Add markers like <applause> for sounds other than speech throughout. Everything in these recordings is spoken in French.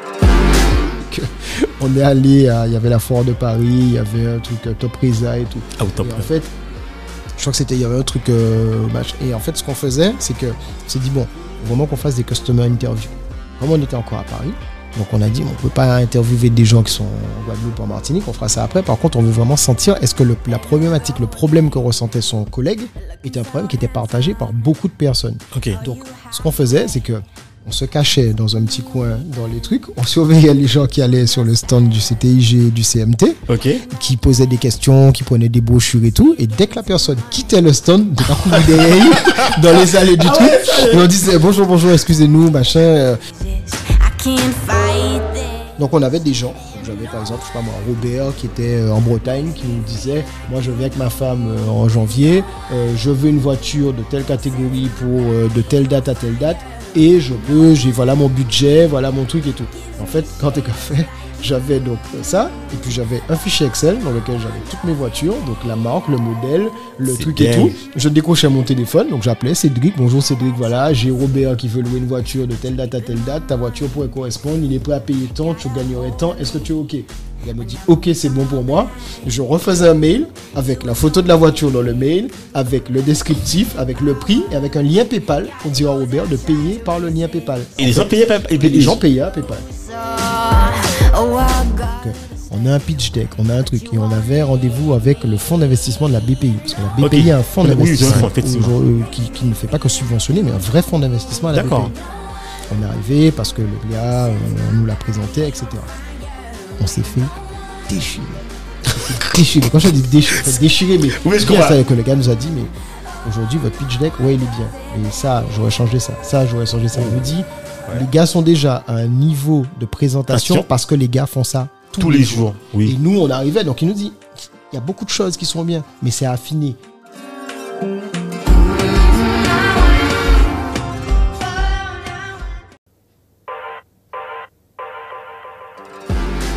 <laughs> on est allé, il y avait la foire de Paris, il y avait un truc euh, Top Reza et tout. Ah, top. Et en fait, je crois que c'était, il y avait un truc. euh, match. et en fait, ce qu'on faisait, c'est que on s'est dit, bon, vraiment qu'on fasse des customer interviews. Comme on était encore à Paris, donc on a dit, on peut pas interviewer des gens qui sont en Guadeloupe, en Martinique, on fera ça après. Par contre, on veut vraiment sentir est-ce que le- la problématique, le problème que ressentait son collègue était un problème qui était partagé par beaucoup de personnes? Donc, ce qu'on faisait, c'est que on se cachait dans un petit coin dans les trucs, on surveillait les gens qui allaient sur le stand du CTIG et du CMT, Ok. qui posaient des questions, qui prenaient des brochures et tout, et dès que la personne quittait le stand, était couru derrière <laughs> dans les allées du truc, et on disait bonjour, bonjour, excusez-nous, machin. euh. Donc on avait des gens, j'avais par exemple, je sais pas moi, Robert qui était euh, en Bretagne, qui nous disait, moi je viens avec ma femme euh, en janvier, je veux une voiture de telle catégorie pour de telle date à telle date, et je veux, j'ai voilà mon budget, voilà mon truc et tout. En fait, quand t'es café, <laughs> j'avais donc ça, et puis j'avais un fichier Excel dans lequel j'avais toutes mes voitures, donc la marque, le modèle, le truc et tout. Je décrochais mon téléphone, donc j'appelais Cédric, bonjour Cédric, voilà, j'ai Robert qui veut louer une voiture de telle date à telle date, ta voiture pourrait correspondre, il est prêt à payer tant, tu gagnerais tant, est-ce que tu es OK? Et elle me dit OK, c'est bon pour moi. Je refaisais un mail avec la photo de la voiture dans le mail, avec le descriptif, avec le prix et avec un lien PayPal pour dire à Robert de payer par le lien PayPal. Et les gens payaient. Et Et les gens payaient à PayPal. On a un pitch deck, on a un truc et on avait rendez-vous avec le fonds d'investissement de la BPI. Parce que la BPI a un fonds d'investissement aujourd'hui, qui, qui ne fait pas que subventionner, mais un vrai fonds d'investissement à la D'accord. BPI. On est arrivé parce que le gars, euh, on nous l'a présenté, etc. On s'est fait déchirer. Déchirer. Quand je dis déchirer, déchirer, mais Oui, je bien, comprends. ça, que le gars nous a dit, mais aujourd'hui, votre pitch deck, ouais, il est bien. Et ça, j'aurais changé ça. Ça, j'aurais changé ça. Je me dis, les gars sont déjà à un niveau de présentation Passion. parce que les gars font ça tous les jours. et Oui. nous, on arrivait, donc il nous dit, il y a beaucoup de choses qui sont bien, mais c'est affiné.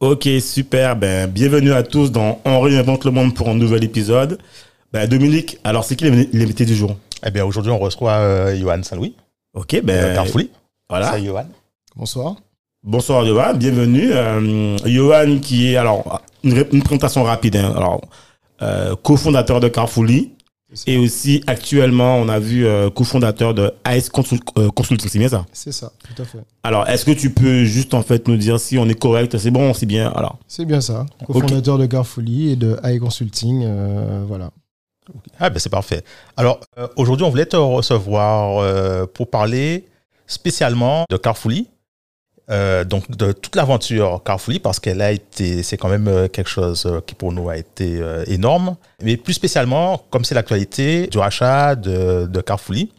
Ok, super. Ben, bienvenue à tous dans On réinvente le monde pour un nouvel épisode. Ben, Dominique, alors c'est qui l'invité du jour? Eh bien, aujourd'hui, on reçoit euh, Johan Saint-Louis, Ok, euh, ben. Carfouli. Voilà. Salut, Johan. Bonsoir. Bonsoir Johan, bienvenue. Euh, Johan qui est, alors, une, une présentation rapide. hein. Alors, euh, cofondateur de Carfouli et aussi actuellement, on a vu euh, cofondateur de Ice Consult- euh, Consulting, c'est bien ça? C'est ça, tout à fait. Alors, est-ce que tu peux juste en fait nous dire si on est correct C'est bon, c'est bien. Alors, C'est bien ça. Cofondateur de Carfolie et de AI Consulting. euh, voilà. Ah, ben, c'est parfait. Alors, euh, aujourd'hui, on voulait te recevoir euh, pour parler spécialement de Carfouli. Euh, donc, de toute l'aventure Carfouli, parce qu'elle a été, c'est quand même euh, quelque chose euh, qui pour nous a été euh, énorme. Mais plus spécialement, comme c'est l'actualité, du rachat de, de Carfouli.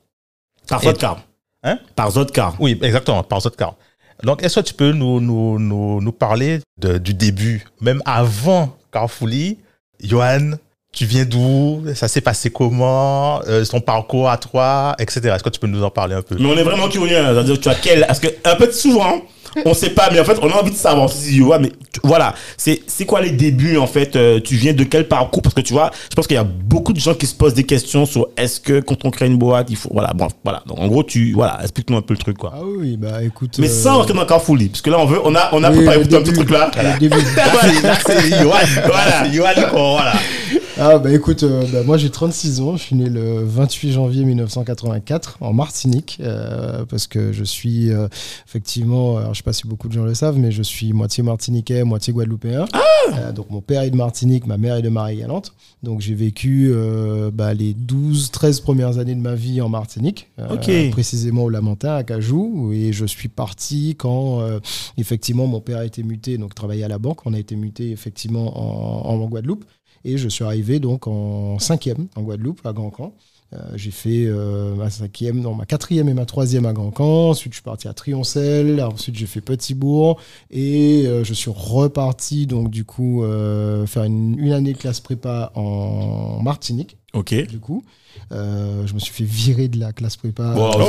par Zotcar. Hein? Par Zotcar. Oui, exactement, par Zotcar. Donc, est-ce que tu peux nous, nous, nous, nous parler de- du début, même avant Carfouli Johan, tu viens d'où? Ça s'est passé comment? Euh, Ton parcours à toi, etc. Est-ce que tu peux nous en parler un peu? Mais on est vraiment curieux. hein. Tu as quel. Parce que, un peu souvent, on sait pas, mais en fait, on a envie de savoir si Johan, mais tu- voilà. C'est, c'est quoi les débuts, en fait euh, Tu viens de quel parcours? Parce que tu vois, je pense qu'il y a beaucoup de gens qui se posent des questions sur est-ce que quand on crée une boîte, il faut. Voilà, bon, voilà. Donc, en gros, tu. Voilà, explique-nous un peu le truc, quoi. Ah oui, bah écoute. mais euh, sans rentrer dans Carfouli, parce que là, on veut. On a, on a oui, préparé tout un petit truc <laughs> là. C'est. <laughs> Voilà. C'est Johan, quoi, voilà. Ah bah écoute, euh, bah, moi j'ai 36 ans, je suis né le 28 janvier 1984 en Martinique, euh, parce que je suis euh, effectivement, alors je pas si beaucoup de gens le savent, mais je suis moitié martiniquais, moitié guadeloupéen. Euh, donc mon père est de Martinique, ma mère est de Marie-Galante. Donc j'ai vécu euh, bah, les 12-13 premières années de ma vie en Martinique, euh, précisément au Lamentin, à Cajou, et je suis parti quand effectivement mon père a été muté, donc travaillait à la banque, on a été muté effectivement en, en Guadeloupe. Et je suis arrivé donc en cinquième en Guadeloupe, à Grand Camp. Euh, j'ai fait euh, ma cinquième, non, ma quatrième et ma troisième à Grand Camp. Ensuite, je suis parti à Trioncel. Ensuite, j'ai fait Petit-Bourg. Et euh, je suis reparti, donc, du coup, faire une, une année de classe prépa en Martinique, Ok. du coup. Euh, je me suis fait virer de la classe prépa. Bon, en fin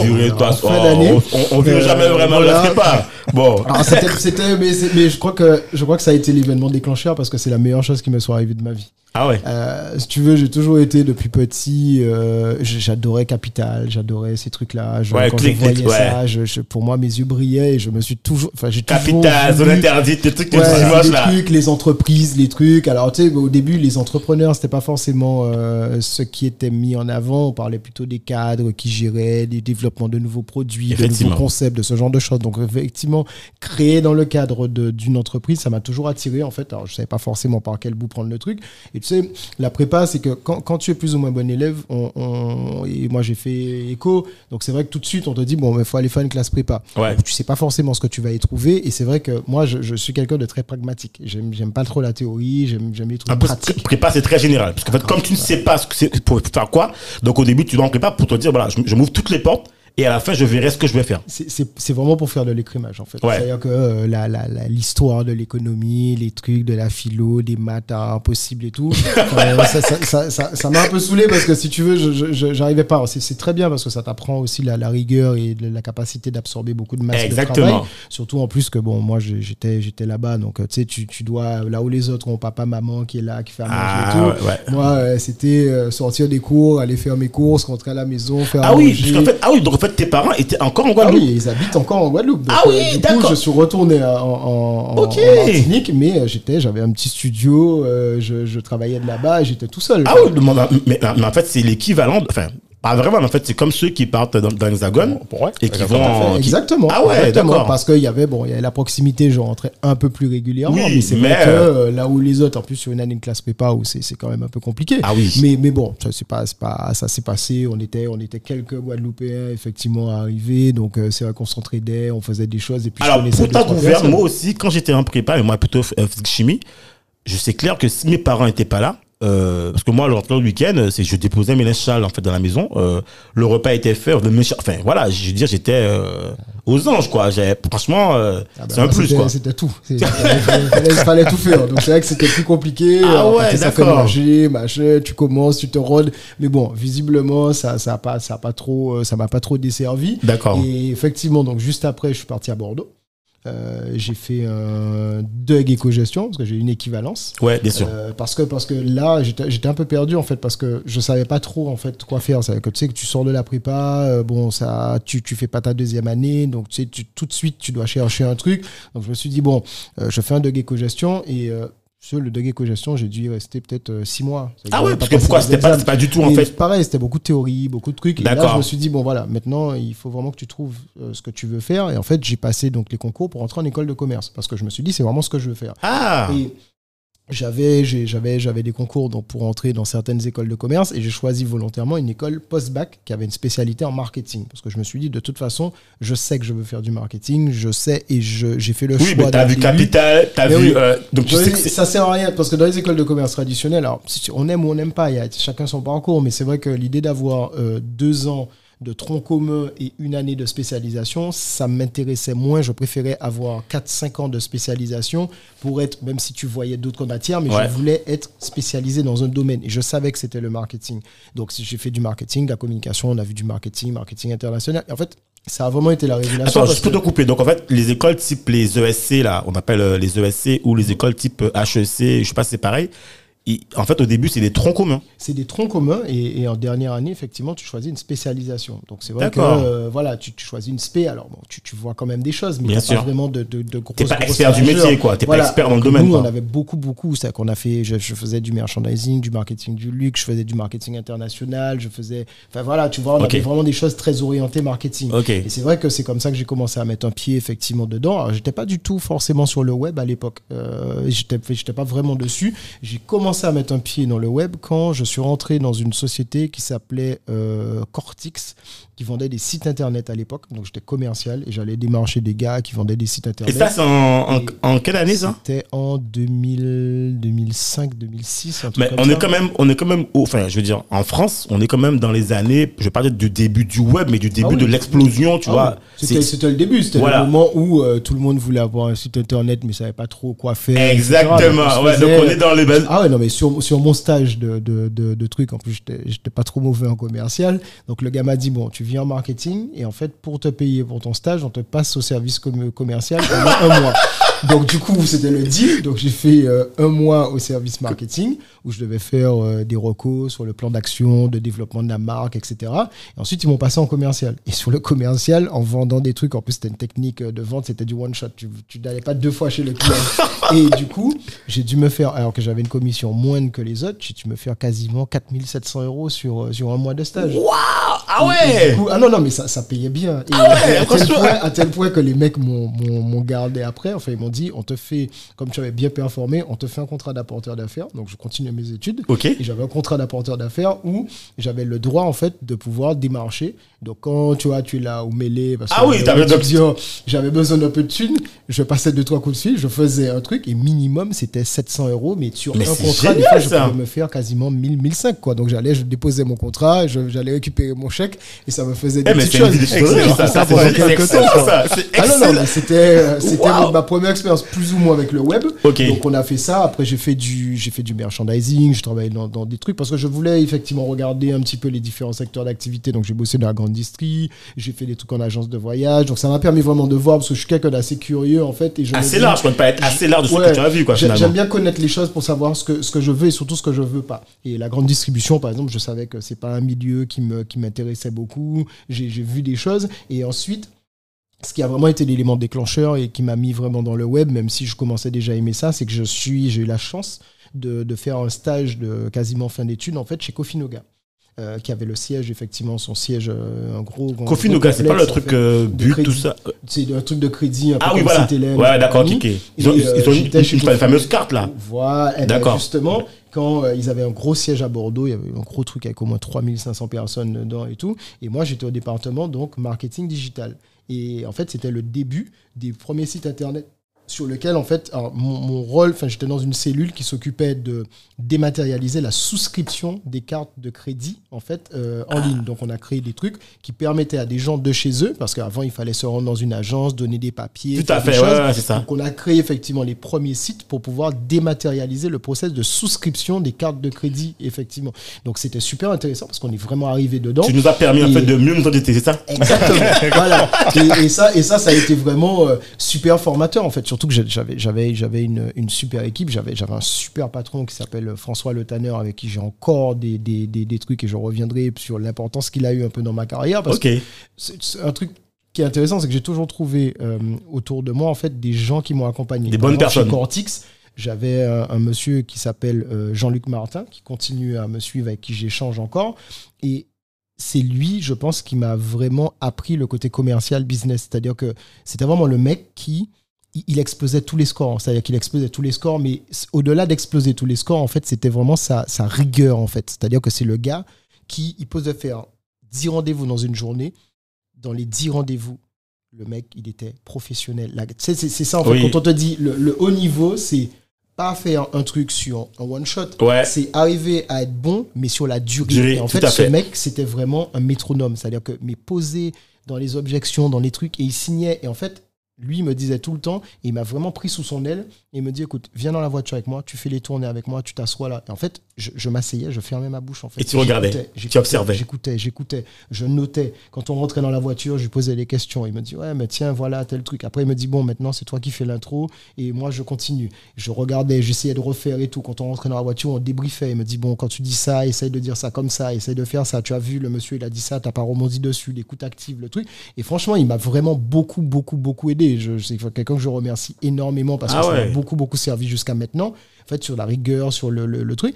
oh, d'année. on, on, on vire Euh, jamais vraiment voilà. le pas. <laughs> Bon. Alors, c'était, c'était- mais, je crois que je crois que ça a été l'événement déclencheur parce que c'est la meilleure chose qui me soit arrivée de ma vie. Ah ouais. Euh, si tu veux, j'ai toujours été depuis petit. euh, j'adorais Capital, j'adorais ces trucs-là. Je- Ouais, quand clic, je voyais ouais. ça, je, je- pour moi, mes yeux brillaient et je me suis toujours. Enfin, j'ai toujours Capital, zone interdite, les trucs Ouais, les là. trucs, les entreprises, les trucs. Alors, tu sais, au début, les entrepreneurs, c'était pas forcément ce qui était mis en avant. On parlait plutôt des cadres qui géraient des développements de nouveaux produits, de nouveaux concepts, de ce genre de choses. Donc, effectivement, créer dans le cadre d'une entreprise, ça m'a toujours attiré, en fait. Alors, je savais pas forcément par quel bout prendre le truc. Et tu sais, la prépa, c'est que quand, quand tu es plus ou moins bon élève, on, on- et moi, j'ai fait éco. Donc, c'est vrai que tout de suite, on te dit, bon, il faut aller faire une classe prépa. Ouais. Tu sais pas forcément ce que tu vas y trouver. Et c'est vrai que moi, je, je suis quelqu'un de très pragmatique. J'aime, pas trop la théorie. J'aime, les trucs pratiques. prépa, c'est très général. Parce qu'en fait, comme tu ne sais pas ce que c'est pour faire quoi, donc au début, tu dois en prépa pour te dire, voilà, je, je m'ouvre toutes les portes et à la fin, je verrai ce que je vais faire. C'est, vraiment pour faire de l'écrémage, en fait. Ouais. C'est-à-dire que euh, la, l'histoire de l'économie, les trucs de la philo, des maths hein, impossibles et tout, <laughs> euh, ça, m'a un peu saoulé parce que si tu veux, j'arrivais pas. C'est, très bien parce que ça t'apprend aussi la, la rigueur et de- la capacité d'absorber beaucoup de masse de travail. Exactement. Surtout en plus que bon, moi j'étais j'étais là-bas, donc euh, tu sais, tu, dois là où les autres ont papa, maman qui est là, qui fait à manger Ah, et tout. ouais. Moi, euh, c'était euh, sortir des cours, aller faire mes courses, rentrer à la maison, faire Ah oui, parce qu'en fait, ah oui, donc en fait, tes parents étaient encore en Ah Guadeloupe. oui, ils habitent encore en Guadeloupe. Donc, Ah oui, euh, du d'accord. coup, je suis retourné en, en, en- en Martinique, mais euh, j'étais, j'avais un petit studio, euh, je, je travaillais de là-bas et j'étais tout seul. Ah oui, mais, mais- mais en fait, c'est l'équivalent. Enfin, pas vraiment, en fait, c'est comme ceux qui partent dans, dans l'hexagone Ouais, et qui vont. en- qui- Exactement. Ah ouais, exactement, d'accord. Parce qu'il y avait, bon, il y avait la proximité, je rentrais un peu plus régulièrement, Oui, mais c'est mais, vrai que euh, là où les autres, en plus sur une année de classe prépa, où c'est c'est quand même un peu compliqué. Ah oui. Mais, mais bon, ça c'est pas, c'est pas, ça s'est passé. On était, on était quelques Guadeloupéens effectivement à arriver, donc euh, c'est vrai qu'on s'entraidait, on faisait des choses. Et puis je Alors, connaissais pour ta gouverne, moi aussi, quand j'étais en prépa, et moi plutôt physique chimie, je sais clair que si mes parents n'étaient pas là, euh, parce que moi, le le week-end, c'est je déposais mes linges sales en fait dans la maison. euh, le repas était fait. Enfin, voilà, je veux dire, j'étais euh, aux anges, quoi. Franchement, euh, Ah bah, c'est un plus, c'était- quoi. C'était tout. Il fallait, tout faire. Donc c'est vrai que c'était plus compliqué. Ah ouais, ça fait manger, machin, tu commences, tu te rôdes. Mais bon, visiblement, ça, ça a pas, ça a pas trop, euh, ça m'a pas trop desservi. D'accord. Et effectivement, donc juste après, je suis parti à Bordeaux. Euh, j'ai fait un DUG éco-gestion parce que j'ai une équivalence. Ouais, bien sûr. Euh, parce que parce que là j'étais un peu perdu en fait parce que je savais pas trop en fait quoi faire que tu sais que tu sors de la prépa euh, bon ça tu tu fais pas ta deuxième année donc tu sais tu, tout de suite tu dois chercher un truc donc je me suis dit bon je fais un DUG éco-gestion et sur le DUG éco-gestion j'ai dû y rester peut-être euh, six mois Ah ouais, parce que pourquoi c'était pas, pas du tout, en Et fait. pareil, c'était beaucoup de théorie, beaucoup de trucs. Et là, D'accord. je me suis dit, bon voilà, maintenant, il faut vraiment que tu trouves euh, ce que tu veux faire. Et en fait, j'ai passé donc les concours pour entrer en école de commerce. Parce que je me suis dit, c'est vraiment ce que je veux faire. Ah, Et j'avais, j'avais, j'avais des concours donc, pour entrer dans certaines écoles de commerce et j'ai choisi volontairement une école post-bac qui avait une spécialité en marketing. Parce que je me suis dit, de toute façon, je sais que je veux faire du marketing, je sais et je, j'ai fait le oui, choix. mais t'as vu. Capital, t'as vu. oui. euh, donc tu sais que ça sert à rien parce que dans les écoles de commerce traditionnelles, alors on aime ou on n'aime pas, il y a chacun son parcours, mais c'est vrai que l'idée d'avoir euh, deux ans de tronc commun et une année de spécialisation, ça m'intéressait moins. Je préférais avoir 4-5 ans de spécialisation pour être, même si tu voyais d'autres matières, mais Ouais. je voulais être spécialisé dans un domaine. Et je savais que c'était le marketing. Donc j'ai fait du marketing, de la communication, on a vu du marketing, marketing international. Et en fait, ça a vraiment été la révélation. Attends, je peux que- te couper. Donc, en fait, les écoles type les ESC, là, on appelle euh, les ESC, ou les écoles type euh, HEC, je sais pas si c'est pareil. En fait, au début, c'est des troncs communs. c'est des troncs communs et, et en dernière année, effectivement, tu choisis une spécialisation. Donc c'est vrai que euh, voilà, tu, tu choisis une spé. Alors bon, tu, tu vois quand même des choses, mais t'as pas vraiment de, de, de grosses. Pas grosses expert du métier, quoi. T'es pas expert dans le domaine, Nous, quoi. on avait beaucoup, beaucoup. C'est qu'on a fait. Je, je faisais du merchandising, du marketing du luxe, je faisais du marketing international, je faisais. Enfin voilà, tu vois, on Ok. avait vraiment des choses très orientées marketing. Et c'est vrai que c'est comme ça que j'ai commencé à mettre un pied effectivement dedans. Alors, j'étais pas du tout forcément sur le web à l'époque. Euh, j'étais, j'étais pas vraiment dessus. J'ai commencé à mettre un pied dans le web quand je suis rentré dans une société qui s'appelait euh, Cortix qui vendait des sites internet à l'époque. Donc j'étais commercial et j'allais démarcher des gars qui vendaient des sites Et internet. ça, c'est en, en, Et- en quelle année, ça C'était en 2000, 2005, 2006. Un truc Mais comme on ça. est quand même, on est quand même, au- enfin, je veux dire, en France, on est quand même dans les années, je vais pas dire du début du web, mais du début Ah oui. de l'explosion, tu Ah vois. oui. C'était le début, c'était Voilà. le moment où euh, tout le monde voulait avoir un site internet mais savait pas trop quoi faire. Exactement. Donc, Ouais, donc on est dans les bases. Ah ouais, non, mais sur, sur mon stage de, de, de, de trucs, en plus, j'étais pas trop mauvais en commercial. Donc, le gars m'a dit, bon, tu en marketing et en fait, pour te payer pour ton stage, on te passe au service com- commercial pendant un mois. Donc, du coup, c'était le deal. Donc, j'ai fait euh, un mois au service marketing où je devais faire euh, des recos sur le plan d'action, de développement de la marque, etc. Et ensuite, ils m'ont passé en commercial. Et sur le commercial, en vendant des trucs, en plus, c'était une technique euh, de vente, c'était du one shot. Tu, n'allais pas deux fois chez le client. Et du coup, j'ai dû me faire, alors que j'avais une commission moindre que les autres, j'ai dû me faire quasiment 4700 euros sur, sur un mois de stage. Waouh Ah Et ouais du coup- ah non, non, mais ça, ça payait bien. Et, Ah ouais, à, tel point, à tel point que les mecs m'ont- gardé après. Enfin, ils m'ont dit, on te fait, comme tu avais bien performé, on te fait un contrat d'apporteur d'affaires. Donc, je continue mes études. Ok. Et j'avais un contrat d'apporteur d'affaires où j'avais le droit, en fait, de pouvoir démarcher. Donc, quand tu vois, tu es là au mêlé, parce Ah que oui, j'avais besoin d'un peu de thunes, je passais deux, trois coups de fil, je faisais un truc, et minimum, c'était 700 euros, mais sur Mais un contrat, des génial, fois, je pouvais me faire quasiment 1000, 1005, quoi. Donc, j'allais, je déposais mon contrat, j'allais récupérer mon chèque, et ça me faisait des Eh, petites choses. J'ai fait ça, pendant quelques temps, Ah non, non, c'était euh, c'était Wow. ma première expérience plus ou moins avec le web. Donc on a fait ça. Après j'ai fait du j'ai fait du merchandising. Je travaillais dans, dans des trucs parce que je voulais effectivement regarder un petit peu les différents secteurs d'activité. Donc j'ai bossé dans la grande distrie. J'ai fait des trucs en agence de voyage. Donc ça m'a permis vraiment de voir parce que je suis quelqu'un d'assez curieux en fait. Et je me Assez large, je ne pas être assez large de ce Ouais. que tu as vu, quoi, J'ai- J'aime bien connaître les choses pour savoir ce que, ce que je veux et surtout ce que je veux pas. Et la grande distribution, par exemple, je savais que c'est pas un milieu qui me qui m'intéressait beaucoup. J'ai vu des choses et ensuite. Ce qui a vraiment été l'élément déclencheur et qui m'a mis vraiment dans le web, même si je commençais déjà à aimer ça, c'est que je suis, j'ai eu la chance de, de faire un stage de quasiment fin d'études en fait chez Kofinoga, euh, qui avait le siège effectivement son siège euh, un gros. grand- Kofi gros Noga, c'est pas le truc euh, but, crédit. tout ça. C'est un truc de crédit un peu Ah oui, voilà. Ouais, d'accord, ok. Ils ont, Et, ils euh, ont une, une- une fameuse carte, là. Voilà, eh ben, D'accord. justement, quand euh, ils avaient un gros siège à Bordeaux, il y avait un gros truc avec au moins 3500 personnes dedans et tout. Et moi, j'étais au département, donc, marketing digital. Et en fait, c'était le début des premiers sites internet sur lequel, en fait, alors, mon, mon rôle, enfin, j'étais dans une cellule qui s'occupait de dématérialiser la souscription des cartes de crédit, en fait, euh, en ligne. Donc, on a créé des trucs qui permettaient à des gens de chez eux, parce qu'avant, il fallait se rendre dans une agence, donner des papiers. Tout à fait, ouais, c'est ça. Donc, on a créé effectivement les premiers sites pour pouvoir dématérialiser le process de souscription des cartes de crédit, effectivement. Donc, c'était super intéressant parce qu'on est vraiment arrivé dedans. Tu nous as permis, en fait, de mieux nous entendre, c'est ça? Exactement. <laughs> voilà. Et, et ça, et ça, ça a été vraiment euh, super formateur en fait. Surtout que j'avais, j'avais, j'avais une, une super équipe. J'avais, j'avais un super patron qui s'appelle François Le Tanner avec qui j'ai encore des, des, des, des trucs et je reviendrai sur l'importance qu'il a eu un peu dans ma carrière parce Ok. que c'est, c'est un truc qui est intéressant, c'est que j'ai toujours trouvé euh, autour de moi en fait des gens qui m'ont accompagné. Des bonnes exemple, chez personnes. Cortix, j'avais un, un monsieur qui s'appelle euh, Jean-Luc Martin qui continue à me suivre avec qui j'échange encore et c'est lui, je pense, qui m'a vraiment appris le côté commercial business. C'est-à-dire que c'était vraiment le mec qui il- explosait tous les scores. C'est-à-dire qu'il explosait tous les scores, mais au-delà d'exploser tous les scores, en fait, c'était vraiment sa, sa rigueur, en fait. C'est-à-dire que c'est le gars qui, il pose de faire 10 rendez-vous dans une journée. Dans les 10 rendez-vous, le mec, il était professionnel. C'est ça, en fait, Oui. quand on te dit le, le haut niveau, c'est pas faire un truc sur un one-shot. Ouais. C'est arriver à être bon, mais sur la durée. Durée, et en fait, ce fait. mec, c'était vraiment un métronome. C'est-à-dire que, mais posé dans les objections, dans les trucs, et il signait. Et en fait, lui me disait tout le temps, et il m'a vraiment pris sous son aile, et il me dit, écoute, viens dans la voiture avec moi, tu fais les tournées avec moi, tu t'assois là. Et en fait, je, je m'asseyais, je fermais ma bouche, en fait. Et tu regardais, tu observais. J'écoutais, j'écoutais, je notais. Quand on rentrait dans la voiture, je lui posais des questions. Il me dit, ouais, mais tiens, voilà, tel truc. Après, il me dit, bon, maintenant, c'est toi qui fais l'intro, et moi, je continue. Je regardais, j'essayais de refaire et tout. Quand on rentrait dans la voiture, on débriefait. Il me dit, bon, quand tu dis ça, essaye de dire ça comme ça, essaye de faire ça. Tu as vu, le monsieur, il a dit ça, t'as pas rebondi dessus, l'écoute active, le truc. Et franchement, il m'a vraiment beaucoup, beaucoup, beaucoup aidé. Je, c'est quelqu'un que je remercie énormément parce que Ah ça m'a beaucoup, beaucoup servi jusqu'à maintenant. En fait, sur la rigueur, sur le, le, le truc.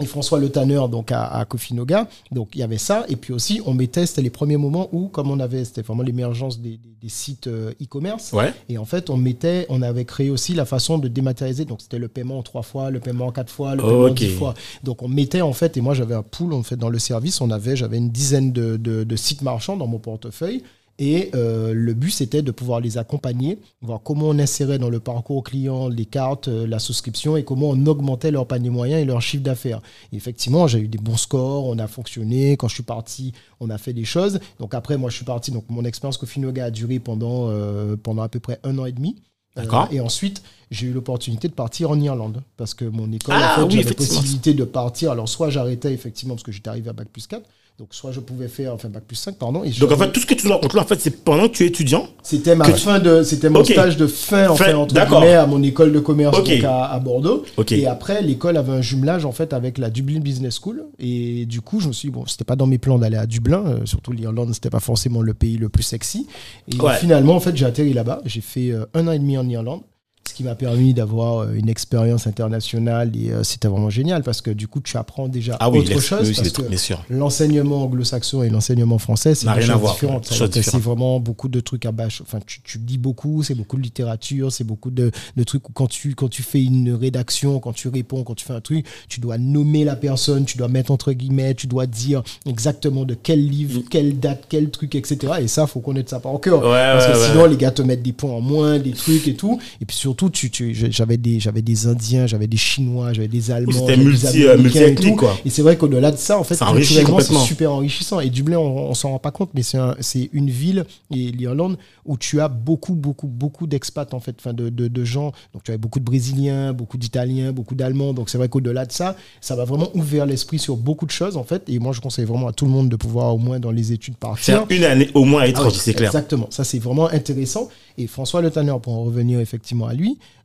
Et François Le Tanner donc à, à Kofinoga. Donc il y avait ça. Et puis aussi, on mettait, c'était les premiers moments où, comme on avait, c'était vraiment l'émergence des, des- des sites euh, e-commerce. Ouais. Et en fait, on mettait, on avait créé aussi la façon de dématérialiser. Donc c'était le paiement en trois fois, le paiement en quatre fois, le paiement en dix fois. Donc on mettait en fait, et moi j'avais un pool en fait dans le service, on avait, j'avais une dizaine de, de- de sites marchands dans mon portefeuille. Et euh, le but, c'était de pouvoir les accompagner, voir comment on insérait dans le parcours client les cartes, euh, la souscription et comment on augmentait leur panier moyen et leur chiffre d'affaires. Et Effectivement, j'ai eu des bons scores, on a fonctionné. Quand je suis parti, on a fait des choses. Donc après, moi, je suis parti. Donc mon expérience Kofinoga a duré pendant, euh, pendant à peu près un an et demi. D'accord. et ensuite, j'ai eu l'opportunité de partir en Irlande parce que mon école, Ah en fait, oui, j'avais possibilité de partir. Alors, soit j'arrêtais effectivement parce que j'étais arrivé à bac plus 4, donc soit je pouvais faire, enfin bac plus 5, pardon. Et Donc en fait, tout ce que tu nous racontes là, en fait, c'est pendant que tu es étudiant. c'était ma tu- fin de, c'était mon stage de fin, en fait, entre guillemets, à mon école de commerce donc à, à Bordeaux. Et après, l'école avait un jumelage en fait avec la Dublin Business School. Et du coup, je me suis dit, bon, c'était pas dans mes plans d'aller à Dublin, euh, surtout l'Irlande, c'était pas forcément le pays le plus sexy. Et Ouais. finalement, en fait, j'ai atterri là-bas. J'ai fait euh, un an et demi en Irlande. Ce qui m'a permis d'avoir euh, une expérience internationale et euh, c'était vraiment génial parce que du coup tu apprends déjà Ah oui, autre chose oui, parce que l'enseignement anglo-saxon et l'enseignement français, c'est rien à voir, C'est vraiment beaucoup de trucs à bâche. Enfin, tu, tu lis beaucoup, c'est beaucoup de littérature, c'est beaucoup de, de trucs où quand tu, quand tu fais une rédaction, quand tu réponds, quand tu fais un truc, tu dois nommer la personne, tu dois mettre entre guillemets, tu dois dire exactement de quel livre, quelle date, quel truc, etc. Et ça, faut connaître ça par cœur. Ouais, parce que ouais, sinon, les gars te mettent des points en moins, des trucs et tout. Et puis surtout, tu, tu, j'avais des, j'avais des Indiens, j'avais des Chinois, j'avais des Allemands. c'était multi- euh, Américains et multi-ethnique, tout. quoi. Et c'est vrai qu'au-delà de ça, en fait, culturellement, c'est super enrichissant. Et Dublin, on, on s'en rend pas compte, mais c'est un- c'est une ville, et l'Irlande, où tu as beaucoup, beaucoup, beaucoup d'expats, en fait, enfin, de, de, de gens. Donc, tu as beaucoup de Brésiliens, beaucoup d'Italiens, beaucoup d'Allemands. Donc, c'est vrai qu'au-delà de ça, ça va vraiment ouvert l'esprit sur beaucoup de choses, en fait. Et moi, je conseille vraiment à tout le monde de pouvoir, au moins, dans les études, partir. Une année au moins à Ah l'étranger, oui, c'est clair. Exactement, ça c'est vraiment intéressant. Et François Le Tanner, pour en revenir effectivement à lui,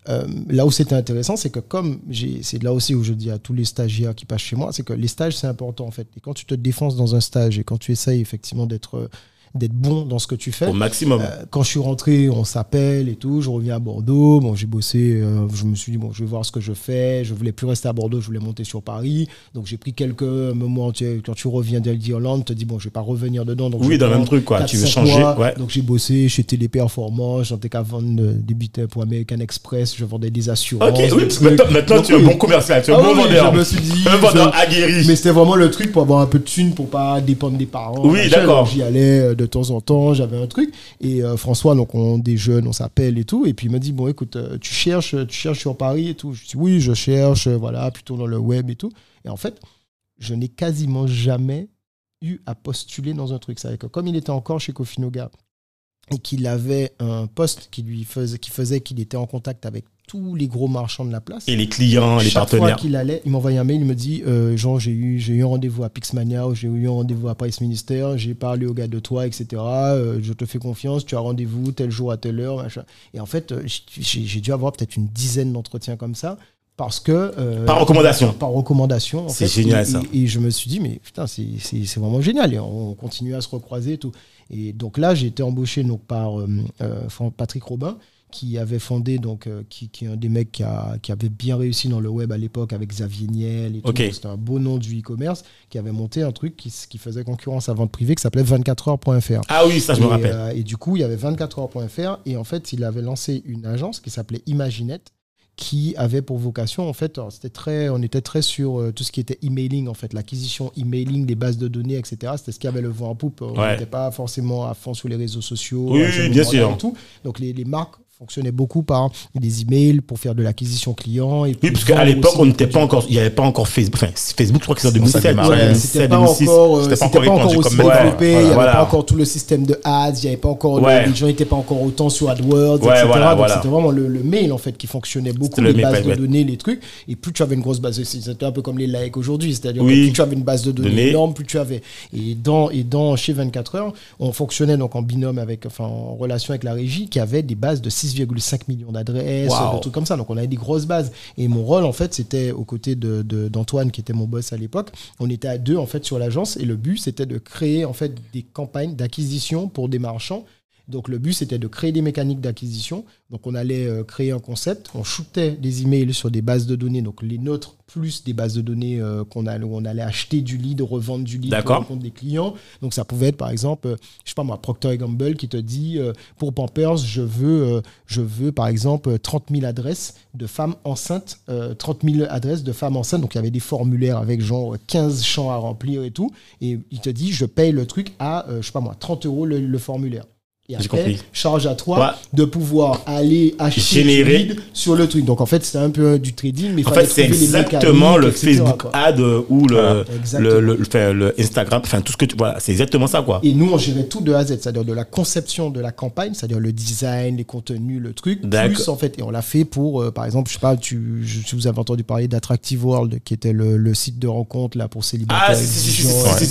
euh, là où c'était intéressant, c'est que comme c'est là aussi où je dis à tous les stagiaires qui passent chez moi, c'est que les stages c'est important en fait. Et quand tu te défonces dans un stage et quand tu essayes effectivement d'être euh, d'être bon dans ce que tu fais, Au maximum. euh, quand je suis rentré, on s'appelle et tout. Je reviens à Bordeaux. Bon, j'ai bossé. euh, je me suis dit bon, je vais voir ce que je fais. Je voulais plus rester à Bordeaux. Je voulais monter sur Paris. Donc j'ai pris quelques moments. tu- Quand tu reviens d'Irlande, tu te dis bon, je vais pas revenir dedans. Donc Oui, dans le même truc, quoi. Tu veux changer, ouais. Donc j'ai bossé chez Téléperformance. J'étais qu'à vendre euh, des billets pour American Express. Je vendais des assurances. Ok, oui, parce maintenant, maintenant Donc, tu es un bon commercial, tu es un Ah bon oui, vendeur. Je me suis dit. Un vendeur aguerri. mais c'était vraiment le truc pour avoir un peu de thunes, pour pas dépendre des parents. Oui, d'accord. J'y allais euh, de temps en temps, j'avais un truc. Et euh, François, donc on déjeune, on s'appelle et tout. Et puis il me dit bon, écoute, euh, tu cherches, tu cherches sur Paris et tout. Je dis oui, je cherche, euh, voilà, plutôt dans le web et tout. Et en fait, je n'ai quasiment jamais eu à postuler dans un truc. C'est-à-dire que comme il était encore chez Kofinoga et qu'il avait un poste qui lui faisait, qui faisait qu'il était en contact avec tous les gros marchands de la place. Et les clients, les Chaque fois partenaires. qu'il allait, il m'envoyait un mail, il me dit euh, Jean, j'ai eu, j'ai eu un rendez-vous à Pixmania, j'ai eu un rendez-vous à Price Minister, j'ai parlé au gars de toi, etc. euh, je te fais confiance, tu as rendez-vous tel jour à telle heure, machin. Et en fait, euh, j'ai j'ai dû avoir peut-être une dizaine d'entretiens comme ça. Parce que. euh, Par recommandation. Par recommandation. en C'est fait. génial, Et- ça. Et, et je me suis dit, mais putain, c'est c'est- c'est vraiment génial. Et on continue à se recroiser et tout. Et donc là, j'ai été embauché donc, par Patrick Robin, qui avait fondé, donc, euh, qui, qui est un des mecs qui, a- qui avait bien réussi dans le web à l'époque avec Xavier Niel et tout. C'était un beau nom du e-commerce, qui avait monté un truc qui, qui faisait concurrence à vente privée qui s'appelait 24heures.fr. Ah oui, ça, je me rappelle. euh, et du coup, il y avait 24heures.fr et en fait, il avait lancé une agence qui s'appelait Imaginette qui avait pour vocation, en fait, c'était très, on était très sur euh, tout ce qui était emailing, en fait, l'acquisition emailing, des bases de données, etc. C'était ce qui avait le vent en poupe. On Ouais. n'était pas forcément à fond sur les réseaux sociaux. Oui, bien sûr. et tout. Donc, les, les marques fonctionnaient beaucoup par des emails pour faire de l'acquisition client. Et Oui, parce qu'à l'époque, on n'était pas encore, il n'y avait pas encore Facebook. Enfin, Facebook, je crois que c'est en Ça 2007. démarrait. Ouais, 2007, c'était pas 2006. encore, euh, C'était pas c'était encore pas encore répandu aussi développé, il n'y avait Voilà. pas encore tout le système de ads, il n'y avait pas encore, Ouais. les gens n'étaient pas encore autant sur AdWords, Ouais, etc. voilà, Donc voilà. c'était vraiment le, le mail en fait qui fonctionnait beaucoup, C'était le les mail, bases de ouais. données, les trucs. Et plus tu avais une grosse base de c'était un peu comme les likes aujourd'hui, c'est-à-dire Oui. que plus tu avais une base de données Données. énorme, plus tu avais. Et dans, et dans chez 24 heures, on fonctionnait donc en binôme avec, enfin en relation avec la régie qui avait des bases de 6,5 millions d'adresses, Wow. des trucs comme ça. Donc on avait des grosses bases. Et mon rôle en fait, c'était aux côtés de- d'Antoine qui était mon boss à l'époque. On était à deux en fait sur l'agence et le but c'était de créer en fait des campagnes d'acquisition pour des marchands Donc le but c'était de créer des mécaniques d'acquisition. Donc on allait euh, créer un concept, on shootait des emails sur des bases de données, donc les nôtres plus des bases de données euh, qu'on allait, où on allait acheter du lead, revendre du lead pour compte des clients. Donc ça pouvait être par exemple, euh, je sais pas moi, Procter Gamble qui te dit euh, pour Pampers, je veux, je veux par exemple euh, 30 000 adresses de femmes enceintes, euh, 30 000 adresses de femmes enceintes. Donc il y avait des formulaires avec genre 15 champs à remplir et tout. Et il te dit, je paye le truc à, je sais pas moi, 30 euros le, le formulaire. Et après, compris. charge à toi Ouais. de pouvoir aller acheter Générer. du lead sur le truc. Donc en fait, c'était un peu du trading, mais il En fait, c'est exactement le Facebook quoi. ad ou le, le, le, le- enfin, le Instagram, enfin tout ce que tu voilà, c'est exactement ça quoi. Et nous, on gérait tout de A à Z, c'est-à-dire de la conception de la campagne, c'est-à-dire le design, les contenus, le truc, plus en fait, et on l'a fait pour, euh, par exemple, je sais pas, tu, je- si vous avez entendu parler d'Attractive World, qui était le, le site de rencontre là pour célibataires Ah, si, si,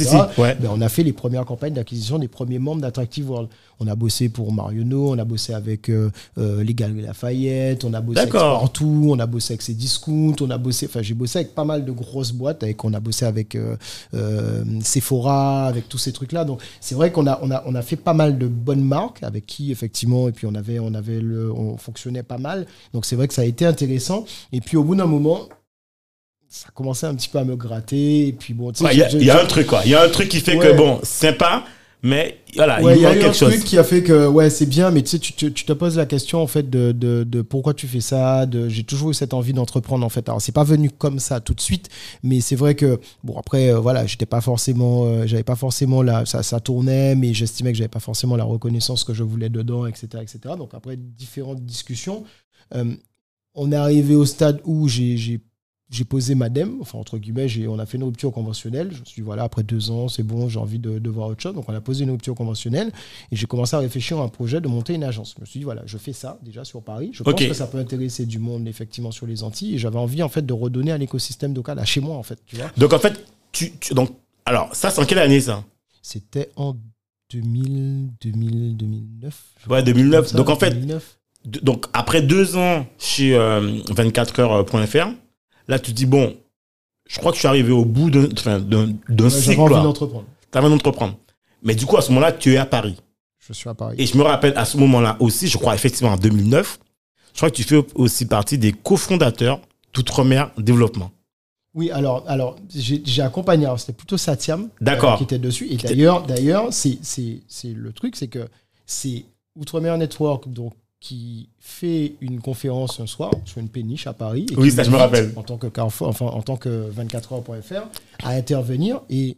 si, ouais. Ben, on a fait les premières campagnes d'acquisition des premiers membres d'Attractive World. On a bossé pour Marionneau, on a bossé avec euh, euh, les Galeries Lafayette, on a bossé avec. Sportou, on a bossé avec ses discounts, on a bossé, enfin j'ai bossé avec pas mal de grosses boîtes, avec, on a bossé avec euh, euh, Sephora, avec tous ces trucs-là. Donc c'est vrai qu'on a, on a, on a fait pas mal de bonnes marques avec qui effectivement, et puis on avait, on avait le, on fonctionnait pas mal. Donc c'est vrai que ça a été intéressant. Et puis au bout d'un moment, ça commençait un petit peu à me gratter. Et puis bon, Ouais, Il y, y a un truc quoi. Il y a un truc qui fait Ouais. que bon, sympa, mais voilà, Ouais, il y a eu un quelque chose. truc qui a fait que ouais c'est bien mais tu sais tu, te- tu te poses la question en fait de, de, de pourquoi tu fais ça j'ai toujours eu cette envie d'entreprendre en fait alors c'est pas venu comme ça tout de suite mais c'est vrai que bon après euh, voilà j'étais pas forcément euh, j'avais pas forcément la ça, ça tournait mais j'estimais que j'avais pas forcément la reconnaissance que je voulais dedans etc etc donc après différentes discussions euh, on est arrivé au stade où j'ai j'ai posé ma dème, enfin entre guillemets, j'ai- on a fait une rupture conventionnelle. Je me suis dit, voilà, après deux ans, c'est bon, j'ai envie de, de voir autre chose. Donc on a posé une rupture conventionnelle et j'ai commencé à réfléchir à un projet de monter une agence. Je me suis dit, voilà, je fais ça déjà sur Paris. Je Ok. pense que ça peut intéresser du monde effectivement sur les Antilles et j'avais envie en fait de redonner à l'écosystème local, à chez moi en fait, tu vois. Donc en fait, tu, tu- donc alors ça c'est en quelle année ça? C'était en 2000, 2000, 2009. je Ouais, crois, 2009. comme ça, Donc, en fait, 2009. De- Donc après deux ans chez euh, 24heures.fr, là tu te dis bon, je crois que je suis arrivé au bout d'un Ouais, cycle. Envie d'entreprendre. Envie d'entreprendre. Mais du coup à ce moment-là, tu es à Paris. Je suis à Paris. Et je me rappelle à ce moment-là aussi, je crois effectivement en 2009, je crois que tu fais aussi partie des cofondateurs d'Outre-mer Développement. Oui, alors, alors j'ai accompagné, alors c'était plutôt Satiam D'accord. euh, qui était dessus. Et d'ailleurs, d'ailleurs, c'est le truc, c'est que c'est Outremer Network donc, qui fait une conférence un soir sur une péniche à Paris. et Oui, ça, je me rappelle. En tant que Carrefour, enfin en tant que 24heures.fr, à intervenir. Et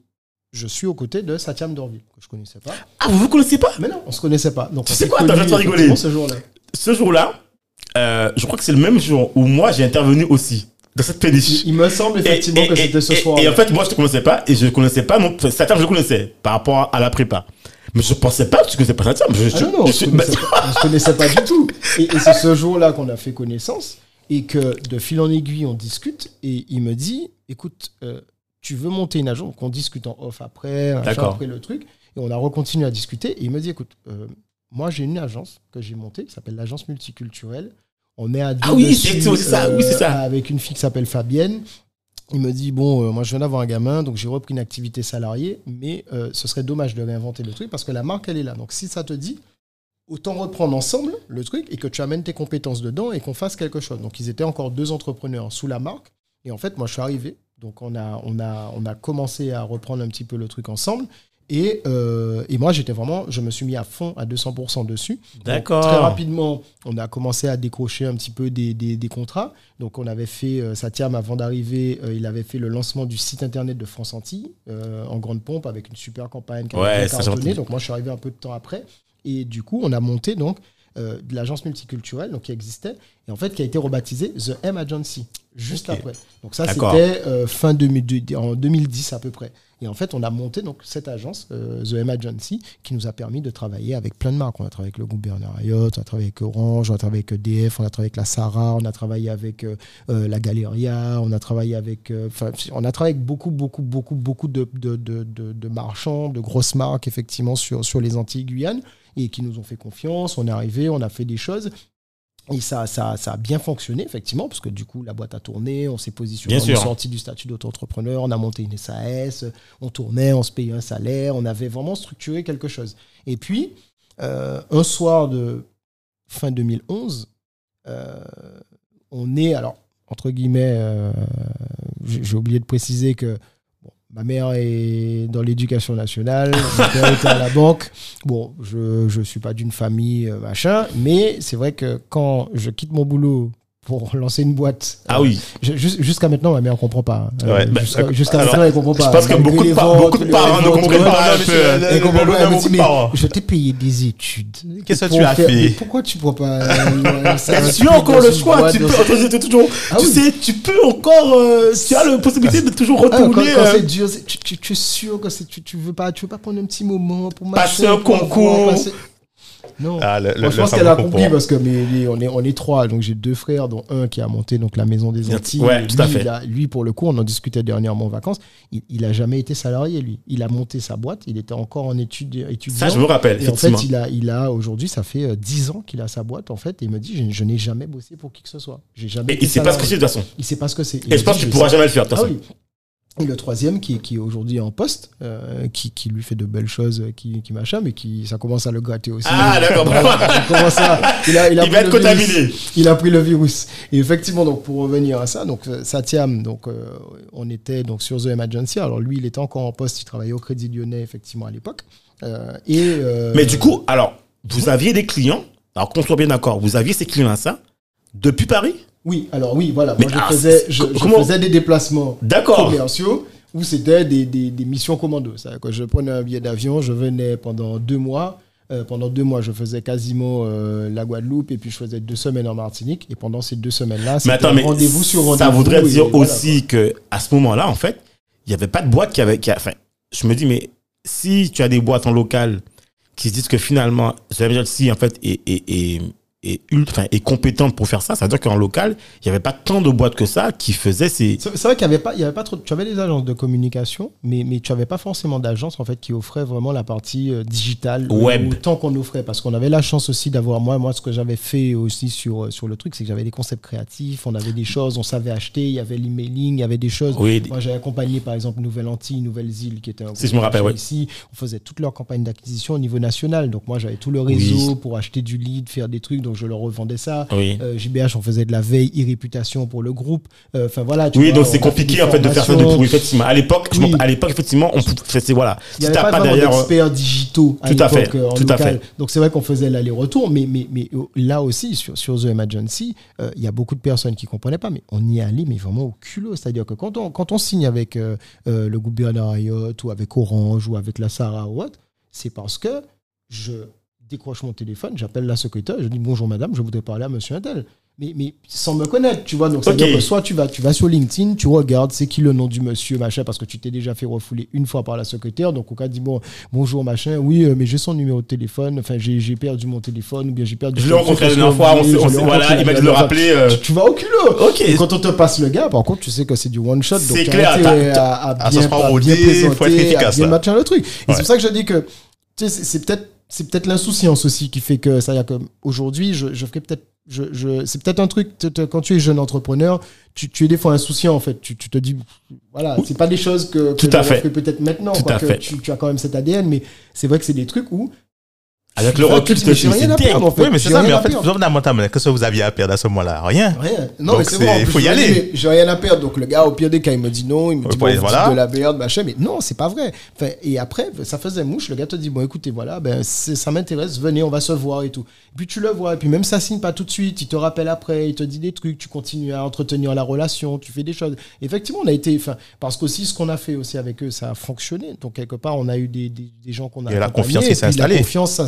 je suis aux côtés de Satiam Dorville, que je connaissais pas. Ah, vous vous connaissez pas? Mais non, on se connaissait pas. Donc Tu sais quoi, attends, je vais te rigoler. ce jour-là. Ce jour-là, euh, je crois que c'est le même jour où moi j'ai intervenu aussi dans cette péniche. Il me semble effectivement que c'était ce soir. Et en fait, moi, je te connaissais pas et je ne connaissais pas non. enfin, Satam, je le connaissais par rapport à la prépa. Mais je pensais pas que tu connaissais pas. Je, Ah je- non, non, on je on se connaissait pas du tout. Et, et c'est ce jour-là qu'on a fait connaissance et que de fil en aiguille, on discute et il me dit, écoute, euh, tu veux monter une agence, donc on discute en off après, après le truc, et on a recontinué à discuter et il me dit, écoute, euh, moi j'ai une agence que j'ai montée qui s'appelle l'agence multiculturelle. On est à deux Ah oui, dessus, c'est- c'est ça, oui, c'est ça. Avec une fille qui s'appelle Fabienne. Il me dit bon, euh, moi je viens d'avoir un gamin, donc j'ai repris une activité salariée, mais euh, ce serait dommage de réinventer le truc parce que la marque elle est là. Donc si ça te dit, autant reprendre ensemble le truc et que tu amènes tes compétences dedans et qu'on fasse quelque chose. Donc ils étaient encore deux entrepreneurs sous la marque et en fait moi je suis arrivé, donc on a on a on a commencé à reprendre un petit peu le truc ensemble. Et, euh, et moi, j'étais vraiment, je me suis mis à fond, à 200% dessus. D'accord. Très rapidement, on a commencé à décrocher un petit peu des, des, des contrats. Donc, on avait fait, euh, Satiam, avant d'arriver, euh, il avait fait le lancement du site internet de France Antilles euh, en grande pompe avec une super campagne qui Ouais, bien ça, j'ai cartonné. entendu. Donc, moi, je suis arrivé un peu de temps après. Et du coup, on a monté donc de l'agence multiculturelle donc, qui existait et en fait qui a été rebaptisée The M Agency juste après. Donc, ça, c'était euh, fin 2002 en 2010 à peu près. Et en fait, on a monté donc cette agence, euh, The M Agency, qui nous a permis de travailler avec plein de marques. On a travaillé avec le groupe Bernard Ayotte, on a travaillé avec Orange, on a travaillé avec EDF, on a travaillé avec la Sarah, on a travaillé avec euh, la Galeria, on a travaillé avec, enfin, on a travaillé avec beaucoup, beaucoup, beaucoup, beaucoup de, de, de, de- de marchands, de grosses marques effectivement sur, sur les Antilles Guyane et qui nous ont fait confiance. On est arrivé, on a fait des choses. Et ça, ça, ça a bien fonctionné, effectivement, parce que du coup, la boîte a tourné, on s'est positionné, Bien on est sûr. sorti du statut d'auto-entrepreneur, on a monté une SAS, on tournait, on se payait un salaire, on avait vraiment structuré quelque chose. Et puis, euh, un soir de fin 2011, euh, on est, alors, entre guillemets, euh, j'ai oublié de préciser que ma mère est dans l'éducation nationale, mon père était à la banque. Bon, je ne suis pas d'une famille, euh, machin, mais c'est vrai que quand je quitte mon boulot pour lancer une boîte. Ah oui. jus- Jusqu'à maintenant, ma mère ne comprend pas. Euh, Ouais, bah, Jusqu'à euh, maintenant, elle ne comprend pas. Je pense que beaucoup de, ventes, beaucoup de parents ne comprennent pas un peu. euh, elle comprend pas, je t'ai payé des études. Qu'est-ce que tu as fait Pourquoi tu prends pas euh, <laughs> ça Tu as encore le choix. Tu peux, toujours, Ah tu oui. sais, tu peux encore, euh, tu as la possibilité de toujours Ah, quand, retourner. quand euh, c'est dur, tu, tu- es sûr que tu, tu veux pas, pas prendre un petit moment pour Passer un concours. Non. Ah, le- le- Moi, je pense qu'elle a compris parce que mais, on, est, on est trois. Donc j'ai deux frères, dont un qui a monté donc, la maison des Antilles. Ouais, Et tout à lui, fait. a- lui, pour le coup, on en discutait dernièrement en vacances. Il, il a jamais été salarié, lui. Il a monté sa boîte. Il était encore en études étudiant. Ça, je me rappelle, Et en fait, il a, il a aujourd'hui, ça fait euh, 10 ans qu'il a sa boîte, en fait. Et il me dit, je, je n'ai jamais bossé pour qui que ce soit. J'ai jamais Et il sait pas ce que c'est de toute façon. Il sait pas ce que c'est. Et je pense que tu je pourras jamais le faire de toute ah façon. Et le troisième qui, est- qui est aujourd'hui en poste, euh, qui, qui lui fait de belles choses, qui, qui machin, mais qui ça commence à le gratter aussi. Ah, d'accord. Il a, il a Il pris va être contaminé. Il a pris le virus. Et effectivement, donc pour revenir à ça, donc euh, Satyam, donc euh, on était donc sur The Emergency. Alors lui, il était encore en poste, il travaillait au Crédit Lyonnais effectivement à l'époque. Euh, et Mais du coup, alors, vous aviez des clients, alors qu'on soit bien d'accord, vous aviez ces clients-là, ça, depuis Paris? Oui, alors oui, voilà, Mais moi je ah, faisais, je, faisais des déplacements commerciaux où c'était des, des, des missions commando. Je prenais un billet d'avion, je venais pendant deux mois. Euh, pendant deux mois, je faisais quasiment euh, la Guadeloupe et puis je faisais deux semaines en Martinique. Et pendant ces deux semaines-là, c'était rendez-vous sur rendez-vous. ça voudrait et dire voilà, aussi que à ce moment-là, en fait, il n'y avait pas de boîte qui avait. Qui a- enfin, je me dis, mais si tu as des boîtes en local qui se disent que finalement, Emergency, en fait, est, est, est, est, ult- enfin, est compétente pour faire ça, ça veut dire qu'en local, il n'y avait pas tant de boîtes que ça qui faisaient ces. C'est vrai qu'il n'y avait pas, il y avait pas trop. Tu avais des agences de communication, mais, mais tu n'avais pas forcément d'agences en fait qui offraient vraiment la partie euh, digitale Web. autant qu'on offrait, parce qu'on avait la chance aussi d'avoir moi, moi ce que j'avais fait aussi sur euh, sur le truc, c'est que j'avais des concepts créatifs, on avait des choses, on savait acheter, il y avait l'emailing, il y avait des choses. Oui, Moi, j'ai accompagné par exemple Nouvelle Antilles, Nouvelle Île, qui était un Si, je me rappelle, ouais. ici. On faisait toute leur campagne d'acquisition au niveau national, donc moi j'avais tout le réseau pour acheter du lead, faire des trucs, donc je leur revendais ça. oui. Euh, JBH, on faisait de la veille e-réputation pour le groupe. Euh, Enfin voilà. tu Oui, vois, donc c'est compliqué en fait de faire ça depuis. Effectivement, à l'époque, Oui. à l'époque, effectivement, on pouvait- c'est voilà. Il n'y Si avait pas, pas euh, d'experts digitaux à Tout à fait, euh, en tout à local. fait. Donc c'est vrai qu'on faisait l'aller-retour, mais, mais, mais euh, là aussi, sur, sur The Emergency, euh, il y a beaucoup de personnes qui ne comprenaient pas, mais on y est allé, mais vraiment au culot. C'est-à-dire que quand on, quand on signe avec euh, euh, le groupe Bernard ou avec Orange ou avec la Sarah ou autre, c'est parce que je décroche mon téléphone, j'appelle la secrétaire, je dis bonjour madame, je voudrais parler à monsieur Intel. Mais, mais sans me connaître, tu vois. Donc, c'est-à-dire Ok. que soit tu vas, tu vas sur LinkedIn, tu regardes c'est qui le nom du monsieur, machin, parce que tu t'es déjà fait refouler une fois par la secrétaire. Donc, au cas dit, bon, bonjour, machin, oui, euh, mais j'ai son numéro de téléphone, enfin, j'ai perdu mon téléphone, ou bien j'ai perdu. je l'ai rencontré la dernière fois, on s'est- voilà, il m'a dit de le rappeler. euh, Tu, tu vas au culot. Ok. Et quand on te passe le gars, par contre, tu sais que c'est du one shot. C'est clair, t'as- à, à Ah, bien, à bien faut être présenter, efficace, à bien le truc. Et c'est pour ça que je dis que tu sais, c'est- c'est peut-être c'est peut-être l'insouciance aussi qui fait que c'est-à-dire que aujourd'hui je, je ferais peut-être je, je- c'est peut-être un truc quand tu es jeune entrepreneur tu, tu es des fois insouciant en fait. Tu, tu te dis voilà c'est pas des choses que, que fait. peut-être maintenant Tout à quoique fait. Tu, tu as quand même cet ADN mais c'est vrai que c'est des trucs où Avec le recul, dis, rien à c'est perdre en fait Oui, mais c'est ça, mais en à fait, fondamentalement, qu'est-ce que vous aviez à perdre à ce moment-là? Rien. Rien. Non, Donc mais c'est c'est- vrai. plus, faut y aller. J'ai rien à perdre. Donc le gars, au pire des cas, il me dit non. Il me dit bah, bon, de la merde, machin. Mais non, c'est pas vrai. Enfin, et après, ça faisait mouche. Le gars te dit bon, écoutez, voilà, ben c'est- ça m'intéresse. Venez, on va se voir et tout. Et puis tu le vois. Et puis même ça signe pas tout de suite. Il te rappelle après. Il te dit des trucs. Tu continues à entretenir la relation. Tu fais des choses. Effectivement, on a été. Enfin, parce qu'aussi ce qu'on a fait aussi avec eux, ça a fonctionné. Donc quelque part, on a eu des, des, des gens qu'on a. Il y a la confiance qui et s'est installée. La confiance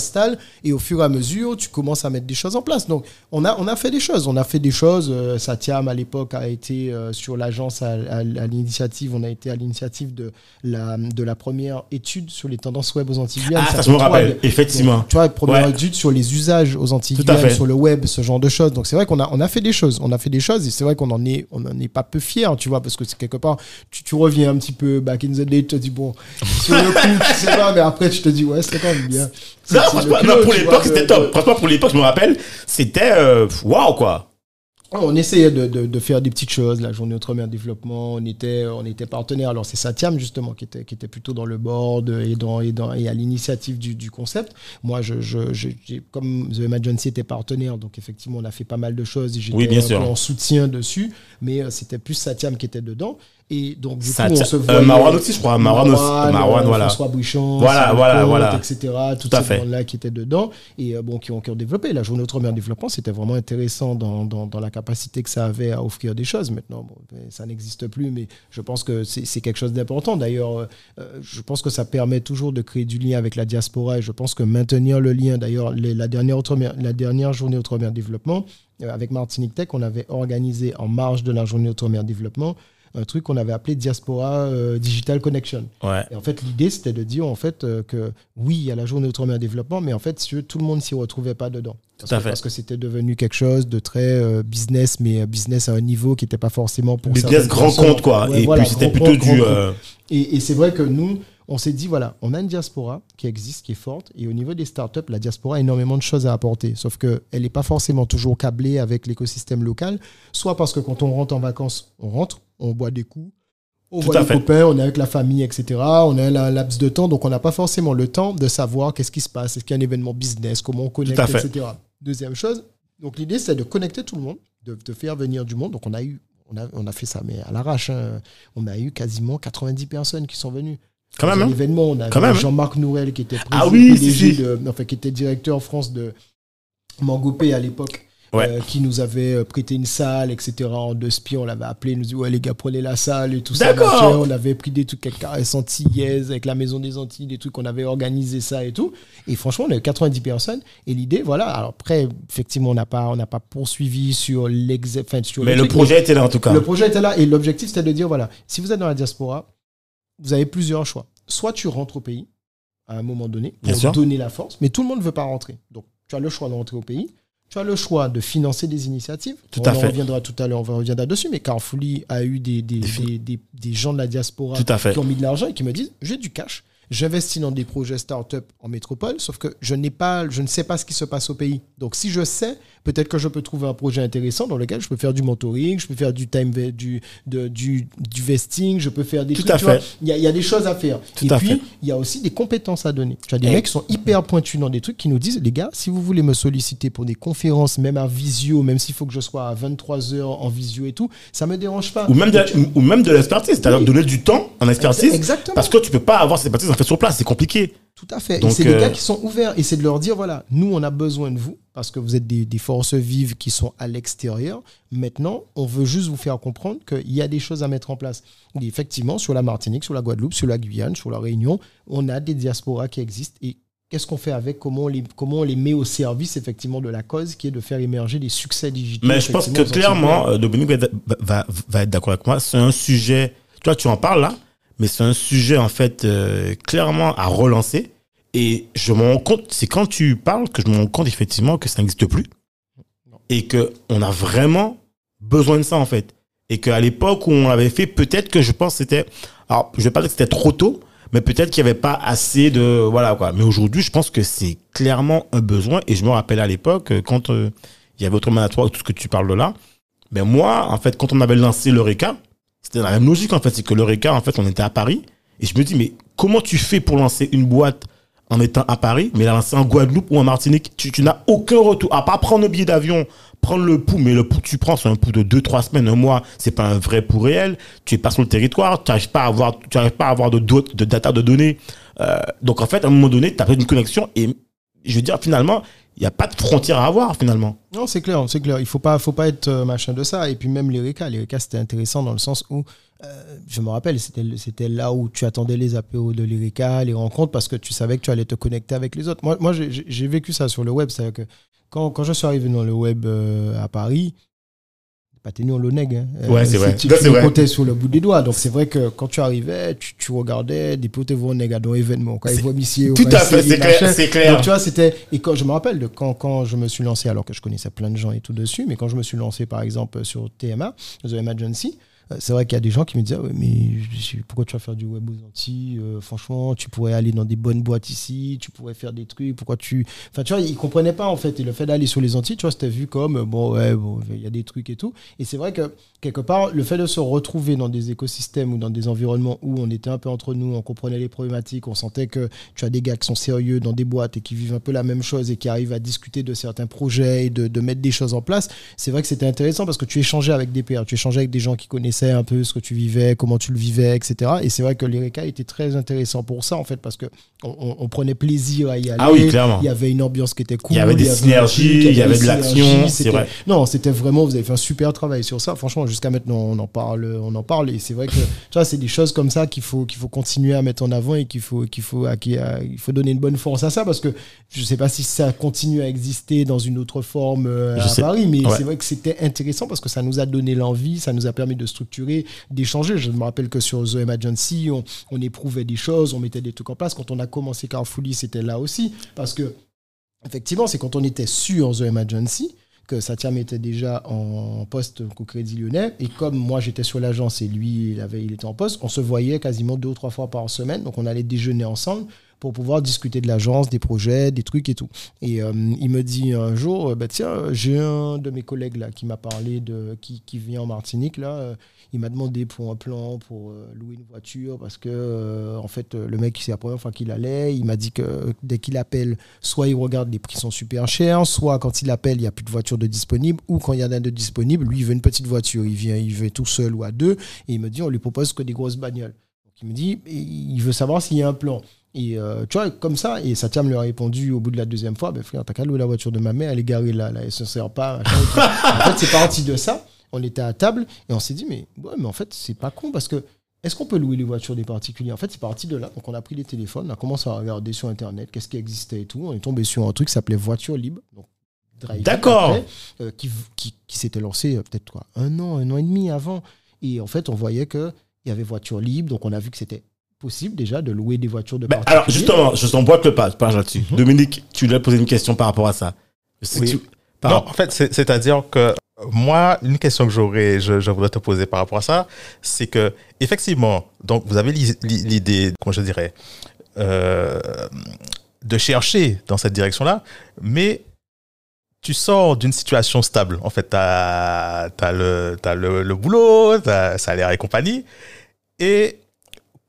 Et au fur et à mesure, tu commences à mettre des choses en place. Donc on a, on a fait des choses. On a fait des choses. Euh, Satyam, à l'époque, a été euh, sur l'agence à, à- à l'initiative. On a été à l'initiative de la, de la première étude sur les tendances web aux Antilles. Ah, ça, je me rappelle, effectivement. Donc, tu vois, première Ouais. étude sur les usages aux Antilles, sur le web, ce genre de choses. Donc c'est vrai qu'on a, on a fait des choses. On a fait des choses et c'est vrai qu'on en est, on en est pas peu fiers, tu vois, parce que c'est quelque part, tu, tu reviens un petit peu back in the day, tu te dis bon, sur le coup, tu sais pas, mais après tu te dis ouais, c'était quand même bien. Non, franchement, pour l'époque, c'était top. Franchement, pour l'époque, je me rappelle, c'était euh, waouh, quoi. On essayait de, de, de faire des petites choses, la journée Outre-mer Développement, on était, on était partenaire. Alors c'est Satiam justement qui était, qui était plutôt dans le board et, dans, et, dans, et à l'initiative du, du concept. Moi, je, je, je- j'ai- comme The Emergency était partenaire, donc effectivement on a fait pas mal de choses et j'étais Oui, en soutien dessus, mais euh, c'était plus Satiam qui était dedans. Et donc du Ça coup on se euh, voyait... Marwan aussi, je crois. Marwan aussi. Marwan, euh, voilà. François Brichon, Voilà, voilà, voilà. etc. Toutes Tout à ces fait. bandes-là qui étaient dedans et euh, bon, qui ont, qui ont développé. La journée Outre-mer Développement, c'était vraiment intéressant dans, dans, dans la capacité que ça avait à offrir des choses. Maintenant, bon, ça n'existe plus, mais je pense que c'est quelque chose d'important. D'ailleurs, euh, euh, je pense que ça permet toujours de créer du lien avec la diaspora et je pense que maintenir le lien, d'ailleurs, la dernière, Outre-mer- la dernière journée Outre-mer Développement, euh, avec Martinique Tech, on avait organisé en marge de la journée Outre-mer Développement un truc qu'on avait appelé Diaspora euh, Digital Connection. Ouais. Et en fait, l'idée, c'était de dire en fait euh, que oui, il y a la journée Outre-mer Développement, mais en fait, si tout le monde s'y retrouvait pas dedans. Parce Tout à que, fait. parce que c'était devenu quelque chose de très euh, business, mais business à un niveau qui n'était pas forcément pour Business grand compte, quoi. Ouais, et voilà, puis c'était plutôt compte, du. Et, et c'est vrai que nous, on s'est dit, voilà, on a une diaspora qui existe, qui est forte, et au niveau des startups, la diaspora a énormément de choses à apporter, sauf qu'elle n'est pas forcément toujours câblée avec l'écosystème local, soit parce que quand on rentre en vacances, on rentre, on boit des coups, on Tout voit les fait. copains, on est avec la famille, etc. On a un laps de temps, donc on n'a pas forcément le temps de savoir qu'est-ce qui se passe, est-ce qu'il y a un événement business, comment on connecte, etc. Deuxième chose, donc l'idée c'est de connecter tout le monde, de, de faire venir du monde. Donc on a eu, on a, on a fait ça, mais à l'arrache, hein. on a eu quasiment 90 personnes qui sont venues. Quand même, un hein. événement, on a Quand vu même, hein. Jean-Marc Nourel qui était président, Ah oui, PDG si, si. de- enfin, qui était directeur en France de Mangopé à l'époque. Ouais. euh, qui nous avait euh, prêté une salle, etc. En deux spies, on l'avait appelé, il nous dit ouais les gars prenez la salle et tout ça. D'accord. On avait pris des trucs avec Caresse Antillaise, avec la Maison des Antilles, des trucs qu'on avait organisé ça et tout. Et franchement, on a eu 90 personnes. Et l'idée, voilà. Alors après, effectivement, on n'a pas, on n'a pas poursuivi sur l'ex, enfin, sur Mais le projet était là en tout cas. le projet était là et l'objectif c'était de dire voilà, si vous êtes dans la diaspora, vous avez plusieurs choix. Soit tu rentres au pays à un moment donné Bien pour sûr. donner la force, mais tout le monde ne veut pas rentrer. Donc tu as le choix de rentrer au pays. Tu as le choix de financer des initiatives. Tout on à en fait. reviendra tout à l'heure, on va reviendra dessus, mais Carrefourly a eu des, des, Des fi- des, des- des gens de la diaspora Tout à fait. qui ont mis de l'argent et qui me disent j'ai du cash, j'investis dans des projets start-up en métropole, sauf que je n'ai pas, je ne sais pas ce qui se passe au pays. Donc si je sais, peut-être que je peux trouver un projet intéressant dans lequel je peux faire du mentoring, je peux faire du time du, de- du, du vesting, je peux faire des Tout trucs. à fait. Il y y a des choses à faire. Tout et à puis il y a aussi des compétences à donner. Tu as des Et- mecs qui sont hyper pointus dans des trucs qui nous disent les gars, si vous voulez me solliciter pour des conférences, même à visio, même s'il faut que je sois à 23h en visio et tout, ça me dérange pas. Ou même de, la- ou même de l'expertise, c'est-à-dire Oui. donner du temps en expertise. Exactement. Parce que tu peux pas avoir cette expertise en fait sur place, c'est compliqué. Tout à fait. Donc, et c'est des euh, gars qui sont ouverts. Et c'est de leur dire, voilà, nous, on a besoin de vous parce que vous êtes des, des forces vives qui sont à l'extérieur. Maintenant, on veut juste vous faire comprendre qu'il y a des choses à mettre en place. Et effectivement, sur la Martinique, sur la Guadeloupe, sur la Guyane, sur la Réunion, on a des diasporas qui existent. Et qu'est-ce qu'on fait avec? Comment on, les, comment on les met au service, effectivement, de la cause qui est de faire émerger des succès digitaux? Mais je pense que clairement, euh, Dominique va, être- va- va être d'accord avec moi. C'est un sujet, tu vois, tu en parles là, mais c'est un sujet en fait euh, clairement à relancer. Et je me rends compte, c'est quand tu parles que je me rends compte effectivement que ça n'existe plus. Et que on a vraiment besoin de ça en fait. Et qu'à l'époque où on l'avait fait, peut-être que je pense c'était. Alors, je vais pas dire que c'était trop tôt, mais peut-être qu'il n'y avait pas assez de. Voilà quoi. Mais aujourd'hui, je pense que c'est clairement un besoin. Et je me rappelle à l'époque, euh, quand euh, il y avait autrement à toi, tout ce que tu parles de là. Ben moi, en fait, quand on avait lancé l'Eureka, c'était la même logique en fait. C'est que l'Eureka, en fait, on était à Paris. Et je me dis, mais comment tu fais pour lancer une boîte en étant à Paris, mais la lancer en Guadeloupe ou en Martinique? Tu, n'as aucun retour. À part prendre le billet d'avion, prendre le pouls, mais le pouls que tu prends, c'est un pouls de 2-3 semaines, un mois. C'est pas un vrai pouls réel. Tu es pas sur le territoire. Tu n'arrives pas à avoir, tu arrives pas à avoir de, de data de données. Euh, donc en fait, à un moment donné, tu as une connexion. Et je veux dire, finalement, il n'y a pas de frontière à avoir finalement. Non, c'est clair, c'est clair. Il faut pas, faut pas être euh, machin de ça. Et puis même l'Erika, l'Erika c'était intéressant dans le sens où, euh, je me rappelle, c'était, là où tu attendais les apéros de l'Erika, les rencontres, parce que tu savais que tu allais te connecter avec les autres. Moi, moi j'ai vécu ça sur le web. C'est-à-dire que quand, quand je suis arrivé dans le web euh, à Paris, pas tenu en l'oneg. Hein. Ouais, c'est vrai. Tu, tu vrai. comptais sur le bout des doigts. Donc c'est vrai que quand tu arrivais, tu, tu regardais des potes vont nègres dans l'événement. Quand ils voient ici, Tout à fait, c'est clair. Donc, tu vois, c'était. Et quand je me rappelle de quand, quand je me suis lancé, alors que je connaissais plein de gens et tout dessus, mais quand je me suis lancé, par exemple, sur TMA, The Emergency, euh, c'est vrai qu'il y a des gens qui me disaient Ouais, mais pourquoi tu vas faire du web aux Antilles Euh, Franchement, tu pourrais aller dans des bonnes boîtes ici, tu pourrais faire des trucs. Pourquoi tu. Enfin, tu vois, ils comprenaient pas en fait. Et le fait d'aller sur les Antilles, tu vois, c'était vu comme euh, bon, ouais, bon, il y a des trucs et tout. Et c'est vrai que quelque part, le fait de se retrouver dans des écosystèmes ou dans des environnements où on était un peu entre nous, on comprenait les problématiques, on sentait que tu as des gars qui sont sérieux dans des boîtes et qui vivent un peu la même chose et qui arrivent à discuter de certains projets et de, de mettre des choses en place, c'est vrai que c'était intéressant parce que tu échangeais avec des pairs, tu échangeais avec des gens qui connaissaient un peu ce que tu vivais, comment tu le vivais, etc. Et c'est vrai que l'ERECA était très intéressant pour ça, en fait, parce que on, on- on prenait plaisir à y aller. Ah oui, clairement. Il y avait une ambiance qui était cool. Il y avait des synergies, il y avait de l'action, c'est vrai. non, c'était vraiment, vous avez fait un super travail sur ça. Franchement, jusqu'à maintenant, on en parle, on en parle. Et c'est vrai que, tu vois, c'est des choses comme ça qu'il faut, qu'il faut continuer à mettre en avant et qu'il faut, qu'il faut, à il faut donner une bonne force à ça parce que je sais pas si ça continue à exister dans une autre forme euh, Je à sais. Paris, mais Ouais. c'est vrai que c'était intéressant parce que ça nous a donné l'envie, ça nous a permis de structurer, d'échanger. Je me rappelle que sur The Emergency, on, on éprouvait des choses, on mettait des trucs en place. Quand on a commencé Carfully, c'était là aussi parce que effectivement, c'est quand on était sur The Emergency que Satiam était déjà en poste au Crédit Lyonnais. Et comme moi, j'étais sur l'agence et lui, il, avait, il était en poste, on se voyait quasiment deux ou trois fois par semaine. Donc, on allait déjeuner ensemble pour pouvoir discuter de l'agence, des projets, des trucs et tout. Et euh, il me dit un jour, euh, bah, tiens, j'ai un de mes collègues là qui m'a parlé de qui, qui vient en Martinique là. euh, il m'a demandé pour un plan pour louer une voiture parce que en fait le mec c'est la première fois qu'il allait. Il m'a dit que dès qu'il appelle, soit il regarde les prix sont super chers, soit quand il appelle il y a plus de voiture de disponible, ou quand il y en a de disponible, lui il veut une petite voiture, il vient, il veut tout seul ou à deux, et il me dit on lui propose que des grosses bagnoles. Il me dit il veut savoir s'il y a un plan. Et euh, tu vois, comme ça, et Satiam lui a répondu au bout de la deuxième fois, ben frère, t'as qu'à louer la voiture de ma mère, elle est garée là, là elle se sert pas. <laughs> en fait, c'est parti de ça. On était à table et on s'est dit, mais, ouais, mais en fait, c'est pas con parce que est-ce qu'on peut louer les voitures des particuliers? En fait, c'est parti de là. Donc, on a pris les téléphones, on a commencé à regarder sur Internet qu'est-ce qui existait et tout. On est tombé sur un truc qui s'appelait Voiture Libre. Donc, D'accord. euh, qui, qui, qui s'était lancé euh, peut-être quoi, un an, un an et demi avant. Et en fait, on voyait qu'il y avait Voiture Libre. Donc, on a vu que c'était possible déjà de louer des voitures de Ben, alors, justement, je t'emboîte le pas, pas là-dessus. Mhm. Dominique, tu lui as posé une question par rapport à ça. Si Oui. tu- par Non, en fait, c'est- c'est-à-dire que moi, une question que j'aurais, je, je voudrais te poser par rapport à ça, c'est que effectivement, donc vous avez l'i- l'i- l'idée, comment je dirais, euh, de chercher dans cette direction-là, mais tu sors d'une situation stable. En fait, tu as, le, t'as le, le boulot, t'as salaire et compagnie. Et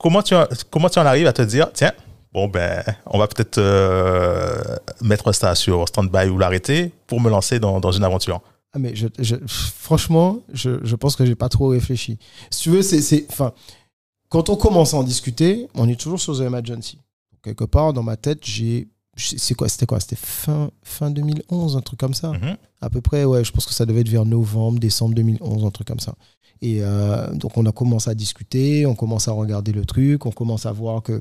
comment tu, en- comment tu en arrives à te dire, tiens, bon, ben, on va peut-être euh, mettre ça sur stand-by ou l'arrêter pour me lancer dans, dans une aventure? Ah, mais je, franchement, je, je pense que j'ai pas trop réfléchi. Si tu veux, c'est, enfin, quand on commence à en discuter, on est toujours sur The Emergency. Quelque part, dans ma tête, j'ai, c'est quoi, c'était quoi C'était fin, fin 2011, un truc comme ça. Mhm. À peu près, ouais, je pense que ça devait être vers novembre, décembre 2011, un truc comme ça. Et euh, donc, on a commencé à discuter, on commence à regarder le truc, on commence à voir que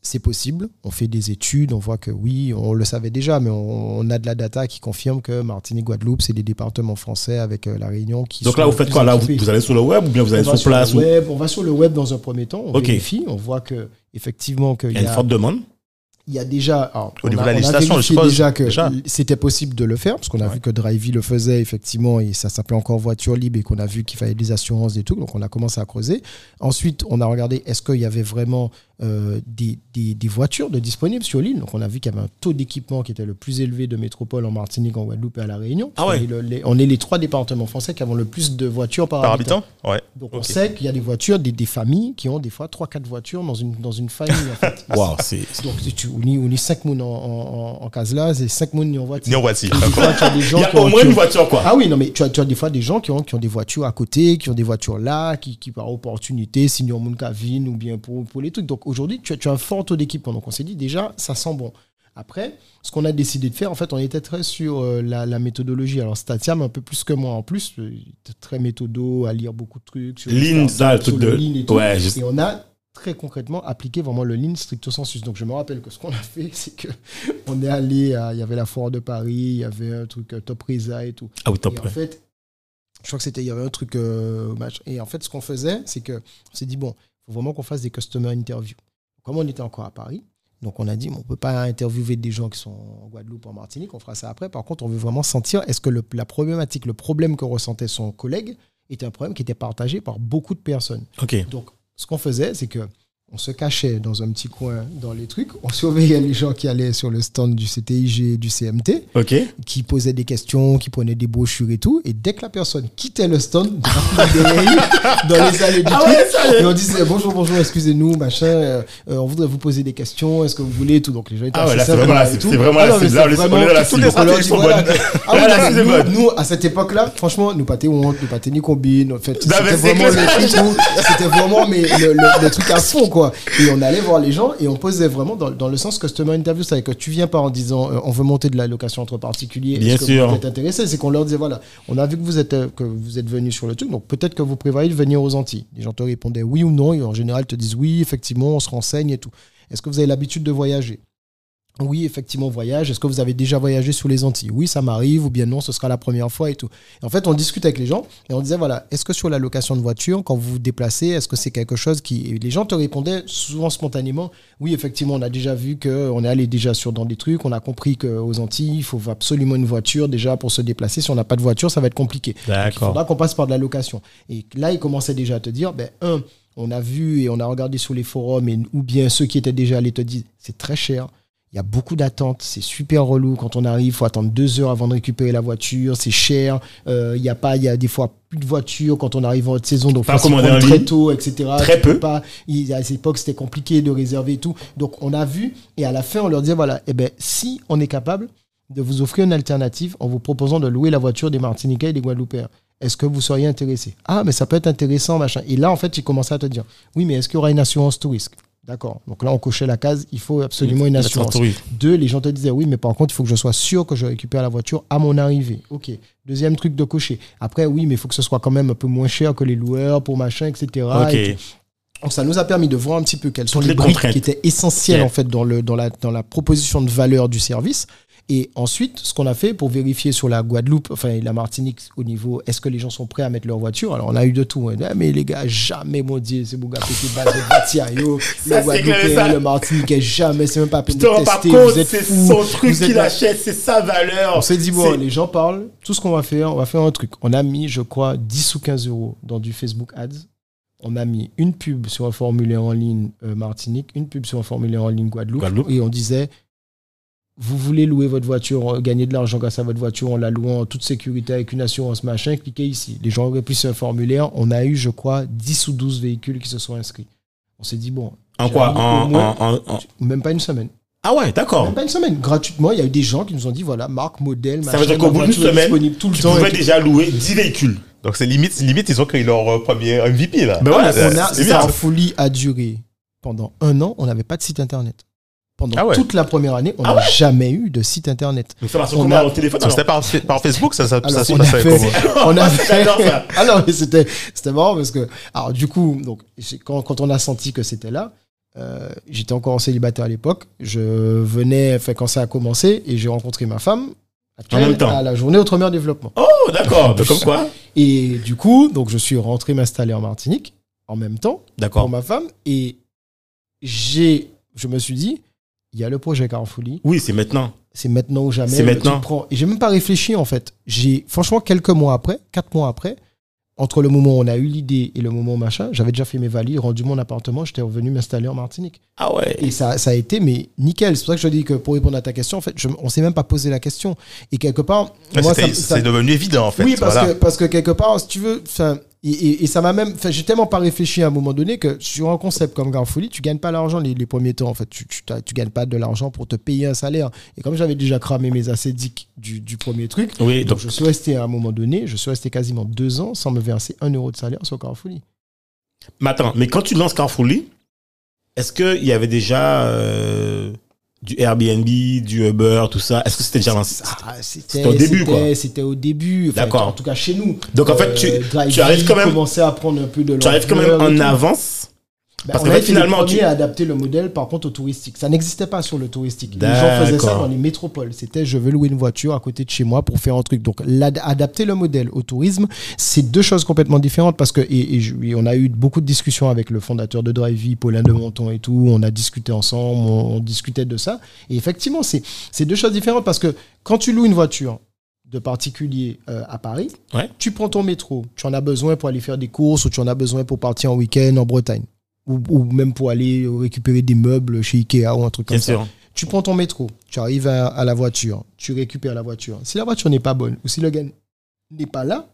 c'est possible. On fait des études, on voit que oui, on le savait déjà, mais on, on a de la data qui confirme que Martinique, Guadeloupe, c'est des départements français avec euh, la Réunion qui Donc là, vous faites quoi Là, vous, allez sur le web ou bien vous allez sur place le ou- web, on va sur le web dans un premier temps, on Ok. vérifie, on voit que effectivement qu'il Il y a une forte demande. Il y a déjà. alors, Au on niveau a- de la on a législation, je suppose, déjà que c'était possible de le faire, parce qu'on a Ouais. vu que Drivey le faisait effectivement, et ça s'appelait encore voiture libre, et qu'on a vu qu'il fallait des assurances, des trucs, donc on a commencé à creuser. Ensuite, on a regardé est-ce qu'il y avait vraiment euh, des, des- des voitures de disponibles sur l'île. Donc on a vu qu'il y avait un taux d'équipement qui était le plus élevé de métropole en Martinique, en Guadeloupe et à La Réunion. Ah ouais. on, est le- les, on est les trois départements français qui avons le plus de voitures par, par habitant. habitant Ouais. Donc on sait qu'il y a des voitures, des, des familles qui ont des fois 3-4 voitures dans une, dans une famille. en fait. <laughs> <laughs> Donc, tu, on est, on est 5 mounes en, en, en, en case là, c'est 5 mounes en voiture. Ni en voiture. Des fois, tu as des gens <laughs> Il y a qui ont- au moins une voiture, quoi. Ah oui, non, mais tu as, tu as des fois des gens qui ont, qui ont des voitures à côté, qui ont des voitures là, qui, qui par opportunité, signent moun Kavin ou bien pour, pour les trucs. Donc aujourd'hui, tu as, tu as un fort taux d'équipement. Donc on s'est dit déjà, ça sent bon. Après, ce qu'on a décidé de faire, en fait, on était très sur euh, la, la méthodologie. Alors Statiam, un peu plus que moi en plus, euh, très méthodo, à lire beaucoup de trucs. sur Lean, ça, le sur le de. lean et tout. Ouais, juste. Et on a très concrètement appliqué vraiment le lean stricto sensus. Donc je me rappelle que ce qu'on a fait, <laughs> c'est que on est allé, à- il y avait la foire de Paris, il y avait un truc euh, Top Reza et tout. Ah oui, top. Et en fait, je crois que c'était, il y avait un truc euh, au match. Et en fait, ce qu'on faisait, c'est que on s'est dit, bon, faut vraiment qu'on fasse des customer interviews. Comme on était encore à Paris, donc on a dit, on ne peut pas interviewer des gens qui sont en Guadeloupe, en Martinique, on fera ça après. Par contre, on veut vraiment sentir, est-ce que le- la problématique, le problème que ressentait son collègue était un problème qui était partagé par beaucoup de personnes? Donc, ce qu'on faisait, c'est que on se cachait dans un petit coin dans les trucs, on surveillait les gens qui allaient sur le stand du CTIG du CMT, Ok. qui posaient des questions, qui prenaient des brochures et tout, et dès que la personne quittait le stand, <laughs> dans les allées du Ah truc, ouais, et on disait bonjour, bonjour, excusez-nous, machin, euh, euh, on voudrait vous poser des questions, est-ce que vous voulez et tout. Donc les gens étaient Ah ouais, c'est vraiment la et cible. C'est vraiment Ah la cible. Là, on est- la cible. <laughs> Ah est nous, à cette époque-là, franchement, nous pas honte, nous pas ni combine, en fait. C'était vraiment le truc où c'était vraiment mais le, truc à fond, quoi. Et on allait voir les gens et on posait vraiment dans, dans le sens customer interview, c'est-à-dire que tu viens pas en disant euh, on veut monter de la location entre particuliers, Bien est-ce que sûr. vous êtes intéressé, c'est qu'on leur disait voilà, on a vu que vous êtes euh, que vous êtes venu sur le truc, donc peut-être que vous prévoyez de venir aux Antilles. Les gens te répondaient oui ou non, et en général te disent oui, effectivement, on se renseigne et tout. Est-ce que vous avez l'habitude de voyager? Oui, effectivement, voyage. Est-ce que vous avez déjà voyagé sous les Antilles? Oui, ça m'arrive, ou bien non, ce sera la première fois et tout. Et en fait, on discute avec les gens et on disait, voilà, est-ce que sur la location de voiture, quand vous vous déplacez, est-ce que c'est quelque chose qui... et les gens te répondaient souvent spontanément, oui, effectivement, on a déjà vu qu'on est allé déjà sur dans des trucs, on a compris qu'aux Antilles, il faut absolument une voiture déjà pour se déplacer. Si on n'a pas de voiture, ça va être compliqué. Donc, il faudra qu'on passe par de la location. Et là, ils commençaient déjà à te dire, ben, un, on a vu et on a regardé sur les forums, et, ou bien ceux qui étaient déjà allés te disent, c'est très cher. Il y a beaucoup d'attentes, c'est super relou quand on arrive, il faut attendre deux heures avant de récupérer la voiture, c'est cher. Euh, Il y a pas, il y a des fois plus de voitures quand on arrive en haute saison, donc Pas commander très tôt, etc. Très Tu peu. Pas, il- à cette époque, c'était compliqué de réserver et tout. Donc on a vu et à la fin, on leur disait voilà, eh ben si on est capable de vous offrir une alternative en vous proposant de louer la voiture des Martiniquais et des Guadeloupéens. Est-ce que vous seriez intéressé? Ah, mais ça peut être intéressant, machin. Et là, en fait, ils commençaient à te dire oui, mais est-ce qu'il y aura une assurance tout risque D'accord. Donc là, on cochait la case il faut absolument une assurance. Deux, les gens te disaient oui, mais par contre, il faut que je sois sûr que je récupère la voiture à mon arrivée. Ok. Deuxième truc de cocher. Après, oui, mais il faut que ce soit quand même un peu moins cher que les loueurs pour machin, etc. Ok. Et. Donc ça nous a permis de voir un petit peu quelles sont les, les briques qui étaient essentielles Yeah. en fait dans, le, dans, la, dans la proposition de valeur du service. Et ensuite, ce qu'on a fait pour vérifier sur la Guadeloupe, enfin la Martinique, au niveau, est-ce que les gens sont prêts à mettre leur voiture? Alors on a eu de tout. hein. Ah, mais les gars, jamais, mon Dieu, c'est mon gars, yo. <laughs> Ça, Le Guadeloupéen, ça. le Martiniquais, jamais, c'est même pas peine de tester. compte, Vous êtes c'est son truc qu'il là- achète, c'est sa valeur. on s'est dit, bon, les gens parlent, tout ce qu'on va faire, on va faire un truc. On a mis, je crois, 10 ou 15 euros dans du Facebook Ads. On a mis une pub sur un formulaire en ligne euh, Martinique, une pub sur un formulaire en ligne Guadeloupe. Guadeloupe. Et on disait, vous voulez louer votre voiture, euh, gagner de l'argent grâce à votre voiture en la louant en toute sécurité avec une assurance machin, cliquez ici. Les gens ont rempli ce formulaire. On a eu, je crois, 10 ou 12 véhicules qui se sont inscrits. On s'est dit, bon. En quoi mis en, au moins- en- en- en- Même pas une semaine. Ah ouais, d'accord. Même pas une semaine. Gratuitement, il y a eu des gens qui nous ont dit, voilà, marque, modèle, Ça machin, veut dire qu'au bout d'une semaine, disponible tout le Tu temps. pouvais tout. déjà louer 10 véhicules. Donc c'est limite, limite, ils ont créé leur euh, premier MVP là. Ben voilà, on c'est- a, c'est sa bien. folie a duré pendant un an. On n'avait pas de site internet. Pendant Ah ouais. toute la première année, on Ah n'a ouais jamais eu de site internet. Donc ça marche On comment a- au téléphone alors c'était par, par Facebook, ça, ça, Alors, ça se on passait a fait- comment <laughs> on <laughs> a fait- J'adore ça. <laughs> Non, mais c'était, c'était marrant parce que, alors du coup, donc, quand, quand on a senti que c'était là, euh, j'étais encore en célibataire à l'époque. Je venais, enfin, quand ça a commencé, et j'ai rencontré ma femme En même temps. à la journée Outre-mer Développement. Oh, d'accord. Comme quoi Et du coup, donc, je suis rentré m'installer en Martinique en même temps. pour ma femme et j'ai je me suis dit il y a le projet Carrefourly Oui, c'est maintenant. c'est maintenant ou jamais C'est maintenant. truc prend. et j'ai même pas réfléchi en fait j'ai franchement quelques mois après quatre mois après entre le moment où on a eu l'idée et le moment où machin j'avais déjà fait mes valises rendu mon appartement j'étais revenu m'installer en Martinique Ah ouais. et ça, ça a été mais nickel c'est pour ça que je dis que pour répondre à ta question en fait je, on s'est même pas posé la question et quelque part Ouais, ça- C'est devenu évident en fait. oui, parce, voilà. que, parce que quelque part, si tu veux, et, et- et ça m'a même, j'ai tellement pas réfléchi à un moment donné que sur un concept comme Garfolie, tu gagnes pas l'argent les, les premiers temps. En fait, tu, tu, gagnes pas de l'argent pour te payer un salaire. Et comme j'avais déjà cramé mes assédiques du, du premier truc, Oui, donc donc je suis resté à un moment donné, je suis resté quasiment deux ans sans me verser un euro de salaire sur Carrefourly. Mais attends, mais quand tu lances Carrefourly, est-ce qu'il y avait déjà euh, du Airbnb, du Uber, tout ça Est-ce que c'était déjà lancé? Ah, C'était au début, quoi. C'était au début. Enfin, D'accord. En tout cas, chez nous. Donc, en fait, tu- Drive tu arrives quand même- à prendre un peu de Tu arrives quand même en avance Ben, Parce on a finalement, tu- à adapter le modèle, par contre, au touristique. Ça n'existait pas sur le touristique. Les gens faisaient ça dans les métropoles. C'était je veux louer une voiture à côté de chez moi pour faire un truc. Donc, adapter le modèle au tourisme, c'est deux choses complètement différentes parce que, et, et je- et on a eu beaucoup de discussions avec le fondateur de Drivey, Paulin de Monton et tout. On a discuté ensemble, on, on discutait de ça. Et effectivement, c'est c'est deux choses différentes parce que quand tu loues une voiture, de particulier euh, à Paris, Ouais. tu prends ton métro, tu en as besoin pour aller faire des courses ou tu en as besoin pour partir en week-end en Bretagne. Ou, ou même pour aller récupérer des meubles chez Ikea ou un truc comme ça. Tu prends ton métro, tu arrives à, à la voiture, tu récupères la voiture. Si la voiture n'est pas bonne ou si le gars n'est pas là,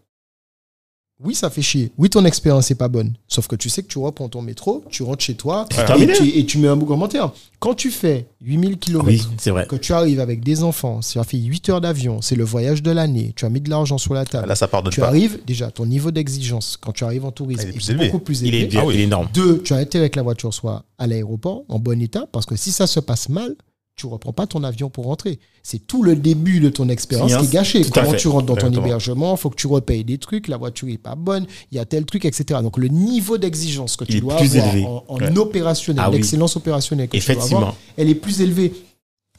oui, ça fait chier. Oui, ton expérience n'est pas bonne. Sauf que tu sais que tu reprends ton métro, tu rentres chez toi et, tu, et tu mets un beau commentaire. Quand tu fais 8000 km, Oui, c'est vrai. que tu arrives avec des enfants, tu as fait 8 heures d'avion, c'est le voyage de l'année, tu as mis de l'argent sur la table. Là, ça pardonne tu pas. arrives, déjà, ton niveau d'exigence quand tu arrives en tourisme Il est est, plus élevé. beaucoup plus Il élevé. est, Ah oui. il est énorme. Deux, tu as intérêt que la voiture soit à l'aéroport, en bon état, parce que si ça se passe mal, tu reprends pas ton avion pour rentrer. C'est tout le début de ton expérience qui est gâché. Comment tu rentres dans ton Exactement. hébergement, faut que tu repayes des trucs, la voiture est pas bonne, il y a tel truc, etc. Donc le niveau d'exigence que tu dois avoir en, en Ouais. opérationnel, Ah oui. l'excellence opérationnelle que tu dois avoir, elle est plus élevée.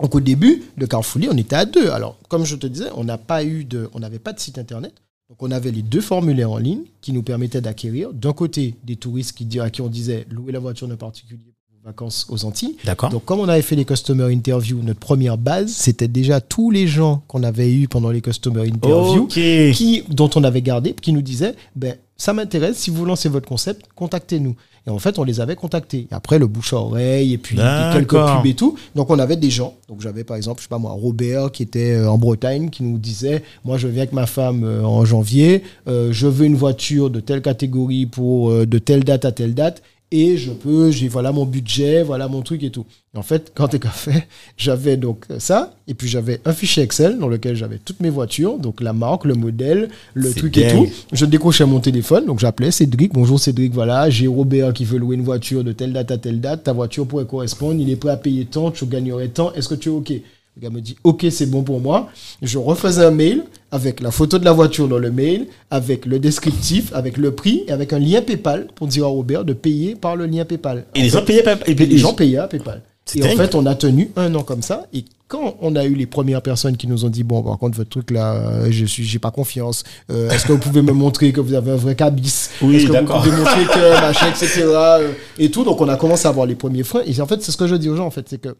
Donc au début de Carrefourly, on était à deux. Alors comme je te disais, on n'a pas eu de, on n'avait pas de site internet. Donc on avait les deux formulaires en ligne qui nous permettaient d'acquérir d'un côté des touristes qui à qui on disait louer la voiture d'un particulier vacances aux Antilles. D'accord. Donc comme on avait fait les customer interviews, notre première base, c'était déjà tous les gens qu'on avait eu pendant les customer interviews qui, dont on avait gardé, qui nous disaient ben, ça m'intéresse, si vous lancez votre concept, contactez-nous. Et en fait, on les avait contactés. Et après, le bouche à oreille, et puis quelques pubs et tout. Donc, on avait des gens. Donc, j'avais par exemple, je sais pas moi, Robert qui était euh, en Bretagne, qui nous disait Moi, je viens avec ma femme euh, en janvier, euh, je veux une voiture de telle catégorie pour euh, de telle date à telle date. Et je peux, j'ai voilà mon budget, voilà mon truc et tout. Et en fait, quand t'es café, <laughs> j'avais donc ça, et puis j'avais un fichier Excel dans lequel j'avais toutes mes voitures, donc la marque, le modèle, le truc et tout. Je décrochais mon téléphone, donc j'appelais Cédric. Bonjour Cédric, voilà, j'ai Robert qui veut louer une voiture de telle date à telle date. Ta voiture pourrait correspondre, il est prêt à payer tant, tu gagnerais tant. Est-ce que tu es OK? Le gars me dit OK, c'est bon pour moi. Je refaisais un mail avec la photo de la voiture dans le mail, avec le descriptif, avec le prix et avec un lien PayPal pour dire à Robert de payer par le lien PayPal. Et les gens payaient. Et Et les gens payaient à PayPal. Et en fait, on a tenu un an comme ça. Et quand on a eu les premières personnes qui nous ont dit bon, par contre, votre truc là, euh, je suis, j'ai pas confiance. Euh, Est-ce que vous pouvez me montrer que vous avez un vrai cabis? Oui, Est-ce que vous pouvez montrer que <laughs> machin, etc. euh, Et tout. Donc, on a commencé à avoir les premiers freins. Et en fait, c'est ce que je dis aux gens. En fait, c'est que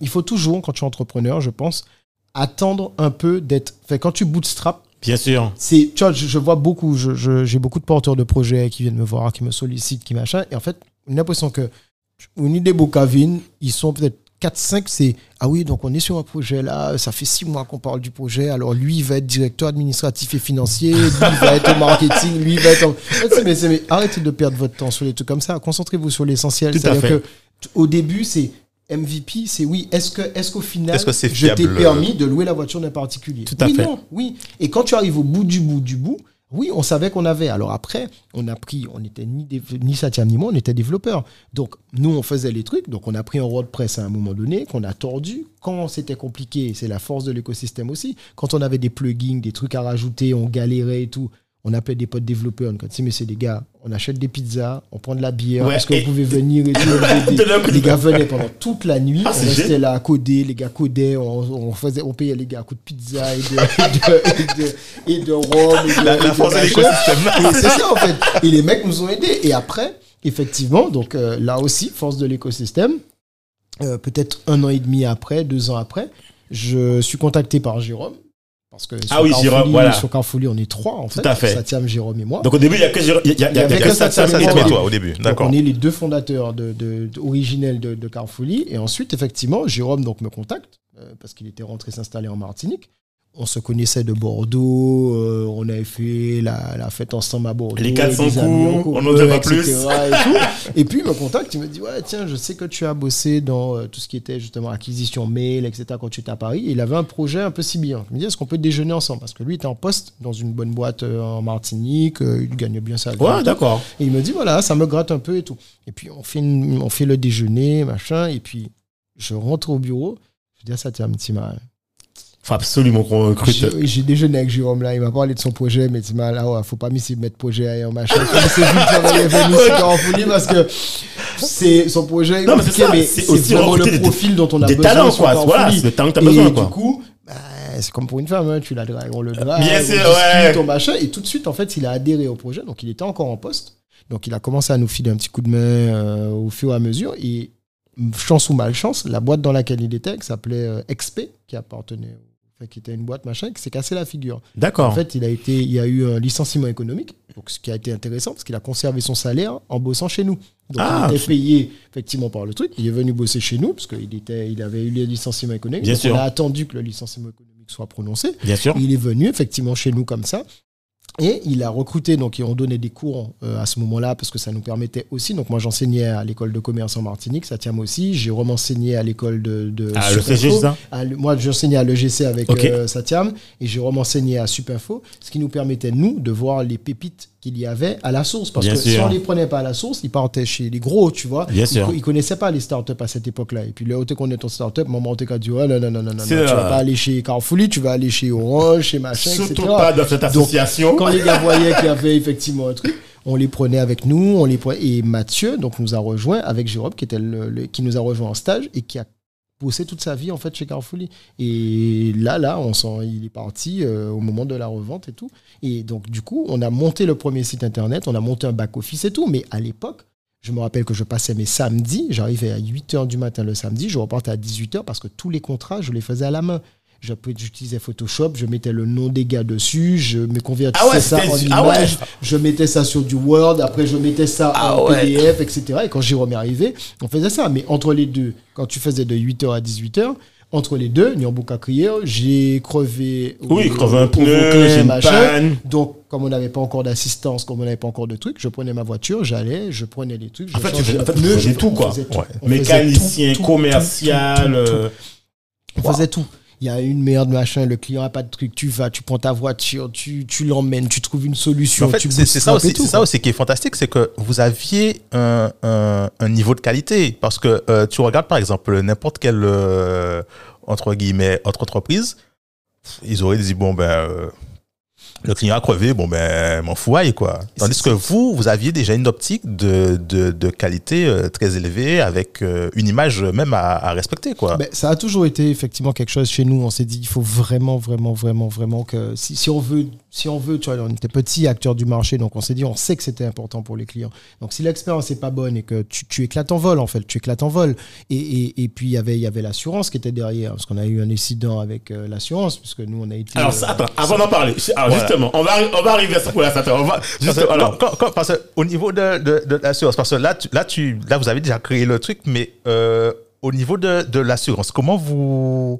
il faut toujours, quand tu es entrepreneur, je pense, attendre un peu d'être. Fait, quand tu bootstrap, Bien sûr. c'est tu vois je, je vois beaucoup je- je- j'ai beaucoup de porteurs de projets qui viennent me voir qui me sollicitent qui machin. Et en fait j'ai l'impression que au niveau des Bocavines ils sont peut-être 4 5 c'est ah oui donc on est sur un projet là ça fait 6 mois qu'on parle du projet. Alors lui il va être directeur administratif et financier lui il va être au marketing lui il va être en... Mais, arrêtez de perdre votre temps sur les trucs comme ça. Concentrez-vous sur l'essentiel. C'est-à-dire que au début c'est MVP, c'est oui. Est-ce que, est-ce qu'au final, que je t'ai permis de louer la voiture d'un particulier? Tout à oui, fait. non, oui. Et quand tu arrives au bout du bout du bout, oui, on savait qu'on avait. Alors après, on a pris, on n'était ni, ni Satya ni moi, on était développeurs. Donc nous, on faisait les trucs. Donc on a pris un WordPress à un moment donné, qu'on a tordu. Quand c'était compliqué, c'est la force de l'écosystème aussi. Quand on avait des plugins, des trucs à rajouter, on galérait et tout. On appelait des potes développeurs. On dit, mais c'est des gars, on achète des pizzas, on prend de la bière. Ouais, Est-ce que et- vous pouvez venir et tout. <laughs> <laughs> Les gars venaient pendant toute la nuit. Ah, on restait génial. là à coder. Les gars codaient. On, on faisait, on payait les gars à coups de pizza et de, et de, et de, et de rhum. Et de, La, la l'écosystème. Et c'est ça en fait. Et les mecs nous ont aidés. Et après, effectivement, donc euh, là aussi, force de l'écosystème, euh, peut-être un an et demi après, deux ans après, je suis contacté par Jérôme. Parce que Ah oui, Jérôme, voilà. Sur Carrefourly, on est trois en fait. à fait. Satiam, Jérôme et moi. Donc au début, il y a que il y a, il y a, il y a, Il y avait que que ça, ça, ça, ça, et toi. au début. D'accord. on est les deux fondateurs de, de- de- originels de, de. Et ensuite, effectivement, Jérôme donc, me contacte euh, parce qu'il était rentré s'installer en Martinique. On se connaissait de Bordeaux, euh, on avait fait la, la fête ensemble à Bordeaux. Les 400 des amis en coups, on n'en dit pas plus. <laughs> Et, puis, il me contacte, il me dit Ouais, tiens, je sais que tu as bossé dans euh, tout ce qui était justement acquisition mail, etc., quand tu étais à Paris. Et il avait un projet un peu similaire. Il me dit Est-ce qu'on peut déjeuner ensemble? Parce que lui, il était en poste dans une bonne boîte euh, en Martinique, euh, il gagne bien sa vie. Ouais, d'accord. Et il me dit, voilà, ça me gratte un peu et tout. Et puis, on fait, une- on fait le déjeuner, machin. Et puis, je rentre au bureau. Je dis à Satya Mtima, Faut absolument qu'on recrute. j'ai déjeuné avec Jérôme là. Il m'a parlé de son projet, mais Mtima, là, ouais, faut pas m'y mettre projet ailleurs, machin. Comme <laughs> c'est vite, on y venir sur Carrefourly parce que c'est son projet. est Non, mais c'est ça, c'est aussi vraiment le des- profil dont on a Des besoin talents, sur quoi. Voilà, c'est le talent que t'as besoin, du quoi. coup, bah, c'est comme pour une femme, hein, tu la dragues, on le drague, Bien sûr, ouais. on machin. Et tout de suite, en fait, il a adhéré au projet, donc il était encore en poste. Donc il a commencé à nous filer un petit coup de main euh, au fur et à mesure. Et chance ou malchance, la boîte dans laquelle il était, qui s'appelait euh, XP, qui appartenait enfin, qui était une boîte machin, qui s'est cassé la figure. D'accord. En fait, il a été, il y a eu un licenciement économique, donc ce qui a été intéressant parce qu'il a conservé son salaire en bossant chez nous. Donc Ah, il était payé effectivement par le truc. Il est venu bosser chez nous parce qu'il était, il avait eu le licenciement économique. Bien donc sûr. On a attendu que le licenciement économique soit prononcé. Bien sûr. Il est venu effectivement chez nous comme ça. Et il a recruté, donc on donnait des cours euh, à ce moment-là parce que ça nous permettait aussi. Donc moi j'enseignais à l'école de commerce en Martinique, ça tient aussi. J'ai enseigné à l'école de, de Ah, Supinfo. À moi, j'enseignais à l'EGC avec Ok. euh, Satiam et j'ai enseigné à Supinfo, ce qui nous permettait, nous, de voir les pépites qu'il y avait à la source. Parce Bien que si on les prenait pas à la source, ils partaient chez les gros, tu vois. Bien ils, sûr. co- ils connaissaient pas les startups à cette époque-là. Et puis, le haut qu'on est ton startup, maman, on t'a dit, oh, non, non, non, non, non, tu vas pas aller chez Carrefour, tu vas aller chez Orange, chez machin, Surtout etc. pas dans cette Donc, association. Quand les gars voyaient qu'il y avait effectivement un truc, on les prenait avec nous, on les prenait, et Mathieu donc nous a rejoint avec Jérôme qui était le, le- qui nous a rejoint en stage et qui a bossé toute sa vie en fait chez Carrefour. Et là là, on s'en, il est parti euh, au moment de la revente et tout. Et donc du coup, on a monté le premier site internet, on a monté un back office et tout, mais à l'époque je me rappelle que je passais mes samedis, j'arrivais à 8h du matin le samedi, je repartais à 18h parce que tous les contrats, je les faisais à la main. J'utilisais Photoshop, je mettais le nom des gars dessus, je me convertissais Ah ouais, ça en ah ouais. image, je mettais ça sur du Word, après je mettais ça Ah en ouais. PDF, etc. Et quand Jérôme est arrivé, on faisait ça. Mais entre les deux, quand tu faisais de 8h à 18h, entre les deux, Nyambuka crier, j'ai crevé. Oui, crevé un pneu, j'ai une machin. panne. Donc, comme on n'avait pas encore d'assistance, comme on n'avait pas encore de trucs, je prenais ma voiture, j'allais, je prenais les trucs. je En fait, tu en fait, pneu, faisais tout, quoi. tout. Ouais. Mécanicien, tout, commercial. tout, On faisait tout. Il y a une merde, machin, le client a pas de truc, tu vas, tu prends ta voiture, tu, tu l'emmènes, tu trouves une solution. en fait, tu c'est ça aussi, tout, c'est ça quoi. aussi qui est fantastique, c'est que vous aviez un, un- un niveau de qualité. Parce que euh, tu regardes par exemple n'importe quelle euh, entre guillemets autre entreprise, ils auraient dit bon ben euh, le client a crevé, bon ben m'en fous aille, quoi. Tandis que vous, vous aviez déjà une optique de, de, de qualité euh, très élevée avec euh, une image même à, à respecter, quoi. Ben, ça a toujours été effectivement quelque chose chez nous. On s'est dit, il faut vraiment, vraiment, vraiment, vraiment que si, si on veut, si on veut, tu vois, on était petits acteurs du marché, donc on s'est dit, on sait que c'était important pour les clients. Donc si l'expérience n'est pas bonne et que tu, tu éclates en vol, en fait, tu éclates en vol. Et, et, et puis il y avait, il y avait l'assurance qui était derrière, parce qu'on a eu un incident avec euh, l'assurance, puisque nous on a été. Alors, euh, ça, attends, avant d'en parler, alors, Voilà. justement, on va, on va arriver à ça. Voilà, ça, attends, on va, Parce juste, alors, quand- quand- parce que au niveau de, de, de l'assurance, parce que là, tu, là, tu, là, vous avez déjà créé le truc, mais euh, au niveau de, de l'assurance, comment vous.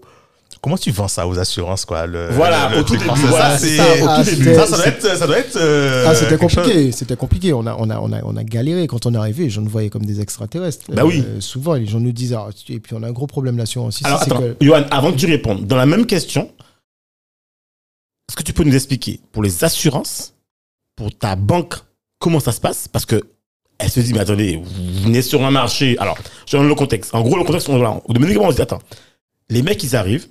Comment tu vends ça aux assurances, quoi le, Voilà, le au tout début, voilà, ça, au Ah, doit être. Ça doit être euh, Ah, c'était compliqué, c'était compliqué. On a, on, a, on, a, on a galéré quand on est arrivé. Gens nous voyaient comme des extraterrestres. Bah oui. souvent, les gens nous disent, ah, et puis on a un gros problème d'assurance ici. Alors, attends, que- Johan, avant que tu répondes, dans la même question, est-ce que tu peux nous expliquer pour les assurances, pour ta banque, comment ça se passe? Parce que elle se dit, mais attendez, vous venez sur un marché. Alors, je donne le contexte. En gros, le contexte, on, voilà, Dominique, on se dit, attends, les mecs, ils arrivent,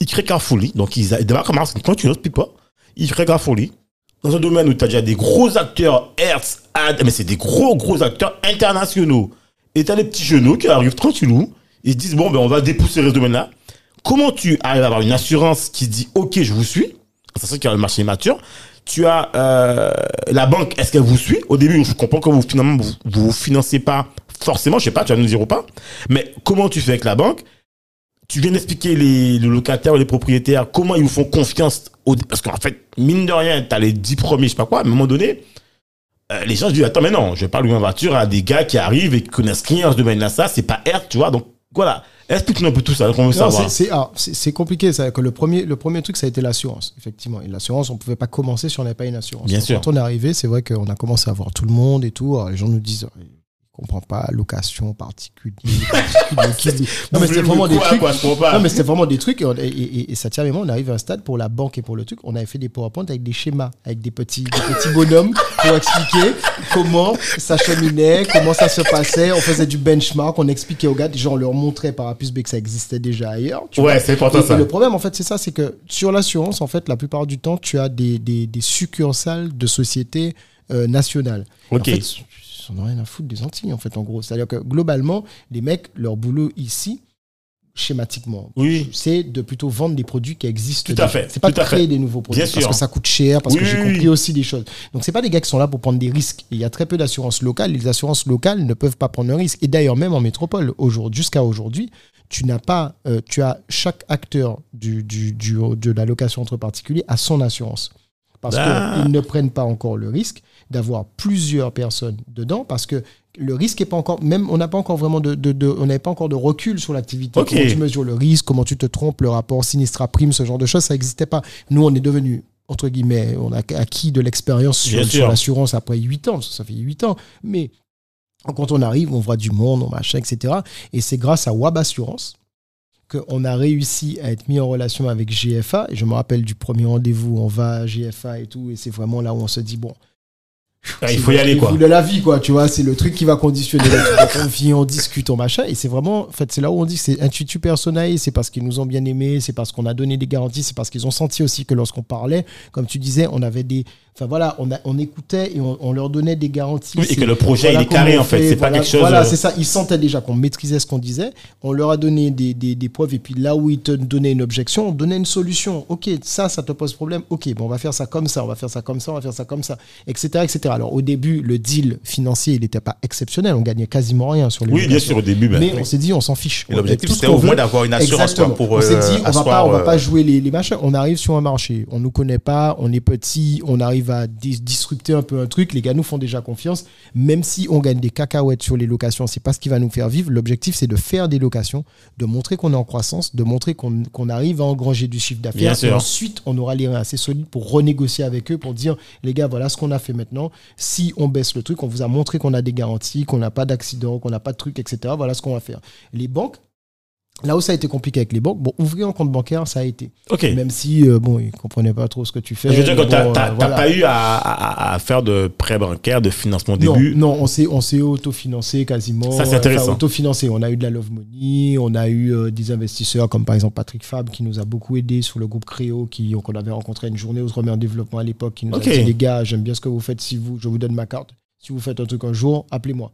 ils créent Carrefourly, donc ils, ils comme un quand tu n'oses pas, ils créent Carrefourly. Dans un domaine où tu as déjà des gros acteurs, Hertz, Ad, mais c'est des gros, gros acteurs internationaux. Et tu as des petits genoux qui arrivent tranquillou, ils se disent, bon, ben, on va dépoussiérer ce domaine-là. Comment tu arrives à avoir une assurance qui dit, OK, je vous suis, ça qu'il y a le marché mature. Tu as euh, la banque, est-ce qu'elle vous suit? Au début, je comprends que vous, finalement, vous, vous financez pas forcément, je sais pas, tu vas nous dire ou pas. Mais comment tu fais avec la banque? Tu viens d'expliquer les, les locataires ou les propriétaires, comment ils vous font confiance au- Parce qu'en fait, mine de rien, tu as les 10 premiers, je sais pas quoi, à un moment donné, euh, les gens se disent, attends, mais non, je vais pas louer ma voiture à des gars qui arrivent et qui connaissent rien ce domaine-là, ça, c'est pas R, tu vois. Donc, voilà. Explique-nous un peu tout ça, qu'on veut savoir. c'est- ah, c'est- compliqué. C'est que le premier, le premier truc, ça a été l'assurance, effectivement. Et l'assurance, on pouvait pas commencer si on n'avait pas une assurance. Bien Donc, sûr. Quand on est arrivé, c'est vrai qu'on a commencé à voir tout le monde et tout. Alors, les gens nous disent, ils comprennent pas, location, particulier, <laughs> Non, mais c'était vraiment des trucs. quoi, comprends. Non, mais c'était vraiment des trucs. Et, on- et- et- et ça tient vraiment. On arrive à un stade pour la banque et pour le truc. On avait fait des PowerPoint avec des schémas, avec des petits, des petits bonhommes pour expliquer comment ça cheminait, comment ça se passait. On faisait du benchmark. On expliquait aux gars. Déjà, on leur montrait par A plus B que ça existait déjà ailleurs. tu Ouais, c'est important ça. Le problème, en fait, c'est ça, c'est que sur l'assurance, en fait, la plupart du temps, tu as des, des, des succursales de sociétés euh, nationales. Ok. En fait, ils n'en ont rien à foutre des Antilles, en fait, en gros. C'est-à-dire que globalement, les mecs, leur boulot ici, schématiquement. Oui. C'est de plutôt vendre des produits qui existent. Tout à fait, C'est pas à créer fait. des nouveaux produits Bien parce sûr. que ça coûte cher, parce que j'ai compris oui. aussi des choses. Donc c'est pas des gars qui sont là pour prendre des risques. Il y a très peu d'assurances locales. Les assurances locales ne peuvent pas prendre un risque. Et d'ailleurs même en métropole, aujourd'hui, jusqu'à aujourd'hui, tu n'as pas, euh, tu as chaque acteur du, du, du- de la location entre particuliers a son assurance. Parce Ah. qu'ils ne prennent pas encore le risque d'avoir plusieurs personnes dedans, parce que le risque est pas encore, même on n'a pas encore vraiment de, de- de- on n'avait pas encore de recul sur l'activité. Comment tu mesures le risque, comment tu te trompes, le rapport sinistre à prime, ce genre de choses, ça n'existait pas. Nous, on est devenu entre guillemets, on a acquis de l'expérience sur, l'assurance après 8 ans, ça fait 8 ans. Mais quand on arrive, on voit du monde, on machin, etc. Et c'est grâce à Wab Assurance qu'on a réussi à être mis en relation avec GFA. Et je me rappelle du premier rendez-vous, on va à GFA et tout, et c'est vraiment là où on se dit, bon, Ah, il faut y le aller, quoi. de la vie, quoi, tu vois, c'est le truc qui va conditionner on vient, on discute, on machin, et c'est vraiment, en fait, c'est là où on dit que c'est intuitu personae, c'est parce qu'ils nous ont bien aimés, c'est parce qu'on a donné des garanties, c'est parce qu'ils ont senti aussi que lorsqu'on parlait, comme tu disais, on avait des, enfin voilà, on, a, on écoutait et on, on leur donnait des garanties. Oui, et C'est- que le projet, il est carré, en fait. C'est pas voilà, quelque chose, Voilà, euh, c'est ça. Ils sentaient déjà qu'on maîtrisait ce qu'on disait. On leur a donné des, des, des preuves. Et puis là où ils te donnaient une objection, on donnait une solution. Ok, ça, ça te pose problème. Ok, bon, on va faire ça comme ça, on va faire ça comme ça, on va faire ça comme ça, etc. etc. Alors au début, le deal financier, il n'était pas exceptionnel. On gagnait quasiment rien sur les Oui, bien sûr, au début. ben, Mais oui. on s'est dit, on s'en fiche. L'objectif, c'était au moins d'avoir une assurance quoi, pour on s'est euh, dit, on va pas, on va euh, pas jouer les, les machins. On arrive sur un marché, on nous connaît pas, on est petit, on arrive à dis- disrupter un peu un truc. Les gars nous font déjà confiance. Même si on gagne des cacahuètes sur les locations, c'est pas ce qui va nous faire vivre. L'objectif, c'est de faire des locations, de montrer qu'on est en croissance, de montrer qu'on arrive à engranger du chiffre d'affaires. Et ensuite, on aura les reins assez solides pour renégocier avec eux, pour dire, les gars, voilà ce qu'on a fait maintenant. Si on baisse le truc, on vous a montré qu'on a des garanties, qu'on n'a pas d'accident, qu'on n'a pas de truc, etc. Voilà ce qu'on va faire. Les banques, Là où ça a été compliqué avec les banques, bon, ouvrir un compte bancaire, ça a été. Ok. Même si, euh, bon, ils comprenaient pas trop ce que tu fais. Je veux dire que bon, t'as- euh, voilà. pas eu à, à- à faire de prêt bancaire, de financement au début. non, on s'est, on s'est autofinancé quasiment. Ça, c'est intéressant. Enfin, autofinancé. On a eu de la Love Money, on a eu euh, des investisseurs comme par exemple Patrick Fab qui nous a beaucoup aidé sur le groupe Créo, qui, qu'on avait rencontré une journée Outre-mer en développement à l'époque, qui nous a dit les gars, j'aime bien ce que vous faites. Si vous, je vous donne ma carte. Si vous faites un truc un jour, appelez-moi.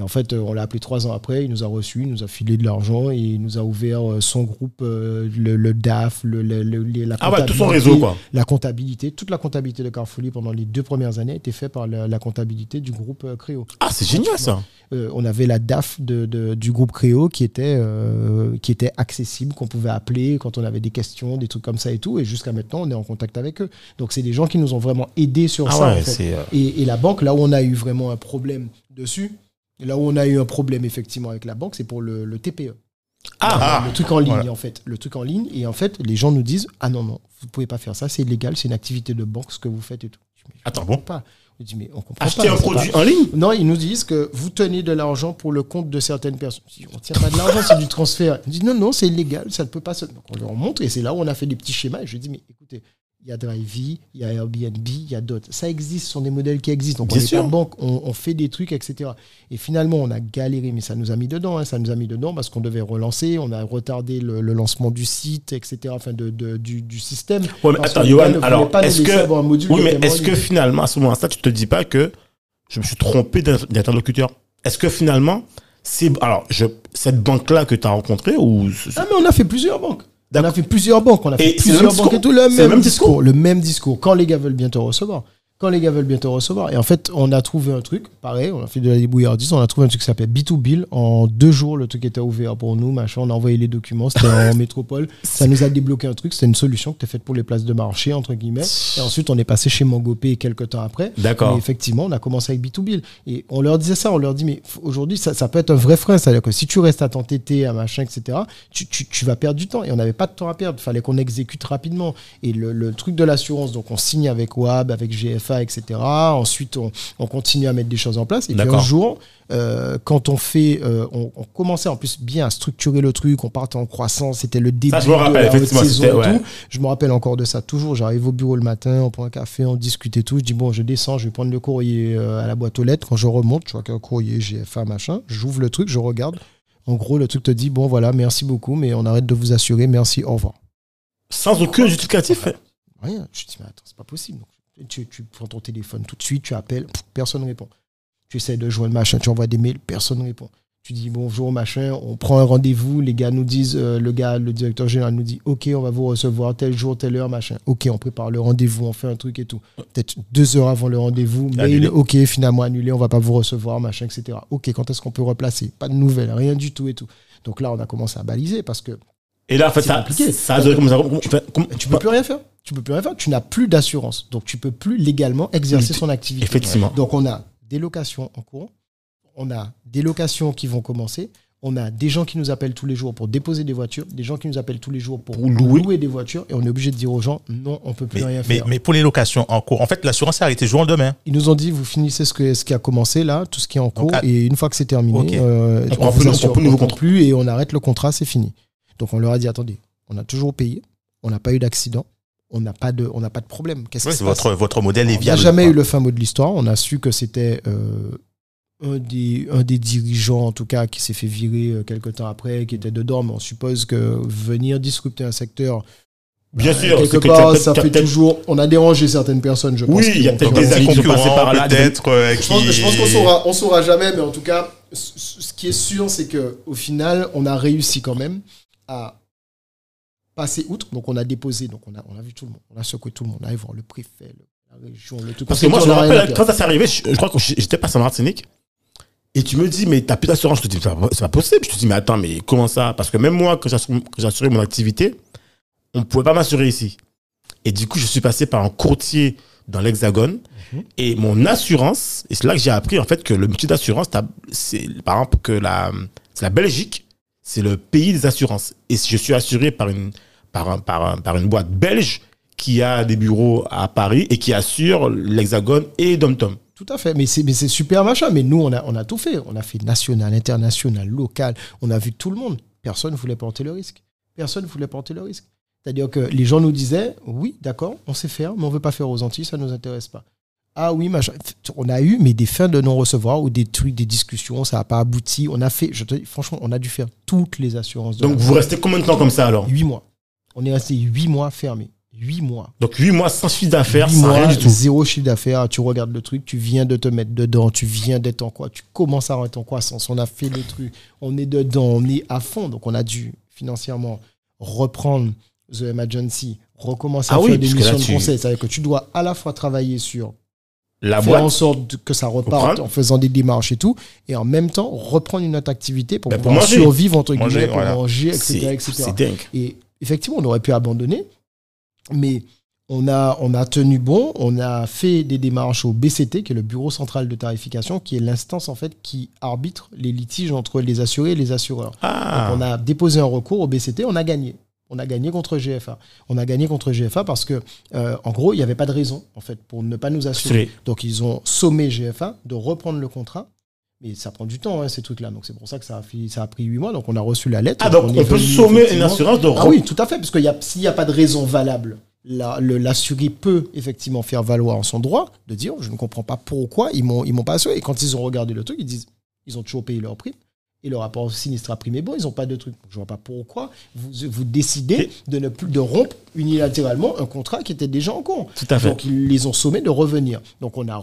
Et en fait, euh, on l'a appelé trois ans après, il nous a reçus, il nous a filé de l'argent il nous a ouvert euh, son groupe, euh, le, le DAF, le, le- la Ah ouais, tout son comptabilité, réseau, quoi. La comptabilité, toute la comptabilité de Carrefourly pendant les deux premières années était faite par la, la comptabilité du groupe Créo. Ah, c'est génial, ça. Euh, on avait la DAF de, de- du groupe Créo qui était, euh, qui était accessible, qu'on pouvait appeler quand on avait des questions, des trucs comme ça et tout. Et jusqu'à maintenant, on est en contact avec eux. Donc, c'est des gens qui nous ont vraiment aidés sur Ah ça. ouais, en fait. c'est. euh, Et, et la banque, là où on a eu vraiment un problème dessus, et là où on a eu un problème effectivement avec la banque, c'est pour le, le TPE. Ah, le truc en ligne, voilà. en fait. Le truc en ligne. Et en fait, les gens nous disent Ah non, non, vous pouvez pas faire ça, c'est illégal, c'est une activité de banque, ce que vous faites et tout. Je dis, Mais je Attends, bon. pas. Je dis Mais on comprend acheter pas. un produit en ligne? Non, ils nous disent que vous tenez de l'argent pour le compte de certaines personnes. Je dis, On ne tient pas de l'argent, c'est du transfert. Ils disent non, non, c'est illégal, ça ne peut pas se. Donc on leur montre et c'est là où on a fait des petits schémas. Et je dis, mais écoutez, il y a Drivey, il y a Airbnb, il y a d'autres. Ça existe, ce sont des modèles qui existent. Donc Bien on est sûr. banque, on, on fait des trucs, etc. Et finalement, on a galéré, mais ça nous a mis dedans. hein, ça nous a mis dedans parce qu'on devait relancer, on a retardé le, le lancement du site, etc. Enfin, de, de- du, du système. Ouais, mais attends, ne Johan, alors, est-ce que. avoir un module Oui, mais est-ce que finalement, à ce moment-là, tu te dis pas que je me suis trompé d'in- d'interlocuteur Est-ce que finalement, c'est. Alors, je, cette banque-là que tu as rencontrée, ou. Ah, mais on a fait plusieurs banques. On a fait plusieurs banques, on a fait plusieurs banques et tout, le C'est même, le même discours, le même discours. Quand les gars veulent bien te recevoir. Quand les gars veulent bien te recevoir. Et en fait, on a trouvé un truc, pareil, on a fait de la débrouillardise, on a trouvé un truc qui s'appelle B2Bill. En deux jours, le truc était ouvert pour nous, machin, on a envoyé les documents, c'était en <laughs> métropole. Ça nous a débloqué un truc, c'était une solution qui était faite pour les places de marché, entre guillemets. Et ensuite, on est passé chez Mangopé quelques temps après. D'accord. Et effectivement, on a commencé avec B2Bill. Et on leur disait ça, on leur dit, mais aujourd'hui, ça, ça peut être un vrai frein. C'est-à-dire que si tu restes à t'entêter, à machin, etc., tu, tu- tu vas perdre du temps. Et on n'avait pas de temps à perdre. Il fallait qu'on exécute rapidement. Et le, le truc de l'assurance, donc on signe avec WAB, avec Etc. Ensuite, on, on continue à mettre des choses en place. Et puis un jour, euh, quand on fait, euh, on, on commençait en plus bien à structurer le truc, on partait en croissance, c'était le début Ça, je me rappelle, de la saison ouais. tout. Je me rappelle encore de ça toujours. J'arrive au bureau le matin, on prend un café, on discute et tout. Je dis bon, je descends, je vais prendre le courrier euh, à la boîte aux lettres. Quand je remonte, je vois qu'il y a un courrier GFA, machin. J'ouvre le truc, je regarde. En gros, le truc te dit bon, voilà, merci beaucoup, mais on arrête de vous assurer, merci, au revoir. Sans aucun justificatif. Rien. Je dis mais attends, c'est pas possible. Donc, tu, tu prends ton téléphone tout de suite, tu appelles, personne ne répond. Tu essaies de joindre machin, tu envoies des mails, personne ne répond. Tu dis bonjour, machin, on prend un rendez-vous, les gars nous disent, euh, le gars, le directeur général nous dit, ok, on va vous recevoir tel jour, telle heure, machin. Ok, on prépare le rendez-vous, on fait un truc et tout. Peut-être deux heures avant le rendez-vous, mail, ok, finalement annulé, on va pas vous recevoir, machin, etc. Ok, quand est-ce qu'on peut replacer? Pas de nouvelles, rien du tout et tout. Donc là, on a commencé à baliser parce que Et là, en fait, ça, ça a duré comme ça. Tu peux plus rien faire. Tu peux plus rien faire. Tu n'as plus d'assurance. Donc tu peux plus légalement exercer son activité. Effectivement. Donc on a des locations en cours. On a des locations qui vont commencer. On a des gens qui nous appellent tous les jours pour déposer des voitures, des gens qui nous appellent tous les jours pour, Pour louer. des voitures, et on est obligé de dire aux gens non, on peut plus Mais, rien mais, faire. mais pour les locations en cours, en fait, l'assurance est arrêtée jour au lendemain. Ils nous ont dit vous finissez ce, que, ce qui a commencé là, tout ce qui est en cours, et une fois que c'est terminé, euh, On on, prend vous on contrat. plus et on arrête le contrat, c'est fini. Donc on leur a dit attendez, on a toujours payé, on n'a pas eu d'accident, on n'a pas de, on n'a pas de problème. Qu'est-ce Ouais, qui se c'est passe votre, modèle est On n'a viable. jamais eu le fin mot de l'histoire. On a su que c'était euh, un, des, un des dirigeants, en tout cas, qui s'est fait virer euh, quelques temps après, qui était dedans. Mais on suppose que venir disrupter un secteur, Bien bah, sûr, quelque part, ça fait toujours. On a dérangé certaines personnes, je pense. Oui, il y a peut-être des par là. peut-être. euh, je pense, je pense qu'on saura, on saura jamais, mais en tout cas, ce ce qui est sûr, c'est que au final, on a réussi quand même à passer outre. Donc, on a déposé, donc on a, on a vu tout le monde, on a secoué tout le monde, on a allé voir le préfet, le- la région, le truc. Parce que moi, je me rappelle, quand ça s'est arrivé, je, je crois que j'étais passé en Martinique. Et tu me dis, mais t'as plus d'assurance. Je te dis, c'est pas, possible. Je te dis, mais attends, mais comment ça? Parce que même moi, quand j'assurais mon activité, on ne pouvait pas m'assurer ici. Et du coup, je suis passé par un courtier dans l'Hexagone. Mhm. Et mon assurance, et c'est là que j'ai appris en fait que le métier d'assurance, c'est par exemple que la, c'est la Belgique, c'est le pays des assurances. Et je suis assuré par une, un- par un- par une boîte belge qui a des bureaux à Paris et qui assure l'Hexagone et DomTom. Tout à fait, mais c'est c'est super machin. Mais nous, on a, on a tout fait. On a fait national, international, local. On a vu tout le monde. Personne ne voulait porter le risque. Personne ne voulait porter le risque. C'est-à-dire que les gens nous disaient, oui, d'accord, on sait faire, mais on veut pas faire aux Antilles, ça ne nous intéresse pas. Ah oui, machin. On a eu, mais des fins de non-recevoir ou des trucs, des discussions, ça n'a pas abouti. On a fait, je te dis, franchement, on a dû faire toutes les assurances. de Donc vous restez combien de temps comme ça alors Huit mois. On est resté huit mois fermés. Huit mois. Donc 8 mois sans chiffre d'affaires, Huit sans mois, rien du tout. Zéro chiffre d'affaires, tu regardes le truc, tu viens de te mettre dedans, tu viens d'être en quoi, tu commences à être en croissance, on a fait le truc, on est dedans, on est à fond, donc on a dû financièrement reprendre The Emergency, recommencer Ah à oui, faire des missions là, de conseil, c'est-à-dire que tu dois à la fois travailler sur La faire en sorte que ça reparte en faisant des démarches et tout, et en même temps reprendre une autre activité pour Ben, pour pouvoir manger. survivre entre Manger, guillemets, pour voilà. manger, etc., dingue. Et effectivement, on aurait pu abandonner, mais on a, on a tenu bon, on a fait des démarches au BCT, qui est le Bureau central de tarification, qui est l'instance en fait qui arbitre les litiges entre les assurés et les assureurs. Ah, Donc, on a déposé un recours au BCT, on a gagné. On a gagné contre GFA. On a gagné contre GFA parce que, euh, en gros, il n'y avait pas de raison en fait pour ne pas nous assurer. Donc ils ont sommé GFA de reprendre le contrat. Mais ça prend du temps, hein, ces trucs-là. Donc c'est pour ça que ça a, fait- ça a pris huit mois. Donc on a reçu la lettre. Ah, donc on peut venu, sommer une assurance de Ah oui, tout à fait. Parce que s'il n'y a pas de raison valable, la- le- l'assuré peut effectivement faire valoir son droit de dire je ne comprends pas pourquoi ils m'ont ils m'ont pas assuré. Et quand ils ont regardé le truc, ils disent ils ont toujours payé leur prime. Et le rapport sinistre à prime est bon, ils n'ont pas de truc. Je vois pas pourquoi vous, vous décidez de ne plus de rompre unilatéralement un contrat qui était déjà en cours. Tout à fait. Donc ils les ont sommés de revenir. Donc on, a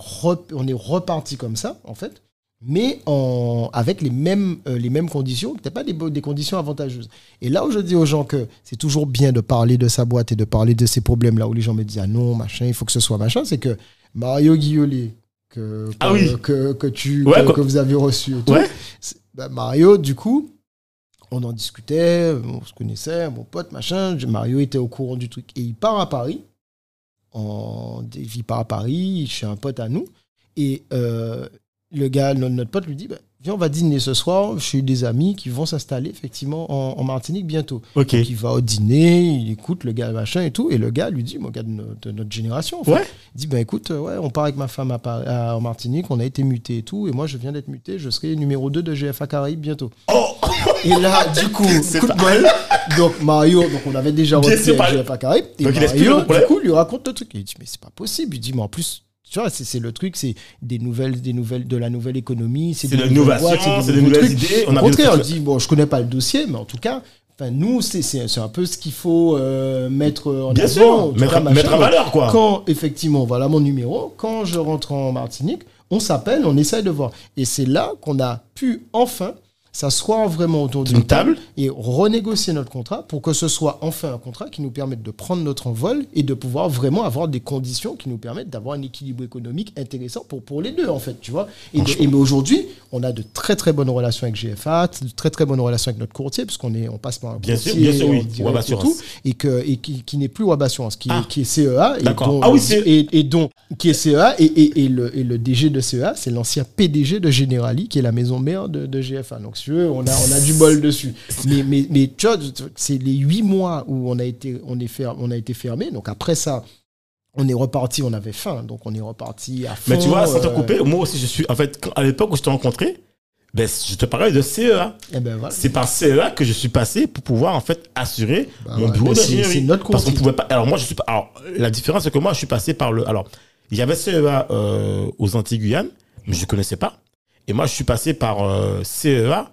on est reparti comme ça, en fait, mais en, avec les mêmes, euh, les mêmes conditions, peut-être pas des, conditions avantageuses. Et là où je dis aux gens que c'est toujours bien de parler de sa boîte et de parler de ces problèmes, là où les gens me disent ah non, machin, il faut que ce soit machin, c'est que Mario Guillolé, que, Ah que, oui. que, que tu, Ouais, que, quoi. que vous avez reçu, Ouais. bah, Mario, du coup, on en discutait, on se connaissait, mon pote, machin. Mario était au courant du truc. Et il part à Paris. En, il part à Paris chez un pote à nous. Et euh, le gars, notre, notre pote, lui dit bah, Viens, on va dîner ce soir chez des amis qui vont s'installer effectivement en, en Martinique bientôt. Ok. Donc il va au dîner, il écoute le gars, machin et tout. Et le gars lui dit Mon gars de notre, de notre génération, en fait, Ouais. il dit ben écoute, euh, ouais, on part avec ma femme à en Martinique, on a été muté et tout, et moi je viens d'être muté, je serai numéro 2 de GFA Caraïbes bientôt. Oh Et là, du coup, <laughs> C'est coup de bol. Donc Mario, donc on avait déjà Bien repris sûr, avec par- GFA Caraïbes, et Donc, il explique Mario, problème. du coup, lui raconte le truc. Et il dit mais c'est pas possible. Il dit mais en plus. Tu vois, c'est le truc, c'est des nouvelles, des nouvelles, de la nouvelle économie, C'est de l'innovation, c'est des nouvelles trucs. idées. Au On a contraire, on dit, bon, je connais pas le dossier, mais en tout cas, enfin, nous, c'est- un peu ce qu'il faut euh, mettre en Bien avant. sûr, mettre, cas, mettre en valeur quoi. Quand, effectivement, voilà mon numéro, quand je rentre en Martinique, on s'appelle, on essaye de voir. Et c'est là qu'on a pu enfin s'asseoir vraiment autour D'une table. et renégocier notre contrat pour que ce soit enfin un contrat qui nous permette de prendre notre envol et de pouvoir vraiment avoir des conditions qui nous permettent d'avoir un équilibre économique intéressant pour, pour les deux, en fait, tu vois. Et, de- et mais aujourd'hui, on a de très très bonnes relations avec GFA, de très très bonnes relations avec notre courtier, puisqu'on est, on passe par un Bien sûr, courtier bien sûr, oui, Web et tout, et, que, et qui, qui n'est plus Web Assurance, qui, Ah. est, qui est CEA. Et dont- Ah oui, et, et dont, qui est CEA, et, le, et le DG de CEA, c'est l'ancien PDG de Generali, qui est la maison mère de, de GFA. Donc, tu veux, on a, on a du bol dessus. Mais, mais, mais tu vois, c'est les huit mois où on a été, on est fer- on a été fermé. Donc, après ça, on est reparti, on avait faim. Donc, on est reparti à fond. Mais tu vois, sans te euh, couper, moi aussi, je suis. En fait, à l'époque où je t'ai rencontré, ben, je te parlais de CEA. eh ben, voilà. C'est par CEA que je suis passé pour pouvoir en fait assurer Bah mon bureau d'ingénierie. Parce qu'on pouvait pas. Alors moi je suis pas. Alors la différence c'est que moi je suis passé par le. Alors il y avait CEA euh, aux Antilles Guyane, mais je connaissais pas. Et moi je suis passé par euh, CEA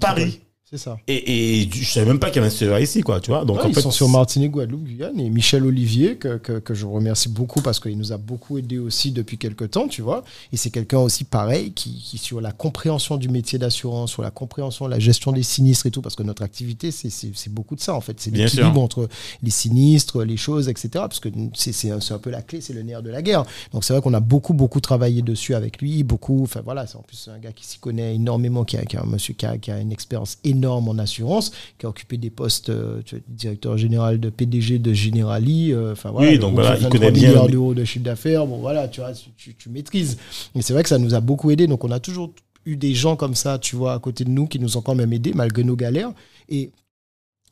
Paris. C'est ça. Et, et je savais même pas qu'il y avait un CEA ici quoi, tu vois. Donc Ouais, en ils fait sont sur Martinique, Guadeloupe, Guyane. Et Michel Olivier, que, que, que je remercie beaucoup parce qu'il nous a beaucoup aidé aussi depuis quelques temps, tu vois. Et c'est quelqu'un aussi pareil qui, qui, sur la compréhension du métier d'assurance, sur la compréhension, la gestion des sinistres et tout, parce que notre activité, c'est- beaucoup de ça, en fait. C'est l'équilibre entre les sinistres, les choses, etc. Parce que c'est un, un peu la clé, c'est le nerf de la guerre. Donc c'est vrai qu'on a beaucoup, beaucoup travaillé dessus avec lui, beaucoup. Enfin voilà, c'est en plus un gars qui s'y connaît énormément, qui a, qui a un monsieur qui a, qui a une expérience énorme en assurance, qui a occupé des postes, euh, directeur général de PDG de Generali. euh, Enfin voilà, Oui, donc groupe voilà, il 23 connaît bien milliards d'euros de chiffre d'affaires. Bon voilà, tu vois, tu, tu- maîtrises. Et c'est vrai que ça nous a beaucoup aidé. Donc on a toujours eu des gens comme ça, tu vois, à côté de nous qui nous ont quand même aidés malgré nos galères. Et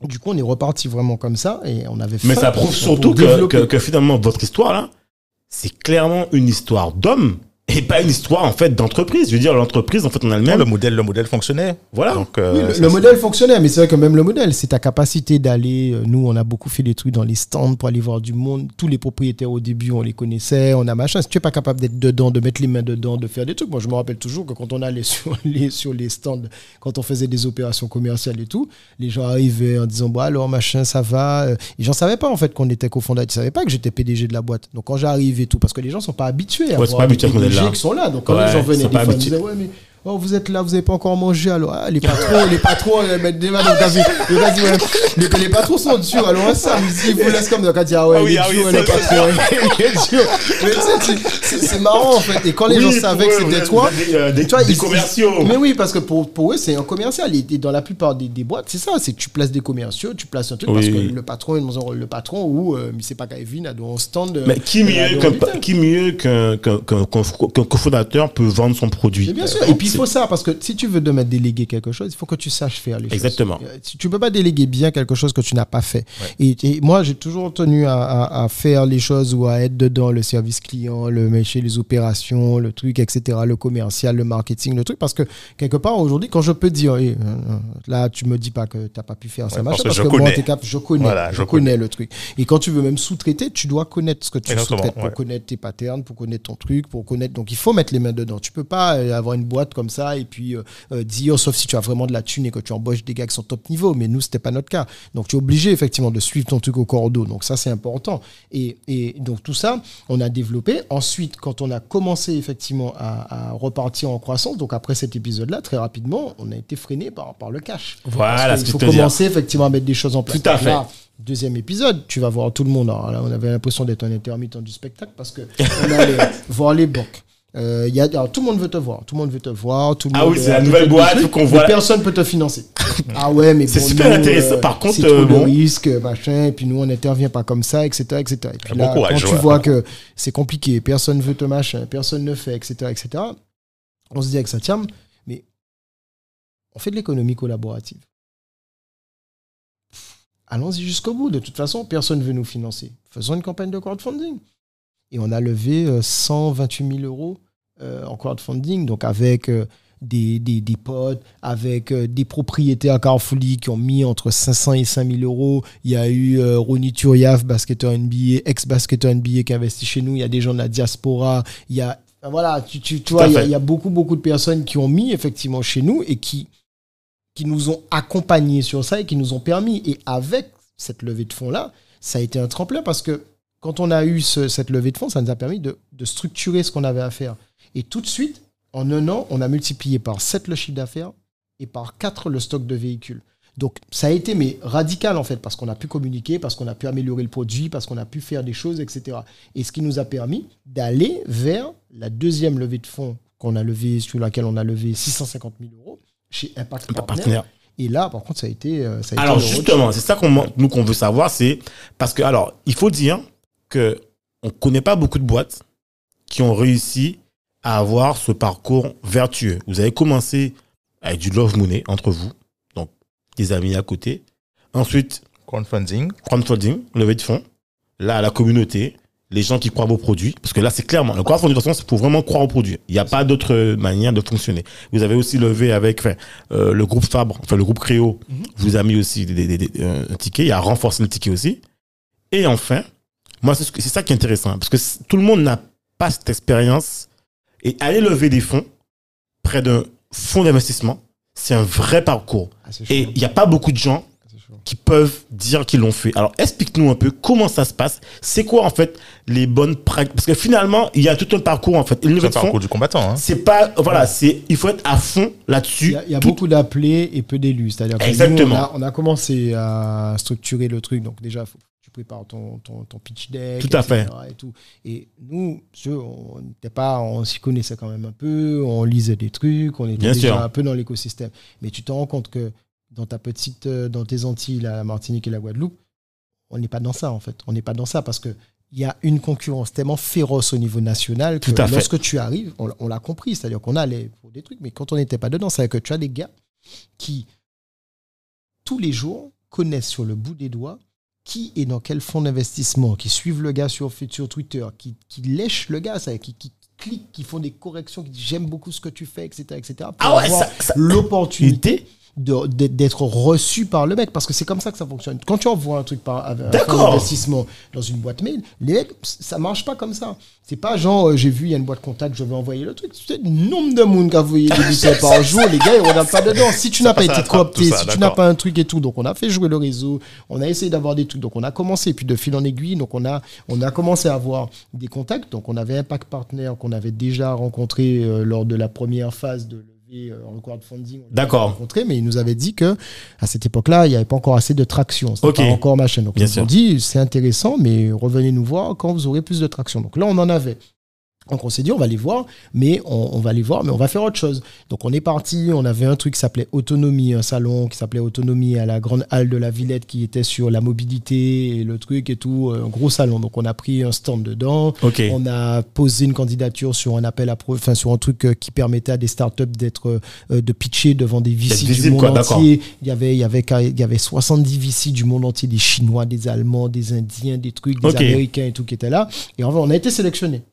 du coup, on est reparti vraiment comme ça et on avait. Mais ça prouve surtout que, que, que finalement votre histoire là, c'est clairement une histoire d'homme et pas une histoire en fait d'entreprise. Je veux dire l'entreprise en fait en elle-même. le modèle, le modèle fonctionnait. Voilà. Donc, euh, Oui, le, modèle fonctionnait, mais c'est vrai que même le modèle, c'est ta capacité d'aller. euh, Nous, on a beaucoup fait des trucs dans les stands pour aller voir du monde. Tous les propriétaires au début, on les connaissait, on a machin. Si tu es pas capable d'être dedans, de mettre les mains dedans, de faire des trucs. Moi, je me rappelle toujours que quand on allait <laughs> sur les, sur les stands, quand on faisait des opérations commerciales et tout, les gens arrivaient en disant, bon, alors, machin, ça va. Euh, Et j'en savais pas, en fait, qu'on était cofondateur. Ils savaient pas que j'étais PDG de la boîte. Donc, quand j'arrive et tout, parce que les gens sont pas habitués à Ouais, c'est voir pas des habitué qui sont là. Donc, quand Ouais, les gens ils venaient, sont des habitués. disaient, ouais, mais Oh, vous êtes là, vous n'avez pas encore mangé. Alors, ah, les patrons, <laughs> les patrons, ils mettent des mains dans le. Les, gars disent, ouais, les, les patrons sont durs. Alors, ça, ils vous laissent comme dans le cas, ah ouais, Ah oui, il est ah dur, le. Il est. Mais tu sais, tu- c'est marrant, en fait. Et quand les Oui, gens savaient eux, que c'était toi, des, euh, des- tu vois, des ils- commerciaux. ils- Mais oui, parce que pour, pour eux, c'est un commercial. Et, dans la plupart des, des boîtes, c'est ça. C'est tu places des commerciaux, tu places un truc Oui, parce que le patron un rôle de patron ou, euh, mais c'est pas Kevin, un stand. euh, Mais qui mieux qu'un cofondateur peut vendre son produit? Mais bien sûr. Et puis il faut ça, parce que si tu veux demain déléguer quelque chose, il faut que tu saches faire les Exactement. choses. Si tu peux pas déléguer bien quelque chose que tu n'as pas fait. Et, et moi, j'ai toujours tenu à, à- à faire les choses ou à être dedans, le service client, le métier, les opérations, le truc, etc., le commercial, le marketing, le truc. Parce que quelque part, aujourd'hui, quand je peux dire, Eh, euh, euh, là, tu me dis pas que tu n'as pas pu faire ça, machin, parce que moi, connais. t'es cap- je connais, Voilà, je, je connais le truc. Et quand tu veux même sous-traiter, tu dois connaître ce que tu Exactement, sous-traites pour ouais. connaître tes patterns, pour connaître ton truc, pour connaître. Donc il faut mettre les mains dedans. Tu peux pas euh, avoir une boîte comme ça et puis euh, euh, dire, sauf si tu as vraiment de la thune et que tu embauches des gars qui sont top niveau. Mais nous, c'était pas notre cas. Donc tu es obligé effectivement de suivre ton truc au cordeau. Donc ça, c'est important. Et, et donc tout ça, on a développé. Ensuite, quand on a commencé effectivement à, à repartir en croissance, donc après cet épisode-là, très rapidement, on a été freiné par, par le cash. Voilà Parce ce que faut je te dire. commencer effectivement à mettre des choses en place. Tout à fait. là, Deuxième épisode, tu vas voir tout le monde. Alors là, on avait l'impression d'être un intermittent du spectacle parce que <laughs> on allait voir les banques. Euh, il y a, alors, tout le monde veut te voir, tout le monde veut te voir. Tout le Ah monde oui, euh, c'est la nouvelle boîte, qu'on voit- Personne peut te financer. <laughs> ah ouais, mais C'est bon, super nous, intéressant. euh, Par contre, c'est euh, trop de bon. risques, machin. Et puis nous, on n'intervient pas comme ça, etc., etc. Et puis là, courage, quand tu ouais. vois que c'est compliqué, personne veut te machin, personne ne fait, etc., etc. On se dit avec Satiam, mais on fait de l'économie collaborative. Allons-y jusqu'au bout. De toute façon, personne ne veut nous financer. Faisons une campagne de crowdfunding. Et on a levé euh, 128 000 euros euh, en crowdfunding, donc avec euh, des, des, des potes, avec euh, des propriétaires Carrefourly qui ont mis entre 500 et 5 000 euros. Il y a eu euh, Ronny Turiaf, basketteur NBA, ex-basketteur NBA qui investit chez nous. Il y a des gens de la diaspora. Il y a, voilà, tu, tu, tu vois, il y, a, fait. il y a beaucoup, beaucoup de personnes qui ont mis effectivement chez nous et qui, qui nous ont accompagnés sur ça et qui nous ont permis. Et avec cette levée de fonds-là, ça a été un tremplin parce que quand on a eu ce- cette levée de fonds, ça nous a permis de, de structurer ce qu'on avait à faire. Et tout de suite, en un an, on a multiplié par 7 le chiffre d'affaires et par 4 le stock de véhicules. Donc ça a été mais radical en fait parce qu'on a pu communiquer, parce qu'on a pu améliorer le produit, parce qu'on a pu faire des choses, etc. Et ce qui nous a permis d'aller vers la deuxième levée de fonds qu'on a levée, sur laquelle on a levé 650 000 euros chez Impact partenaire. Et là, par contre, ça a été. euh, Ça a Alors été justement, c'est ça qu'on nous qu'on veut savoir, c'est parce que alors il faut dire que on connaît pas beaucoup de boîtes qui ont réussi à avoir ce parcours vertueux. Vous avez commencé avec du love money entre vous, donc des amis à côté. Ensuite, Crowdfunding. crowdfunding, levée de fonds. Là, la communauté, les gens qui croient vos produits. Parce que là, c'est clairement, le crowdfunding, de toute façon, c'est pour vraiment croire aux produits. Il n'y a pas d'autre manière de fonctionner. Vous avez aussi levé avec enfin, euh, le groupe Fabre, enfin le groupe Créo, vous a mis aussi des, des- des- euh, un ticket, il a renforcé le ticket aussi. Et enfin, moi, c'est ça qui est intéressant. Parce que tout le monde n'a pas cette expérience. Et aller lever des fonds près d'un fonds d'investissement, c'est un vrai parcours. Ah. Et il n'y a pas beaucoup de gens chaud. qui peuvent dire qu'ils l'ont fait. Alors, explique-nous un peu comment ça se passe. C'est quoi, en fait, les bonnes pratiques Parce que finalement, il y a tout un parcours, en fait. Le parcours du combattant. Hein. c'est pas, voilà, c'est, il faut être à fond là-dessus. Il y a, il y a Tout- beaucoup d'appelés et peu d'élus. C'est-à-dire que nous, Exactement. on, a, on a commencé à structurer le truc. Donc, déjà, faut prépares ton, ton, ton pitch deck. Tout à fait. Et, tout. et nous, on n'était pas, on s'y connaissait quand même un peu. On lisait des trucs. On était Bien déjà sûr. un peu dans l'écosystème. Mais tu te rends compte que dans ta petite, euh, dans tes Antilles, la Martinique et la Guadeloupe, on n'est pas dans ça, en fait. On n'est pas dans ça parce que il y a une concurrence tellement féroce au niveau national que Tout à fait. lorsque tu arrives, on, l'a- on l'a compris, c'est-à-dire qu'on allait pour des trucs, mais quand on n'était pas dedans, c'est que tu as des gars qui, tous les jours, connaissent sur le bout des doigts qui est dans quel fonds d'investissement, qui suivent le gars sur, sur Twitter, qui, qui lèchent le gars, ça, qui, qui cliquent, qui font des corrections, qui disent j'aime beaucoup ce que tu fais, etc. etc. pour Ah ouais, l'opportunité d'être reçu par le mec parce que c'est comme ça que ça fonctionne. Quand tu envoies un truc par un d'investissement dans une boîte mail, les mecs, ça marche pas comme ça. C'est pas genre euh, j'ai vu il y a une boîte contact, je vais envoyer le truc. C'est le nombre de monde qui a envoyé des <laughs> bulletins par jour, les gars ils regardent pas dedans. Si tu n'as pas passe à été coopté, si tu n'as pas un truc et tout, donc on a fait jouer le réseau, on a essayé d'avoir des trucs, donc on a commencé puis de fil en aiguille, donc on a on a commencé à avoir des contacts, donc on avait un pack partenaire qu'on avait déjà rencontré euh, lors de la première phase de euh, en crowdfunding. D'accord. mais il nous avait dit que à cette époque-là, il n'y avait pas encore assez de traction. C'était Ok. pas encore machin. Donc, ils nous dit, c'est intéressant, mais revenez nous voir quand vous aurez plus de traction. Donc là, on en avait. Donc on s'est dit, on va les voir, mais on, on va les voir, mais on va faire autre chose. Donc on est parti, on avait un truc qui s'appelait Autonomie, un salon qui s'appelait Autonomie à la grande halle de la Villette qui était sur la mobilité et le truc et tout, un gros salon. Donc on a pris un stand dedans, on a posé une candidature sur un appel à pro- enfin sur un truc euh, qui permettait à des startups d'être euh, de pitcher devant des VC du monde quoi, entier. Il y avait il y avait il y avait 70 VC du monde entier, des Chinois, des Allemands, des Indiens, des trucs, des. Américains et tout qui étaient là. Et en fait, on a été sélectionnés.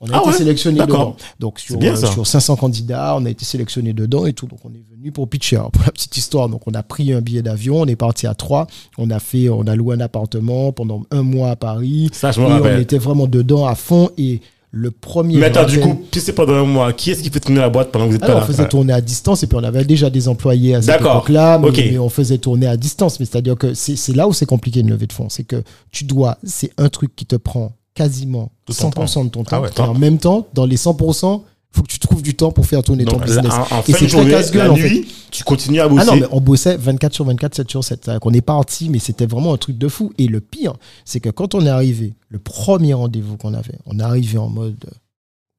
On a Ah été ouais sélectionnés D'accord. dedans. Donc sur, bien, euh, sur 500 candidats, on a été sélectionnés dedans et tout. Donc on est venu pour pitcher. Alors, <laughs> pour la petite histoire, donc on a pris un billet d'avion, on est parti à trois. On a fait, on a loué un appartement pendant un mois à Paris. Ça, je Et on était vraiment dedans à fond. Et le premier. Mais attends, du coup, puis c'est pendant un mois. Qui est-ce qui fait tourner la boîte pendant que vous êtes pas là? on faisait tourner à distance et puis on avait déjà des employés à cette époque-là, mais, mais on faisait tourner à distance. Mais c'est-à-dire que c'est c'est là où c'est compliqué une levée de fonds. C'est que tu dois, c'est un truc qui te prend quasiment Tout ton 100% de ton temps. Ah ouais, et en même temps, dans les 100%, faut que tu trouves du temps pour faire tourner ton business. là, en, en Et c'est très casse-gueule, en fait. tu continues à Ah bosser. non, mais on bossait 24 sur 24, 7 sur 7. C'est-à-dire qu'on est parti, mais c'était vraiment un truc de fou. Et le pire, c'est que quand on est arrivé, le premier rendez-vous qu'on avait, on est arrivé en mode euh,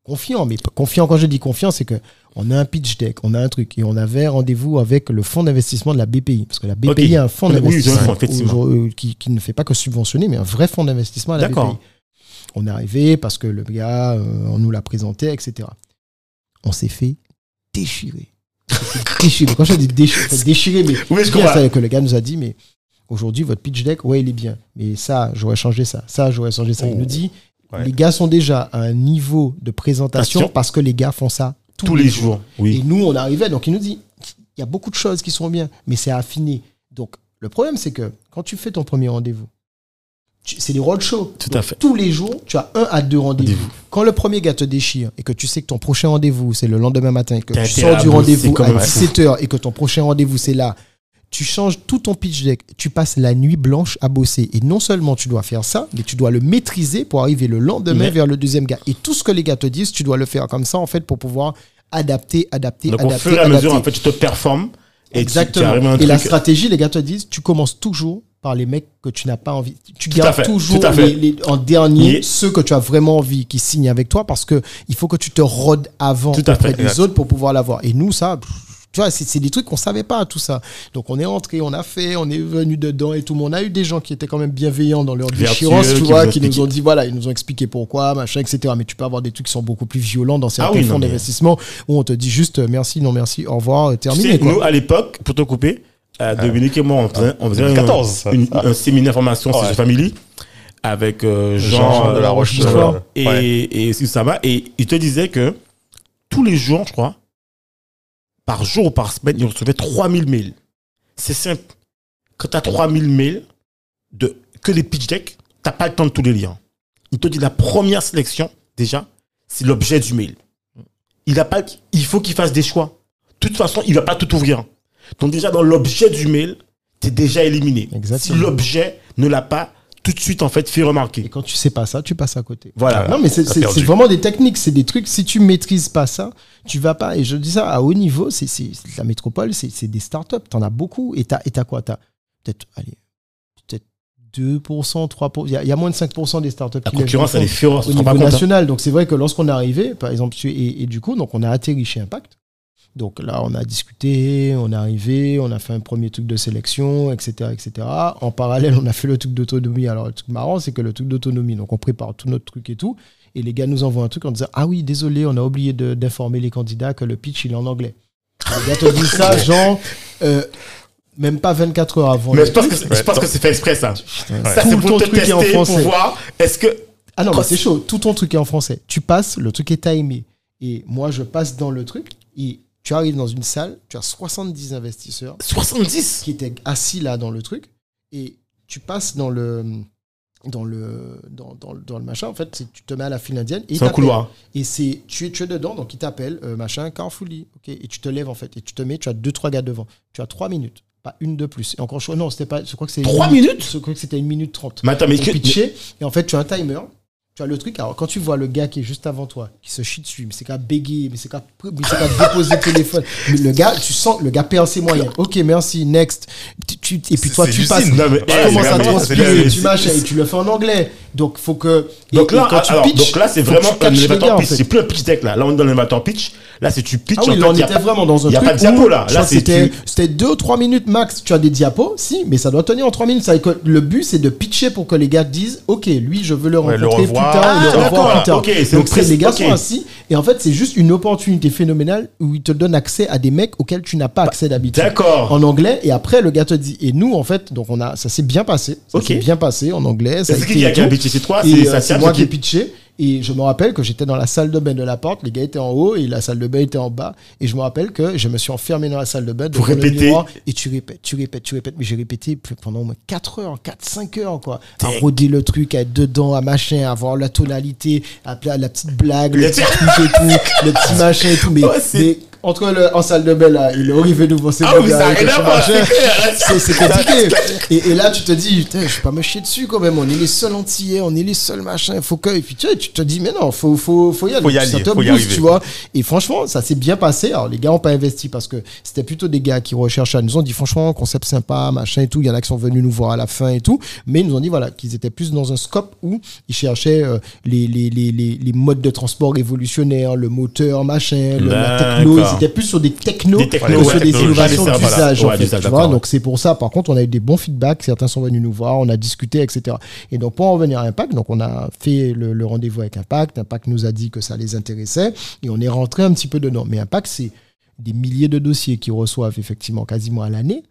confiant. Mais pas- confiant, quand je dis confiant, c'est que on a un pitch deck, on a un truc. Et on avait rendez-vous avec le fonds d'investissement de la BPI. Parce que la BPI a un fonds d'investissement aujourd'hui, qui, qui ne fait pas que subventionner, mais un vrai fonds d'investissement à la. BPI. On est arrivé parce que le gars, euh, on nous l'a présenté, etc. On s'est fait déchirer. Déchirer. Quand je dis déchirer, c'est déchirer, mais Oui, je c'est-à-dire que le gars nous a dit, mais aujourd'hui, votre pitch deck, ouais, il est bien. Mais ça, j'aurais changé ça. Ça, j'aurais changé ça. Il Oh. nous dit, Ouais. les gars sont déjà à un niveau de présentation parce que les gars font ça tous, tous les jours. Et Oui. nous, on arrivait, donc il nous dit, il y a beaucoup de choses qui sont bien, mais c'est affiné. Donc, le problème, c'est que quand tu fais ton premier rendez-vous, c'est des roadshows. Tout à fait. Tous les jours, tu as un à deux rendez-vous. Quand le premier gars te déchire et que tu sais que ton prochain rendez-vous, c'est le lendemain matin, et que tu sors du rendez-vous à un fou. 17h et que ton prochain rendez-vous, c'est là, tu changes tout ton pitch deck, tu passes la nuit blanche à bosser. Et non seulement tu dois faire ça, mais tu dois le maîtriser pour arriver le lendemain Mais- vers le deuxième gars. Et tout ce que les gars te disent, tu dois le faire comme ça, en fait, pour pouvoir adapter, adapter, Donc, au adapter, fur et à mesure, en fait, tu te performes. Et tu- tu Exactement. et la stratégie, les gars te disent, tu commences toujours par les mecs que tu n'as pas envie. Tu Tout gardes fait, toujours les- les- en dernier ceux que tu as vraiment envie qui signent avec toi parce que il faut que tu te rodes avant Tout auprès fait, des exact. autres pour pouvoir l'avoir. Et nous, ça, tu vois, c'est des trucs qu'on savait pas, tout ça. Donc on est entré, on a fait, on est venu dedans et tout. Mais on a eu des gens qui étaient quand même bienveillants dans leur déchirance, tu vois, qui nous ont dit, voilà, ils nous ont expliqué pourquoi, machin, etc. Mais tu peux avoir des trucs qui sont beaucoup plus violents dans certains Ah oui, fonds mais- d'investissement où on te dit juste euh, merci, non merci, au revoir, euh, Tu terminé. sais, quoi. nous, à l'époque, pour te couper, euh, Dominique et moi, on faisait, on faisait un- 2014, ça, une- ça. un séminaire formation sur Ouais. Family avec euh, Jean, Jean de la euh, Roche. Euh, et, ouais. et Susama. Et il te disait que tous les jours, je crois, par jour ou par semaine, il recevait 3000 mails. C'est simple. Quand tu as 3000 mails de que des pitch decks, tu pas le temps de tous les lire. Il te dit la première sélection, déjà, c'est l'objet du mail. Il, a pas, il faut qu'il fasse des choix. De toute façon, il va pas tout ouvrir. Donc déjà, dans l'objet du mail, tu es déjà éliminé. Exactement. Si l'objet ne l'a pas tout de suite, en fait, fait Et remarquer. quand tu sais pas ça, tu passes à côté. Voilà. Non, mais c'est vraiment des techniques, c'est des trucs. Si tu maîtrises pas ça, tu vas pas. Et je dis ça à haut niveau, c'est c'est- la métropole, c'est c'est des startups. T'en as beaucoup. Et t'as et t'as quoi? T'as peut-être, allez, peut-être 2%, 3%. Il y, a- il y a moins de 5% des startups La qui concurrence, elle est féroce. au niveau hein. national. Donc c'est vrai que lorsqu'on est arrivé, par exemple, et, et du coup, donc on a atterri chez Impact. Donc là, on a discuté, on est arrivé, on a fait un premier truc de sélection, etc., etc. En parallèle, on a fait le truc d'autonomie. Alors le truc marrant, c'est que le truc d'autonomie, donc on prépare tout notre truc et tout, et les gars nous envoient un truc en disant ah oui, désolé, on a oublié de- d'informer les candidats que le pitch il est en anglais. Les gars te disent ça, genre. euh, même pas 24 heures avant. Mais je pense que, truc. je pense que c'est fait exprès, ça. Ouais. Ça, Tout c'est ton pour te truc est en pour français. voir, est-ce que... Ah non, mais c'est- chaud. Tout ton truc est en français. Tu passes, le truc est timé. Et moi, je passe dans le truc. Et tu arrives dans une salle, tu as 70 investisseurs 70 qui étaient assis là dans le truc. Et tu passes dans le. Dans le, dans, dans, le- dans le machin, en fait, tu te mets à la file indienne. C'est un couloir. Et c'est, tu, es, tu es dedans, donc ils t'appellent, euh, machin, Carrefourly. ok et tu te lèves, en fait, et tu te mets, tu as deux, trois gars devant. Tu as trois minutes, pas une de plus. Et encore, je, non, c'était pas, je crois que c'est. Trois une minutes Je crois que c'était une minute trente Mais attends, mais... que- pitcher. Et en fait, tu as un timer. Tu as le truc. Alors, quand tu vois le gars qui est juste avant toi, qui se chie dessus, mais c'est qu'à bégayer, mais c'est qu'à mais c'est qu'à déposer le téléphone. Mais le gars, tu sens, le gars perd ses moyens. Ok, merci, next. Tu, et puis toi, tu passes. Non, mais- tu ouais, commences à transpirer, tu c'est- machin, et tu le fais en anglais. Donc, faut que. et- Donc et là, quand tu alors, pitches, donc là, c'est que vraiment un en pitch. fait. C'est plus un pitch deck, là. Là, on est dans l'élévateur pitch. Là, c'est tu pitches. Ah oui, là, on était pas- vraiment dans un Il n'y a pas de diapo, là. c'était, tu- c'était deux ou trois minutes max. Tu as des diapos, si, mais ça doit tenir en trois minutes. Ça le but, c'est de pitcher pour que les gars disent, OK, lui, je veux le Ouais, rencontrer le plus tard, et Ah, le revoir plus tard. ok, c'est Donc, les gars sont assis. Et en fait, c'est juste une opportunité phénoménale où ils te donnent accès à des mecs auxquels tu n'as pas accès d'habitude. D'accord. En anglais, et après, le gars te dit, et nous, en fait, donc on a, ça s'est bien passé. Ça s'est bien passé en anglais. C'est qui qui a et pitché C'est toi Et, euh, ça c'est moi qui ai pitché. Et je me rappelle que j'étais dans la salle de bain de la porte, les gars étaient en haut et la salle de bain était en bas. Et je me rappelle que je me suis enfermé dans la salle de bain Pour répéter. miroir, et tu répètes, tu répètes, tu répètes. Mais j'ai répété pendant au moins 4 heures, 4, 5 heures, quoi. À roder le truc, à être dedans, à machin, à voir la tonalité, à la petite blague, le Le- petit truc et tout, le petit machin et tout. <laughs> Mais entre le, en salle de bain, là, et le arrivé nouveau, c'est Ah oui, ça <laughs> c'est compliqué. Et, et là, tu te dis, putain, je vais pas me chier dessus quand même. On est les seuls antillais, on est les seuls machins. Faut que. Et puis tu, tu te dis, mais non, faut, faut, faut y aller. Faut y Ça aller, te faut y tu vois. Et franchement, ça s'est bien passé. Alors, les gars ont pas investi parce que c'était plutôt des gars qui recherchaient. Ils nous ont dit, franchement, concept sympa, machin et tout. Il y en a qui sont venus nous voir à la fin et tout. Mais ils nous ont dit, voilà, qu'ils étaient plus dans un scope où ils cherchaient euh, les, les, les, les, modes de transport révolutionnaires, le moteur, machin, le- la techno. D'accord. Ils étaient plus sur des technos Des technos, que ouais, sur des innovations Voilà. d'usage. en Ouais, tu vois. Donc, c'est pour ça, par contre, on a eu des bons feedbacks. Certains sont venus nous voir, on a discuté, etc. Et donc, pour en revenir à Impact, donc on a fait le, le rendez-vous avec Impact. Impact nous a dit que ça les intéressait et on est rentré un petit peu dedans. Mais Impact, c'est des milliers de dossiers qu'ils reçoivent effectivement quasiment à l'année.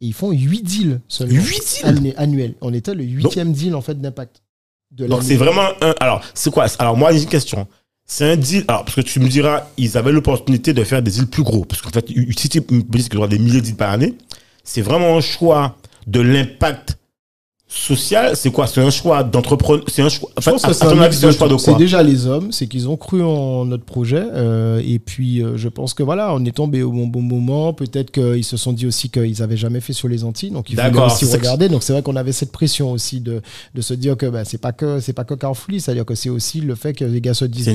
Et ils font 8 deals seulement. 8 deals Annu- annuels. On était le huitième deal en fait d'Impact. de Donc c'est vraiment un. Alors, c'est quoi? Alors, moi, j'ai une question. C'est un deal. Alors, parce que tu me diras, ils avaient l'opportunité de faire des deals plus gros. Parce qu'en fait, si tu me dis qu'ils ont des milliers de deals par année, c'est vraiment un choix de l'impact social, c'est quoi? C'est un choix d'entrepreneur C'est un choix. Enfin, c'est déjà les hommes, c'est qu'ils ont cru en notre projet. euh, et puis, euh, je pense que voilà, on est tombé au bon, bon moment. Peut-être qu'ils se sont dit aussi qu'ils n'avaient jamais fait sur les Antilles. Donc, ils voulaient aussi regarder. Donc, c'est vrai qu'on avait cette pression aussi de, de se dire que bah, c'est pas que c'est pas que c'est-à-dire que c'est aussi le fait que les gars se disent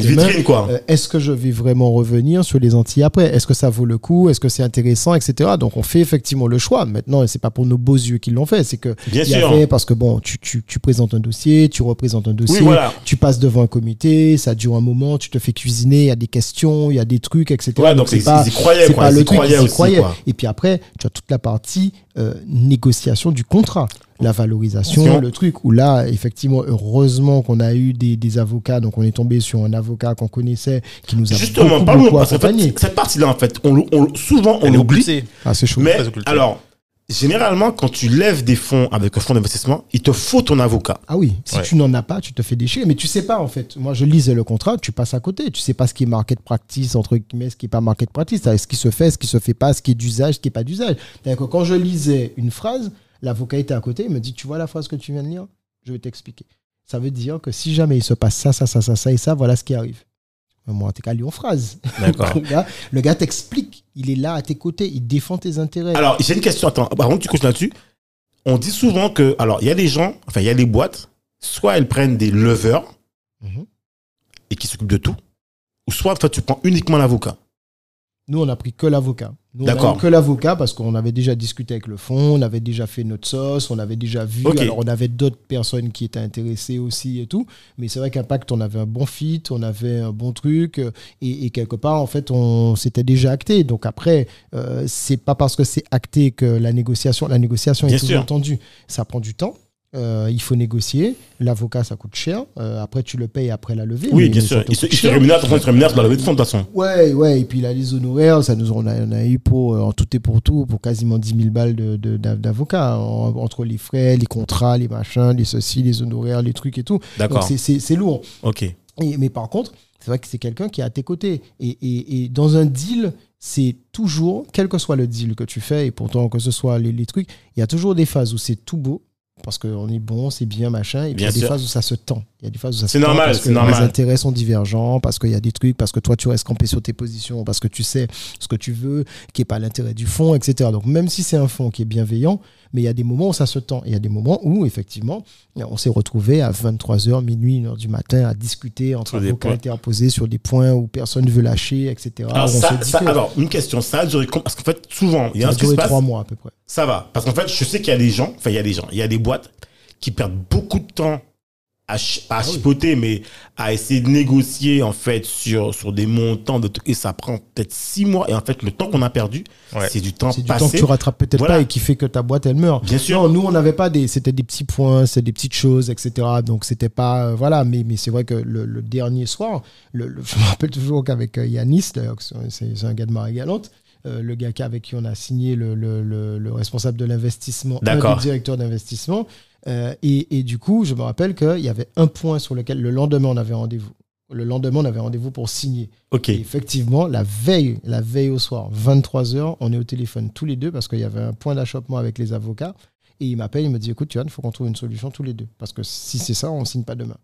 euh, est-ce que je vais vraiment revenir sur les Antilles après? Est-ce que ça vaut le coup? Est-ce que c'est intéressant, etc. Donc, on fait effectivement le choix. Maintenant, c'est pas pour nos beaux yeux qu'ils l'ont fait. C'est que Bien y sûr. avait- parce que bon, tu, tu, tu présentes un dossier, tu représentes un dossier, Oui, voilà. tu passes devant un comité, ça dure un moment, tu te fais cuisiner, il y a des questions, il y a des trucs, etc. Ouais, donc ils- ils y croyaient, c'est quoi, pas ils le y truc, croyaient ils y aussi, croyaient. quoi. Et puis après, tu as toute la partie euh, négociation du contrat. La valorisation, Attention. le truc, où là, effectivement, heureusement qu'on a eu des, des avocats, donc on est tombé sur un avocat qu'on connaissait qui nous a Justement, beaucoup, beaucoup parce accompagné. fait, cette partie-là, en fait, on, on souvent on l'oublie. Ah, c'est chaud. Mais alors, généralement, quand tu lèves des fonds avec un fonds d'investissement, il te faut ton avocat. Ah oui, si Ouais. tu n'en as pas, tu te fais déchirer. Mais tu sais pas, en fait. Moi, je lisais le contrat, tu passes à côté. Tu sais pas ce qui est market practice, entre guillemets, ce qui est pas market practice. Ce qui se fait, ce qui se fait pas, ce qui est d'usage, ce qui est pas d'usage. C'est-à-dire que quand je lisais une phrase, l'avocat était à côté, il me dit, tu vois la phrase que tu viens de lire? Je vais t'expliquer. Ça veut dire que si jamais il se passe ça, ça, ça, ça, ça et ça, voilà ce qui arrive. Moi, t'es qu'à lire en phrase. D'accord. <laughs> le gars, t'explique. Il est là à tes côtés. Il défend tes intérêts. Alors, j'ai une question. Attends, avant que tu continues là-dessus, on dit souvent que, alors, il y a des gens, enfin, il y a des boîtes, soit elles prennent des leveurs Mhm. et qui s'occupent de tout, ou soit, en fait, tu prends uniquement l'avocat. Nous, on a pris que l'avocat. D'accord. que l'avocat parce qu'on avait déjà discuté avec le fonds, on avait déjà fait notre sauce, on avait déjà vu. Ok. Alors, on avait d'autres personnes qui étaient intéressées aussi et tout. Mais c'est vrai qu'Impact, on avait un bon fit, on avait un bon truc. euh, Et, et quelque part, en fait, on s'était déjà acté. Donc après, euh, c'est pas parce que c'est acté que la négociation, la négociation Bien est toujours sûr. tendue. Ça prend du temps. Euh, il faut négocier. L'avocat, ça coûte cher. Euh, après, tu le payes après la levée. Oui, bien sûr. Ils se, coûte ils se sur la levée de fonds, de toute façon. Ouais, ouais, et puis là, les honoraires, ça nous, on, a, on a eu pour, euh, en tout et pour tout, pour quasiment 10 000 balles de- de- en- entre les frais, les contrats, les machins, les ceci, les honoraires, les trucs et tout. D'accord. c'est- lourd. Ok. Et- mais par contre, c'est vrai que c'est quelqu'un qui est à tes côtés. Et, et- et dans un deal, c'est toujours, quel que soit le deal que tu fais, et pourtant que ce soit les, les trucs, il y a toujours des phases où c'est tout beau. Parce qu'on est bon, c'est bien, machin. Et puis il y a des sûr. phases où ça se tend. Il y a des phases où ça se C'est tend normal, parce c'est que normal. Les intérêts sont divergents, parce qu'il y a des trucs, parce que toi, tu restes campé sur tes positions, parce que tu sais ce que tu veux, qui n'est pas l'intérêt du fond, etc. Donc, même si c'est un fond qui est bienveillant, mais il y a des moments où ça se tend. Il y a des moments où, effectivement, on s'est retrouvé à 23h, minuit, 1h du matin à discuter entre des points. interposés sur des points où personne ne veut lâcher, etc. Alors, ça, ça- que alors, une question. Ça a duré Parce qu'en fait, souvent, il y a ça un a duré passe. trois mois à peu près. Ça va. Parce qu'en fait, je sais qu'il y a des gens, enfin, il y a des gens, il y a des boîtes qui perdent beaucoup de temps à, pas à chipoter, mais à essayer de négocier, en fait, sur, sur des montants de trucs. Et ça prend peut-être six mois. Et en fait, le temps qu'on a perdu, Ouais. c'est du temps C'est du temps que tu rattrapes peut-être Voilà. pas et qui fait que ta boîte elle meurt. Bien sûr. Non, nous on n'avait pas des, c'était des petits points, c'est des petites choses, etc. Donc c'était pas, euh, voilà. Mais, mais c'est vrai que le, le dernier soir, le, le- <laughs> je me rappelle toujours qu'avec euh, Yanis, c'est c'est un gars de Marie Galante, euh, le gars qui- avec qui on a signé le, le, le- le responsable de l'investissement, un D'accord. des directeurs d'investissement. Euh, et, et du coup, je me rappelle qu'il y avait un point sur lequel le lendemain on avait rendez-vous. Le lendemain, on avait rendez-vous pour signer. Et effectivement, la veille, la veille au soir, 23h, on est au téléphone tous les deux parce qu'il y avait un point d'achoppement avec les avocats. Et il m'appelle, il me dit écoute, Johan, il faut qu'on trouve une solution tous les deux. Parce que si c'est ça, on ne signe pas demain.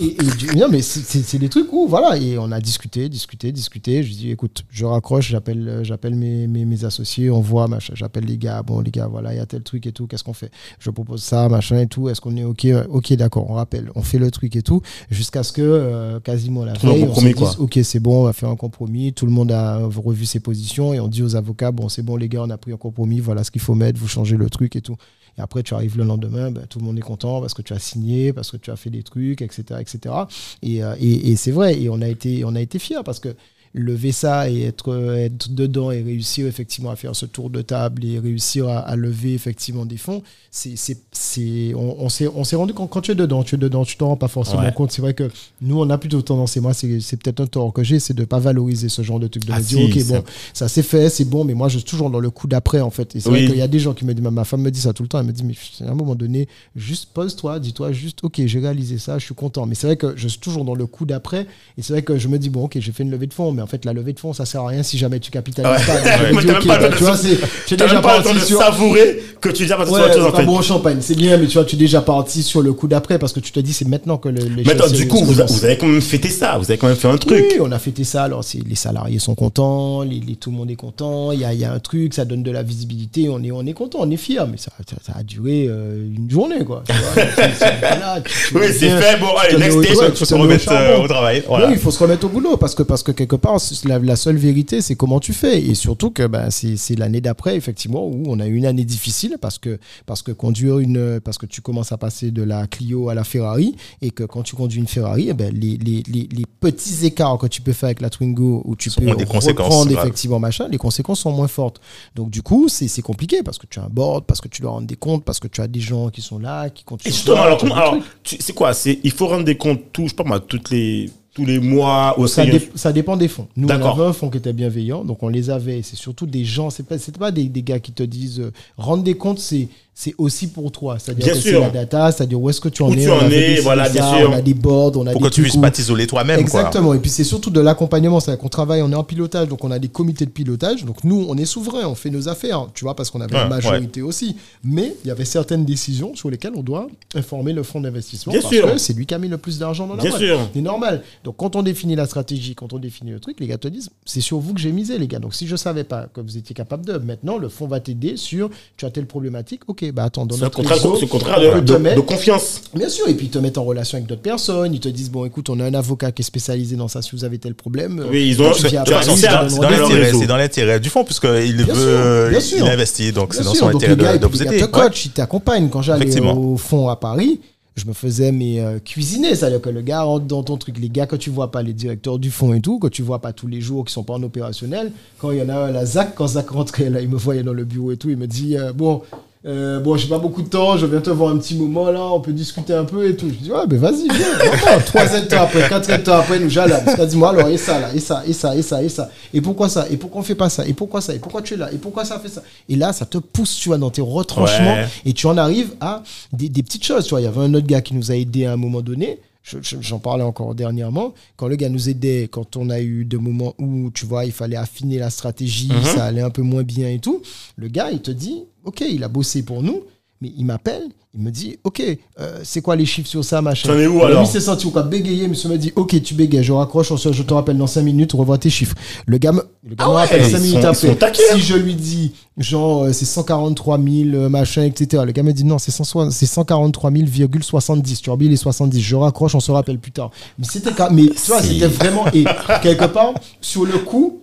Et, et du- non, mais c'est- des trucs où, voilà, et on a discuté, discuté, discuté. Je dis écoute, je raccroche, j'appelle euh, j'appelle mes, mes, mes associés, on voit, machin. J'appelle les gars, bon, les gars, voilà, il y a tel truc et tout, qu'est-ce qu'on fait? Je propose ça, machin et tout. Est-ce qu'on est OK? Ok, d'accord, on rappelle, on fait le truc et tout, jusqu'à ce que euh, quasiment la veille, on se dise, quoi. ok, c'est bon, on va faire un compromis. Tout le monde a revu ses positions et on dit aux avocats, bon, c'est bon, les gars, on a pris un compromis, voilà ce qu'il faut mettre, vous changez le truc et tout. Et après, tu arrives le lendemain, ben, tout le monde est content parce que tu as signé, parce que tu as fait des trucs, etc. etc. Et, euh, et, et c'est vrai, et on a été, on a été fiers parce que lever ça et être, être dedans et réussir effectivement à faire ce tour de table et réussir à, à lever effectivement des fonds, c'est, c'est, c'est, on, on s'est, on s'est rendu compte quand tu es dedans, tu es dedans, tu t'en rends pas forcément Ouais. compte. C'est vrai que nous, on a plutôt tendance, et moi, c'est, c'est peut-être un tort que j'ai, c'est de pas valoriser ce genre de truc, de Ah me dire, ok, c'est- bon, ça s'est fait, c'est bon, mais moi, je suis toujours dans le coup d'après, en fait. Et c'est Oui. vrai qu'il y a des gens qui me disent, ma femme me dit ça tout le temps, elle me dit, mais à un moment donné, juste pose-toi, dis-toi juste, ok, j'ai réalisé ça, je suis content. Mais c'est vrai que je suis toujours dans le coup d'après, et c'est vrai que je me dis, bon, ok, j'ai fait une levée de fonds, mais en fait, la levée de fonds, ça sert à rien si jamais tu capitalises Ouais. pas. <laughs> Ouais. Donc, je me dis, Mais t'as ok, même pas bah, tu vois, c'est, déjà parti sur. savourer que tu parti sur Ouais, chose, en fait. bon champagne, c'est bien, mais tu vois, tu es déjà parti sur le coup d'après parce que tu te dis, c'est maintenant que le, les Mais attends, du coup, vous, avez quand même fêté ça. Vous avez quand même fait un truc. Oui, on a fêté ça. Alors, c'est, les salariés sont contents, les, les- tout le monde est content. Il y a, y a un truc, ça donne de la visibilité. On est, on est content, on est fiers. Mais ça, ça, ça a duré euh, une journée, quoi. Tu vois, c'est- c'est- voilà, tu- tu Oui, c'est fait. Bon, allez, next ouais, Il faut se remettre au travail. Voilà. Oui, il faut se remettre au boulot parce que, parce que quelque part, la, la seule vérité, c'est comment tu fais. Et surtout que ben, c'est l'année d'après, effectivement, où on a eu une année difficile parce que, parce que conduire une. Parce que tu commences à passer de la Clio à la Ferrari et que quand tu conduis une Ferrari, eh ben, les, les, les, les petits écarts que tu peux faire avec la Twingo où tu peux des reprendre effectivement machin, les conséquences sont moins fortes. Donc, du coup, c'est compliqué parce que tu as un board, parce que tu dois rendre des comptes, parce que tu as des gens qui sont là, qui comptent Et sur justement, toi, alors, c'est quoi? C'est il faut rendre des comptes tout, je sais pas moi, toutes les tous les mois au Ça, dé- ça dépend des fonds. Nous, on avait un fonds qui était bienveillant, donc on les avait. C'est surtout des gens, c'est pas, pas des, des gars qui te disent euh, rendre des comptes, c'est c'est aussi pour toi. C'est-à-dire Bien que c'est sûr. la data, c'est-à-dire où est-ce que tu en Où es. tu on en es, voilà, bien sûr. On a des boards, on a Pour des que tu puisses où- pas t'isoler toi-même. quoi. Exactement. Et puis c'est surtout de l'accompagnement, c'est-à-dire qu'on travaille, on est en pilotage, donc on a des comités de pilotage. Donc nous, on est souverain, on fait nos affaires, tu vois, parce qu'on avait Ouais, une majorité aussi. Mais il y avait certaines décisions sur lesquelles on doit informer le fonds d'investissement Bien parce sûr. que c'est lui qui a mis le plus d'argent dans la Bien boîte. sûr. C'est normal. Donc quand on définit la stratégie, quand on définit le truc, les gars te disent, c'est sur vous que j'ai misé, les gars. Donc si je savais pas que vous étiez capable de, maintenant le fonds va t'aider sur, tu as telle problématique, ok, bah attends, dans notre contrat, réseau, de, peut te de- mettre- de confiance. Bien sûr, et puis ils te mettent en relation avec d'autres personnes, ils te disent, bon, écoute, on a un avocat qui est spécialisé dans ça, si vous avez tel problème. Oui, ils ont. C'est dans l'intérêt, du fond, puisqu'il Bien veut, sûr, bien il investit, donc c'est dans son intérêt de, vous aider. gars te Ouais. coachent, ils t'accompagnent. Quand j'allais au fond à Paris, je me faisais mes euh, cuisiner, c'est-à-dire que le gars rentre dans ton truc, les gars que tu vois pas, les directeurs du fond et tout, que tu vois pas tous les jours, qui sont pas en opérationnel, quand il y en a un, la Zach, quand Zach rentrait, <laughs> là, il me voyait dans le bureau et tout, il me dit, euh, bon, euh, bon, j'ai pas beaucoup de temps, je viens te voir un petit moment là, on peut discuter un peu et tout. Je dis, ouais, ben vas-y, viens. <laughs> Troisième temps après, quatrième temps après, nous j'allais. Parce qu'il dit, moi, alors, et ça là, et ça, et ça, et ça, et ça. Et pourquoi ça? Et pourquoi on fait pas ça? Et pourquoi ça? Et pourquoi tu es là? Et pourquoi ça fait ça? Et là, ça te pousse, tu vois, dans tes retranchements Ouais. et tu en arrives à des, des petites choses. Tu vois, il y avait un autre gars qui nous a aidé à un moment donné. Je- je- J'en parlais encore dernièrement. Quand le gars nous aidait, quand on a eu des moments où, tu vois, il fallait affiner la stratégie, Mhm. ça allait un peu moins bien et tout, le gars, il te dit, OK, il a bossé pour nous, mais il m'appelle, il me dit, OK, euh, c'est quoi les chiffres sur ça, machin T'en es où, Alors, Lui, s'est senti ou quoi Bégayer, monsieur me dit, OK, tu bégayes, je raccroche, on se- je te rappelle dans 5 minutes, revois tes chiffres. Le gars me, le gars Ah me ouais, rappelle ils 5 sont- minutes après. si je lui dis, genre, euh, c'est 143 000, euh, machin, etc. Le gars me dit, non, c'est 160 c'est 143 000,70. Tu as oublié les 70. Je raccroche, on se rappelle plus tard. Mais c'était, mais tu vois, c'était vraiment, et quelque part, sur le coup,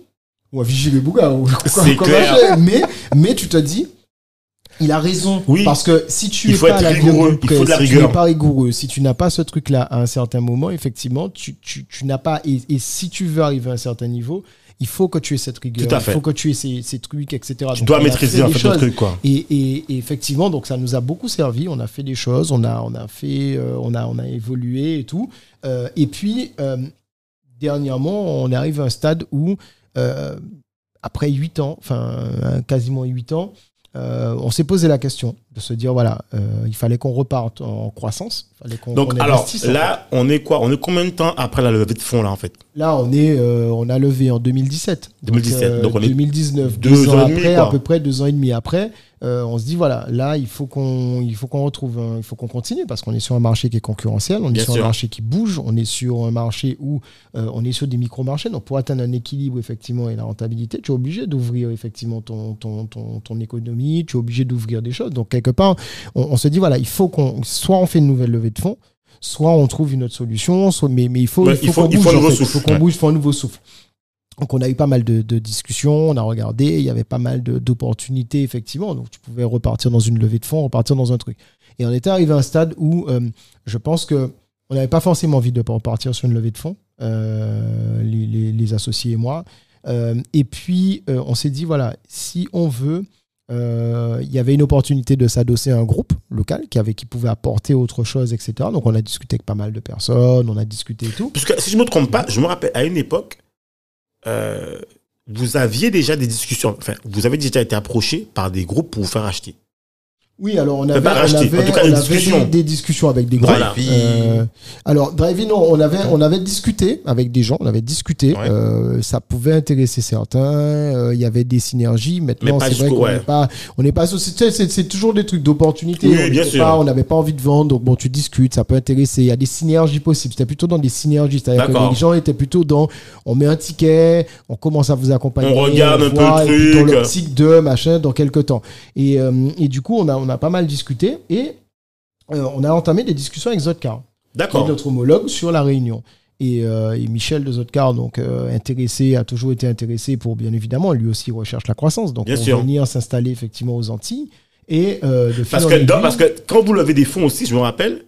on va vigiler Bouga, clair. machin. mais, mais tu te dis, il a raison. Oui. Parce que si tu Il es faut pas la rigoureux. Il faut de la si tu n'es pas rigoureux, si tu n'as pas ce truc-là à un certain moment, effectivement, tu, tu, tu n'as pas. Et, et si tu veux arriver à un certain niveau, il faut que tu aies cette rigueur. Tout à fait. Il faut que tu aies ces, ces trucs, etc. Tu Donc, dois maîtriser en des fait le choses. truc, quoi. Et, et- et effectivement, donc ça nous a beaucoup servi. On a fait des choses, on a, on a fait, euh, on a, on a évolué et tout. Euh, et puis euh, dernièrement, on arrive à un stade où, après 8 ans, enfin quasiment 8 ans, euh, on s'est posé la question de se dire voilà, euh, il fallait qu'on reparte en croissance. Il fallait qu'on Donc, alors, là, on est quoi? On est combien de temps après la levée de fonds, là, en fait? Là, on est, euh, on a levé en 2017. 2017, donc on est 2019, deux deux, ans, ans et demi, après, à peu près deux ans et demi après, euh, on se dit voilà, là, il faut qu'on, il faut qu'on retrouve, un- il faut qu'on continue parce qu'on est sur un marché qui est concurrentiel, on Bien est sur sûr. un marché qui bouge, on est sur un marché où euh, on est sur des micro-marchés. Donc, pour atteindre un équilibre effectivement et la rentabilité, tu es obligé d'ouvrir effectivement ton, ton, ton, ton économie, tu es obligé d'ouvrir des choses. Donc, quelque part, on, on se dit voilà, il faut qu'on, soit on fait une nouvelle levée de fonds, soit on trouve une autre solution, soit, mais, mais il faut, Ouais, il il faut, qu'on il faut bouge, en fait. il souffle, faut qu'on ouais. bouge, il faut un nouveau souffle. Donc on a eu pas mal de, discussions, on a regardé, il y avait pas mal d'opportunités effectivement, donc tu pouvais repartir dans une levée de fonds, repartir dans un truc. Et on était arrivé à un stade où euh, je pense que on n'avait pas forcément envie de repartir sur une levée de fonds, euh, les, associés et moi. Euh, et puis on s'est dit voilà, si on veut, il y avait une opportunité de s'adosser à un groupe local qui avait qui pouvait apporter autre chose, etc. Donc on a discuté avec pas mal de personnes, on a discuté et tout. Parce que si je me trompe pas, je me rappelle, à une époque, euh, vous aviez déjà des discussions, enfin, vous avez déjà été approché par des groupes pour vous faire acheter. Oui, alors on avait, pas on racheter. avait, En tout cas, on des avait discussions. des, des discussions avec des groupes. Voilà. Euh, alors, Drive-In, on, on avait, on avait discuté avec des gens, on avait discuté. Ouais. euh, ça pouvait intéresser certains. euh, Il y avait des synergies. Maintenant, c'est vrai qu'on ouais. n'est pas, on n'est pas C'est c'est toujours des trucs d'opportunité. Oui, On bien était sûr. pas- On n'avait pas envie de vendre, donc bon, tu discutes, ça peut intéresser. Il y a des synergies possibles. C'était plutôt dans des synergies. C'est-à-dire que les gens étaient plutôt dans, on met un ticket, on commence à vous accompagner. On regarde un peu voit, le et puis dans truc. l'optique de machin dans quelques temps. Et, euh, et du coup, on a, on a pas mal discuté et euh, on a entamé des discussions avec Zotcar, D'accord. notre homologue sur la Réunion. Et, euh, et Michel de Zotcar, donc euh, intéressé, a toujours été intéressé pour, bien évidemment, lui aussi recherche la croissance, donc Bien pour sûr. venir s'installer effectivement aux Antilles. Et euh, de Parce que, parce que quand vous levez des fonds aussi, je me rappelle,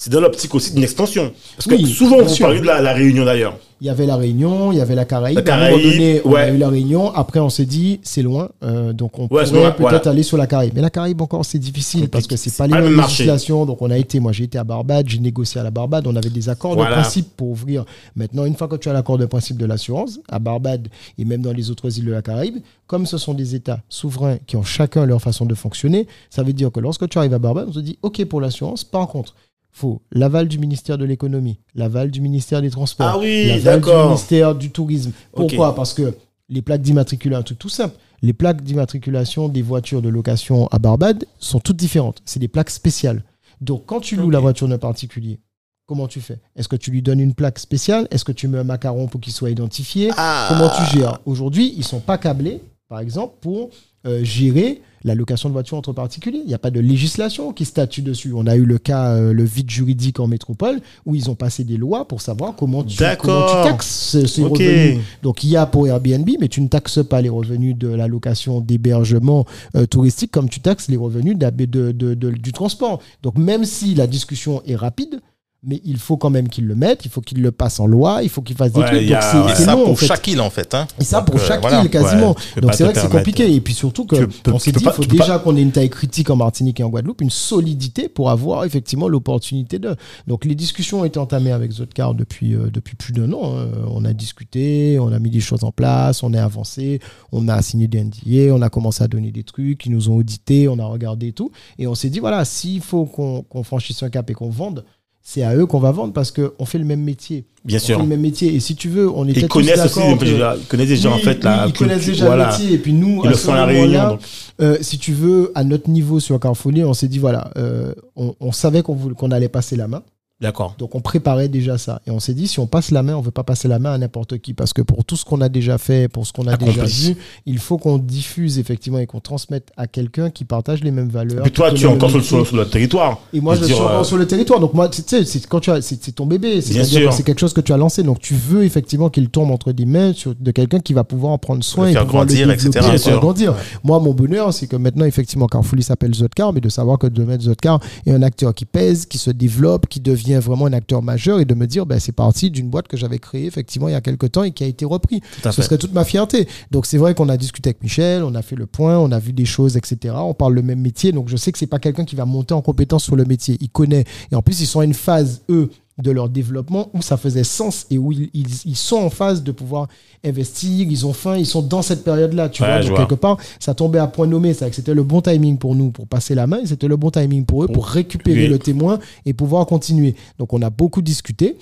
c'est dans l'optique aussi d'une expansion. Parce que Oui, souvent, vous sûr. parlez de la, la Réunion d'ailleurs. Il y avait la Réunion, il y avait la Caraïbe. La À un moment Caraïbe, donné, on a eu la Réunion. Après, on s'est dit, c'est loin. euh, donc, on Ouais, pourrait peut-être voilà. aller sur la Caraïbe. Mais la Caraïbe, encore, c'est difficile parce que c'est pas les pas le mêmes législations. Donc, on a été, moi, j'ai été à Barbade, j'ai négocié à la Barbade. On avait des accords Voilà. de principe pour ouvrir. Maintenant, une fois que tu as l'accord de principe de l'assurance, à Barbade et même dans les autres îles de la Caraïbe, comme ce sont des États souverains qui ont chacun leur façon de fonctionner, ça veut dire que lorsque tu arrives à Barbade, on se dit, OK pour l'assurance. Par contre, faut l'aval du ministère de l'économie, l'aval du ministère des Transports, Ah oui, l'aval du ministère du Tourisme. Pourquoi? Parce que les plaques d'immatriculation, un truc tout simple, les plaques d'immatriculation des voitures de location à Barbade sont toutes différentes. C'est des plaques spéciales. Donc quand tu loues la voiture d'un particulier, comment tu fais? Est-ce que tu lui donnes une plaque spéciale? Est-ce que tu mets un macaron pour qu'il soit identifié? Ah. Comment tu gères? Aujourd'hui, ils sont pas câblés, par exemple, pour euh, gérer la location de voitures entre particuliers. Il n'y a pas de législation qui statue dessus. On a eu le cas, euh, le vide juridique en métropole, où ils ont passé des lois pour savoir comment tu, comment tu taxes ce- ces revenus. Donc il y a pour Airbnb, mais tu ne taxes pas les revenus de la location d'hébergement euh, touristique comme tu taxes les revenus d'ab- de- de- de- du transport. Donc même si la discussion est rapide, mais il faut quand même qu'ils le mettent, il faut qu'ils le passent en loi, il faut qu'ils fassent des Ouais, trucs. Donc a- c'est- ouais. Et ça long, en pour fait. chaque île, en fait. Hein. Et ça Donc, pour euh, chaque voilà. île quasiment. Ouais, Donc c'est vrai que c'est compliqué. Et puis surtout que peux- on s'est dit, il faut déjà qu'on ait une taille critique en Martinique et en Guadeloupe, une solidité pour avoir effectivement l'opportunité de. Donc les discussions ont été entamées avec Zotcar depuis euh, depuis plus d'un an. hein. On a discuté, on a mis des choses en place, on est avancé, on a signé des NDA, on a commencé à donner des trucs, ils nous ont audité, on a regardé et tout, et on s'est dit voilà, s'il faut qu'on qu'on franchisse un cap et qu'on vende. C'est à eux qu'on va vendre parce qu'on fait le même métier. Bien On sûr. fait le même métier. Et si tu veux, on était Ils connaissent aussi, que- ils connaissent déjà en oui, fait la ils connaissent déjà voilà. le métier. Et puis nous, Ils à le font à la réunion. donc. euh, si tu veux, à notre niveau sur Carrefourlier, on s'est dit voilà, euh, on, on savait qu'on voulait- qu'on allait passer la main. D'accord. Donc on préparait déjà ça. Et on s'est dit, si on passe la main, on veut pas passer la main à n'importe qui. Parce que pour tout ce qu'on a déjà fait, pour ce qu'on a Accompli. déjà vu, il faut qu'on diffuse effectivement et qu'on transmette à quelqu'un qui partage les mêmes valeurs. Et toi, tu es encore sur, métier. sur, sur le territoire. Et moi, Je suis encore euh, sur le territoire. Donc, moi, tu sais, c'est quand tu c'est ton bébé. C'est quelque chose que tu as lancé. Donc, tu veux effectivement qu'il tombe entre des mains sur- de quelqu'un qui va pouvoir en prendre soin Le et faire grandir, le etc. faire grandir. Moi, mon bonheur, c'est que maintenant, effectivement, Carrefourly s'appelle Zotcar, mais de savoir que demain, Zotcar est un acteur qui pèse, qui se développe, qui devient vraiment un acteur majeur et de me dire, ben, c'est parti d'une boîte que j'avais créée, effectivement, il y a quelques temps et qui a été repris. Ce fait. serait toute ma fierté. Donc c'est vrai qu'on a discuté avec Michel, on a fait le point, on a vu des choses, etc. On parle le même métier, donc je sais que c'est pas quelqu'un qui va monter en compétence sur le métier. Il connaît. Et en plus, ils sont à une phase, eux, de leur développement où ça faisait sens et où ils, ils- ils sont en phase de pouvoir investir, ils ont faim, ils sont dans cette période-là, tu Ouais, vois. je Donc vois. quelque part, ça tombait à point nommé, c'est que c'était le bon timing pour nous pour passer la main et c'était le bon timing pour eux pour récupérer Oui. le témoin et pouvoir continuer. Donc on a beaucoup discuté.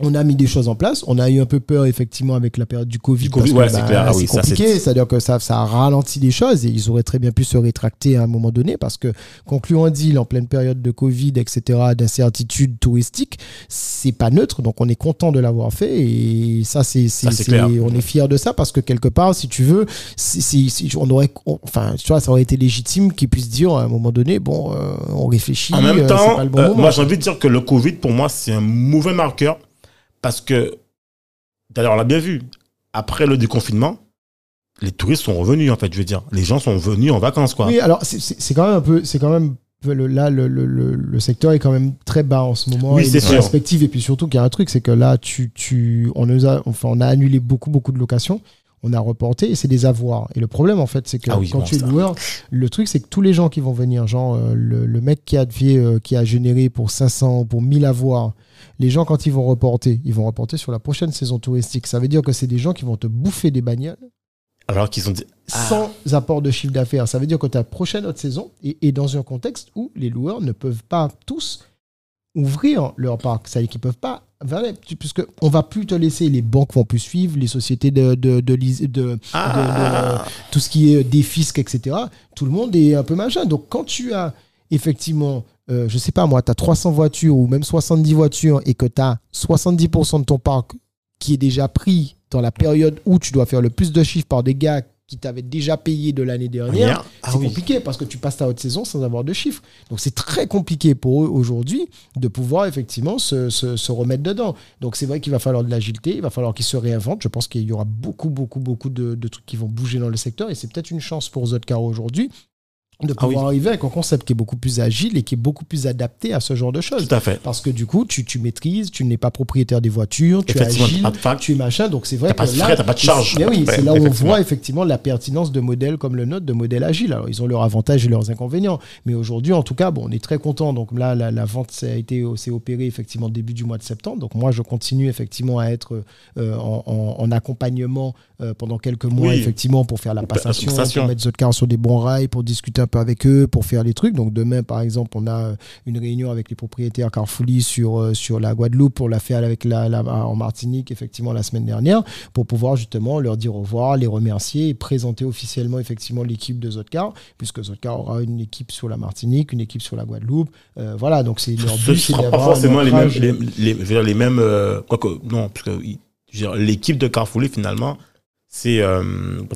On a mis des choses en place. On a eu un peu peur, effectivement, avec la période du Covid. Du Covid, parce que, ouais, clair. Ah oui, compliqué. C'est-à-dire que ça, ça a ralenti les choses et ils auraient très bien pu se rétracter à un moment donné parce que conclure un deal en pleine période de Covid, etc., d'incertitude touristique, c'est pas neutre. Donc on est content de l'avoir fait et ça, c'est, on est fier de ça parce que quelque part, si tu veux, si, si- si- on aurait, on- enfin, tu vois, ça aurait été légitime qu'ils puissent dire à un moment donné, bon, euh, on réfléchit. En même euh, temps, pas le bon euh, moi j'ai envie de dire que le Covid, pour moi, c'est un mauvais marqueur parce que, d'ailleurs, on l'a bien vu, après le déconfinement, les touristes sont revenus, en fait, je veux dire. Les gens sont venus en vacances, quoi. Oui, alors c'est- quand même un peu, c'est quand même le- là le, le, le, le secteur est quand même très bas en ce moment. Oui, c'est sûr. perspectives et puis surtout qu'il y a un truc, c'est que là tu tu on nous a enfin on a annulé beaucoup beaucoup de locations. On a reporté et c'est des avoirs. Et le problème, en fait, c'est que Ah oui, quand bon, tu es loueur, le truc, c'est que tous les gens qui vont venir, genre euh, le, mec qui a, euh, qui a généré pour 500 ou pour 1000 avoirs, les gens, quand ils vont reporter, ils vont reporter sur la prochaine saison touristique. Ça veut dire que c'est des gens qui vont te bouffer des bagnoles Alors qu'ils ont dit. Ah. sans apport de chiffre d'affaires. Ça veut dire que ta prochaine autre saison est, est dans un contexte où les loueurs ne peuvent pas tous ouvrir leur parc. C'est-à-dire qu'ils peuvent pas. Puisque on va plus te laisser, les banques vont plus suivre, les sociétés de- Ah. tout ce qui est des fiscs, etc. Tout le monde est un peu machin. Donc quand tu as effectivement, euh, je sais pas moi, tu as 300 voitures ou même 70 voitures et que tu as 70% de ton parc qui est déjà pris dans la période où tu dois faire le plus de chiffres par des gars qui t'avaient déjà payé de l'année dernière, Ah c'est oui. compliqué parce que tu passes ta haute saison sans avoir de chiffres. Donc c'est très compliqué pour eux aujourd'hui de pouvoir effectivement se, se- se remettre dedans. Donc c'est vrai qu'il va falloir de l'agilité, il va falloir qu'ils se réinventent. Je pense qu'il y aura beaucoup, beaucoup, beaucoup de, de trucs qui vont bouger dans le secteur et c'est peut-être une chance pour Zotcar aujourd'hui de Ah oui. pouvoir arriver avec un concept qui est beaucoup plus agile et qui est beaucoup plus adapté à ce genre de choses. Tout à fait. Parce que du coup, tu, tu maîtrises, tu n'es pas propriétaire des voitures, tu es agile, tu es machin. Donc c'est vrai que de là, t'as pas de charge. Mais oui, c'est là où on voit effectivement la pertinence de modèles comme le nôtre, de modèles agiles. Alors ils ont leurs avantages et leurs inconvénients. Mais aujourd'hui, en tout cas, bon, on est très content. Donc là, la, la vente ça a été s'est opérée effectivement début du mois de septembre. Donc moi, je continue effectivement à être euh, en, en- en accompagnement euh, pendant quelques mois Oui. effectivement pour faire la passation. pour mettre Zotcar sur des bons rails, pour discuter un peu avec eux, pour faire les trucs. Donc demain, par exemple, on a euh, une réunion avec les propriétaires Carrefourly sur, euh, sur la Guadeloupe. On l'a fait avec la, la- en Martinique, effectivement, la semaine dernière, pour pouvoir justement leur dire au revoir, les remercier et présenter officiellement, effectivement, l'équipe de Zotcar, puisque Zotcar aura une équipe sur la Martinique, une équipe sur la Guadeloupe. Euh, voilà, donc c'est leur Ce but, sera pas forcément les mêmes, les, les- je veux dire, les mêmes, euh, quoique, non, parce que l'équipe de Carrefourly, finalement, c'est, euh,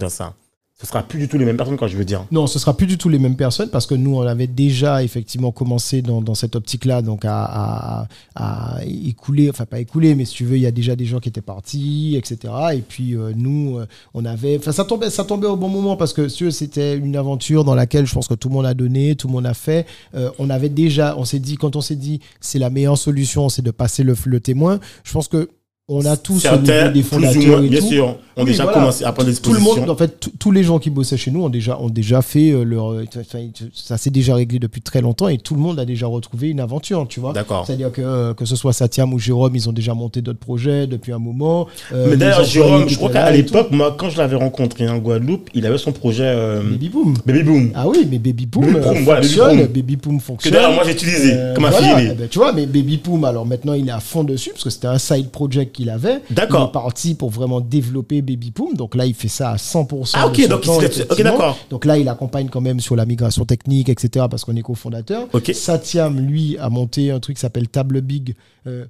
ça, ce sera plus du tout les mêmes personnes quand je veux dire. Non, ce sera plus du tout les mêmes personnes parce que nous, on avait déjà effectivement commencé dans, cette optique-là, donc à, à, écouler, enfin pas écouler, mais si tu veux, il y a déjà des gens qui étaient partis, etc. Et puis euh, nous, euh, on avait, enfin ça tombait, ça tombait au bon moment parce que c'était une aventure dans laquelle je pense que tout le monde a donné, tout le monde a fait. Euh, on avait déjà, on s'est dit, quand on s'est dit, c'est la meilleure solution, c'est de passer le témoin. Je pense que on a tous au Certains, niveau des fondateurs moins, et bien tout, sûr, ont Oui, déjà voilà. commencé à prendre des tout le monde, en fait, tous les gens qui bossaient chez nous ont déjà, ont déjà fait euh, leur. enfin, Ça s'est déjà réglé depuis très longtemps et tout le monde a déjà retrouvé une aventure, tu vois. D'accord. C'est-à-dire que, euh, que ce soit Satiam ou Jérôme, ils ont déjà monté d'autres projets depuis un moment. Euh, Mais d'ailleurs, Jérôme, je crois qu'à l'époque, moi, quand je l'avais rencontré en Guadeloupe, il avait son projet euh, Baby Boom. Baby Boom. Ah oui, mais Baby Boom, Baby euh, Boom, Baby fonctionne. Boom. Baby Boom Que fonctionne. d'ailleurs, moi, j'ai utilisé Euh, comme affilié. Eh ben, tu vois, mais Baby Poom, alors maintenant il est à fond dessus parce que c'était un side project qu'il avait. D'accord. Il est parti pour vraiment développer Baby Poom. Donc là, il fait ça à 100%. Ah, ok, donc temps, d'accord. Donc là, il accompagne quand même sur la migration technique, etc. parce qu'on est cofondateur. Ok. Satiam, lui, a monté un truc qui s'appelle Table Big. euh,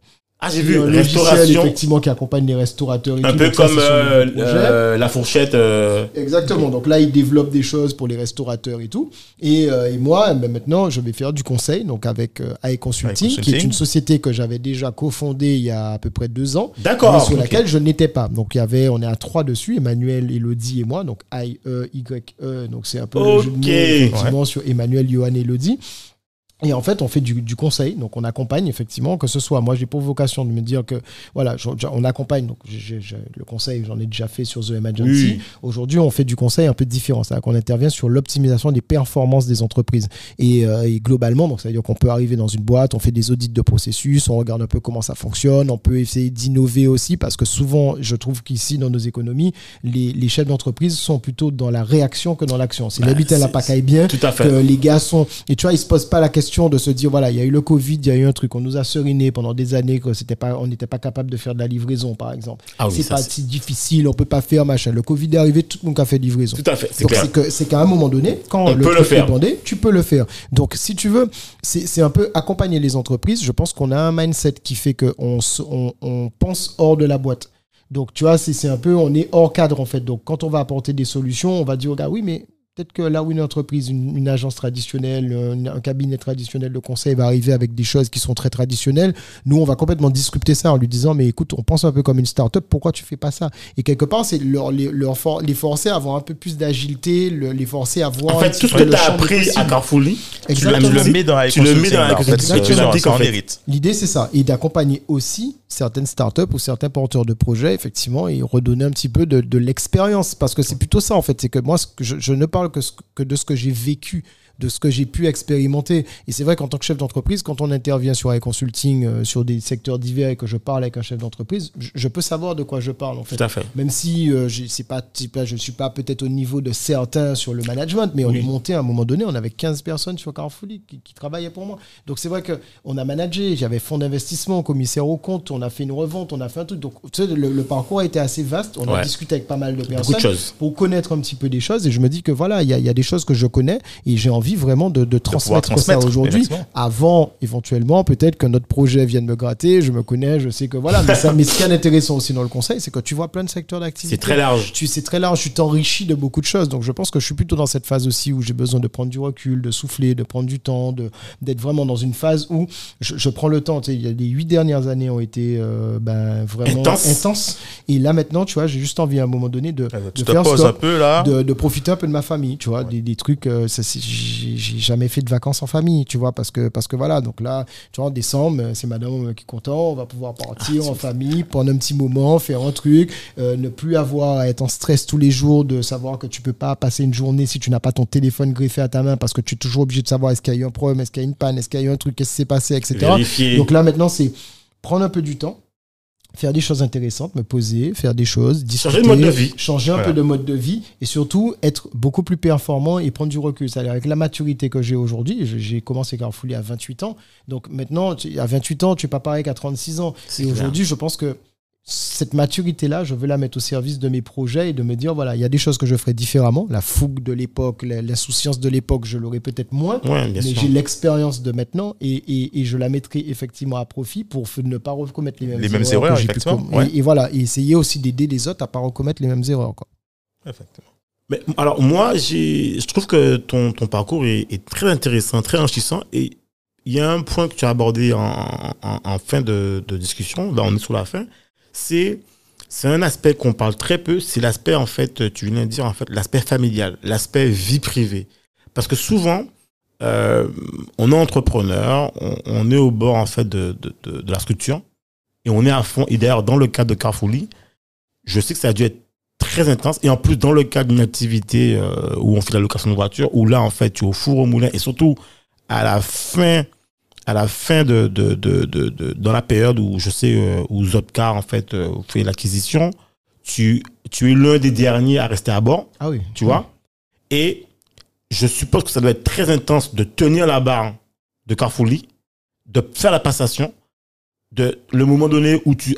Ah, j'ai vu, restauration. effectivement, qui accompagne les restaurateurs. Et Un tout. peu ça, comme euh, euh, la fourchette. euh, Exactement. Donc là, il développe des choses pour les restaurateurs et tout. Et, euh, et moi, ben, maintenant, je vais faire du conseil, donc avec euh, AI Consulting, AI qui est Consulting. une société que j'avais déjà cofondée il y a à peu près deux ans. D'accord, Sur laquelle je n'étais pas. Donc il y avait, on est à trois dessus, Emmanuel, Elodie et moi. Donc I, E, Y, E. Donc c'est un peu le jeu de mots, effectivement, sur Emmanuel, Johan et Elodie. Et en fait, on fait du, du conseil, donc on accompagne effectivement, que ce soit, moi j'ai pour vocation de me dire que, voilà, on accompagne, donc le conseil, j'en ai déjà fait sur The Emergency. Oui. Aujourd'hui, on fait du conseil un peu différent, c'est-à-dire qu'on intervient sur l'optimisation des performances des entreprises. Et, euh, et globalement, donc ça veut dire qu'on peut arriver dans une boîte, on fait des audits de processus, on regarde un peu comment ça fonctionne, on peut essayer d'innover aussi, parce que souvent, je trouve qu'ici, dans nos économies, les, les chefs d'entreprise sont plutôt dans la réaction que dans l'action. C'est Bah, l'habitude à la pacaille bien Tout à fait. que les gars sont et tu vois ils se posent pas la question de se dire voilà il y a eu le Covid il y a eu un truc on nous a seriné pendant des années que c'était pas on n'était pas capable de faire de la livraison par exemple Ah oui, c'est pas si difficile on peut pas faire machin le Covid est arrivé tout le monde a fait de livraison Tout à fait, c'est donc clair. c'est que c'est qu'à un moment donné quand On le peut le faire. est bandé tu peux le faire donc si tu veux c'est un peu accompagner les entreprises je pense qu'on a un mindset qui fait que on, on, on pense hors de la boîte donc, tu vois, c'est c'est un peu, on est hors cadre en fait. Donc, quand on va apporter des solutions, on va dire, regarde, oui, mais peut-être que là où une entreprise, une, une agence traditionnelle, une- un cabinet traditionnel de conseil va arriver avec des choses qui sont très traditionnelles, nous, on va complètement disrupter ça en lui disant, mais écoute, on pense un peu comme une start-up, pourquoi tu fais pas ça? Et quelque part, c'est leur, les, leur for- les forcer à avoir un peu plus d'agilité, le- les forcer à voir. En fait, tout ce que tu as appris à. Carrefourly, Tu le, mets dans la Tu le mets dans la. L'idée, c'est ça, et d'accompagner aussi certaines startups ou certains porteurs de projets, effectivement, et redonner un petit peu de, l'expérience. Parce que c'est plutôt ça, en fait. C'est que moi, je, ne parle que de ce que j'ai vécu de ce que j'ai pu expérimenter. Et c'est vrai qu'en tant que chef d'entreprise, quand on intervient sur un consulting, euh, sur des secteurs divers et que je parle avec un chef d'entreprise, je, je peux savoir de quoi je parle en fait. Tout à fait. Même si euh, c'est pas, pas- je ne suis pas peut-être au niveau de certains sur le management, mais on Oui. est monté à un moment donné, on avait 15 personnes sur Carrefour qui, qui travaillaient pour moi. Donc c'est vrai qu'on a managé, j'avais fonds d'investissement, commissaire au compte, on a fait une revente, on a fait un truc. Donc tu sais, le, le parcours a été assez vaste, on a Ouais. discuté avec pas mal de personnes pour connaître un petit peu des choses et je me dis que voilà, il y, a- y a des choses que je connais et j'ai envie vraiment de, de transmettre, ça aujourd'hui avant éventuellement peut-être que notre projet vienne me gratter, je me connais, je sais que voilà, mais, ça, mais ce qui est intéressant aussi dans le conseil, c'est que tu vois plein de secteurs d'activité C'est très large. tu c'est très large, tu t'enrichis de beaucoup de choses. Donc je pense que je suis plutôt dans cette phase aussi où j'ai besoin de prendre du recul, de souffler, de prendre du temps, de d'être vraiment dans une phase où je, je prends le temps. Tu sais, les huit dernières années ont été euh, ben, vraiment Intenses. intenses. Et là maintenant, tu vois, j'ai juste envie à un moment donné de, Tu de faire stop un peu là. de, de profiter un peu de ma famille, tu vois, des, des trucs. euh, ça, j'ai jamais fait de vacances en famille, tu vois, parce que parce que voilà. Donc là, tu vois, en décembre, euh, c'est Madame qui est content, on va pouvoir partir en famille, prendre un petit moment, faire un truc, euh, ne plus avoir à être en stress tous les jours de savoir que tu peux pas passer une journée si tu n'as pas ton téléphone greffé à ta main parce que tu es toujours obligé de savoir est-ce qu'il y a eu un problème, est-ce qu'il y a eu une panne, est-ce qu'il y a eu un truc, qu'est-ce qui s'est passé, etc. Vérifier. Donc là maintenant, c'est prendre un peu du temps. Faire des choses intéressantes, me poser, faire des choses, discuter, Changer de mode de vie. changer un Voilà. peu de mode de vie et surtout être beaucoup plus performant et prendre du recul. C'est-à-dire avec la maturité que j'ai aujourd'hui, j'ai commencé Carrefour à 28 ans, donc maintenant à 28 ans, tu es pas pareil qu'à 36 ans. Et aujourd'hui, je pense que cette maturité-là, je veux la mettre au service de mes projets et de me dire, voilà, il y a des choses que je ferais différemment. La fougue de l'époque, l'insouciance de l'époque, je l'aurais peut-être moins. Ouais, mais j'ai l'expérience de maintenant et, et, et je la mettrai effectivement à profit pour ne pas recommettre les mêmes Les erreurs. mêmes erreurs, effectivement, ouais. Et, et voilà, et essayer aussi d'aider les autres à pas recommettre les mêmes erreurs. Quoi. Effectivement. Mais, alors, moi, je trouve que ton, ton parcours est, est très intéressant, très enrichissant. Et il y a un point que tu as abordé en, en, en fin de, de discussion, là on est sur la fin, c'est, c'est un aspect qu'on parle très peu, c'est l'aspect, en fait, tu viens de dire, en fait, l'aspect familial, l'aspect vie privée. Parce que souvent, euh, on est entrepreneur, on, est au bord, en fait, de, de, la structure, et on est à fond. Et d'ailleurs, dans le cadre de Carrefourly, je sais que ça a dû être très intense. Et en plus, dans le cadre d'une activité euh, où on fait la location de voiture, où là, en fait, tu es au four au moulin, et surtout à la fin, à la fin de, de, de, de, de- dans la période où je sais euh, où Zopcar en fait euh, fait l'acquisition, tu, tu es l'un des derniers à rester à bord, Ah oui. tu vois. Et je suppose que ça doit être très intense de tenir la barre de Carrefourly, de faire la passation, de le moment donné où tu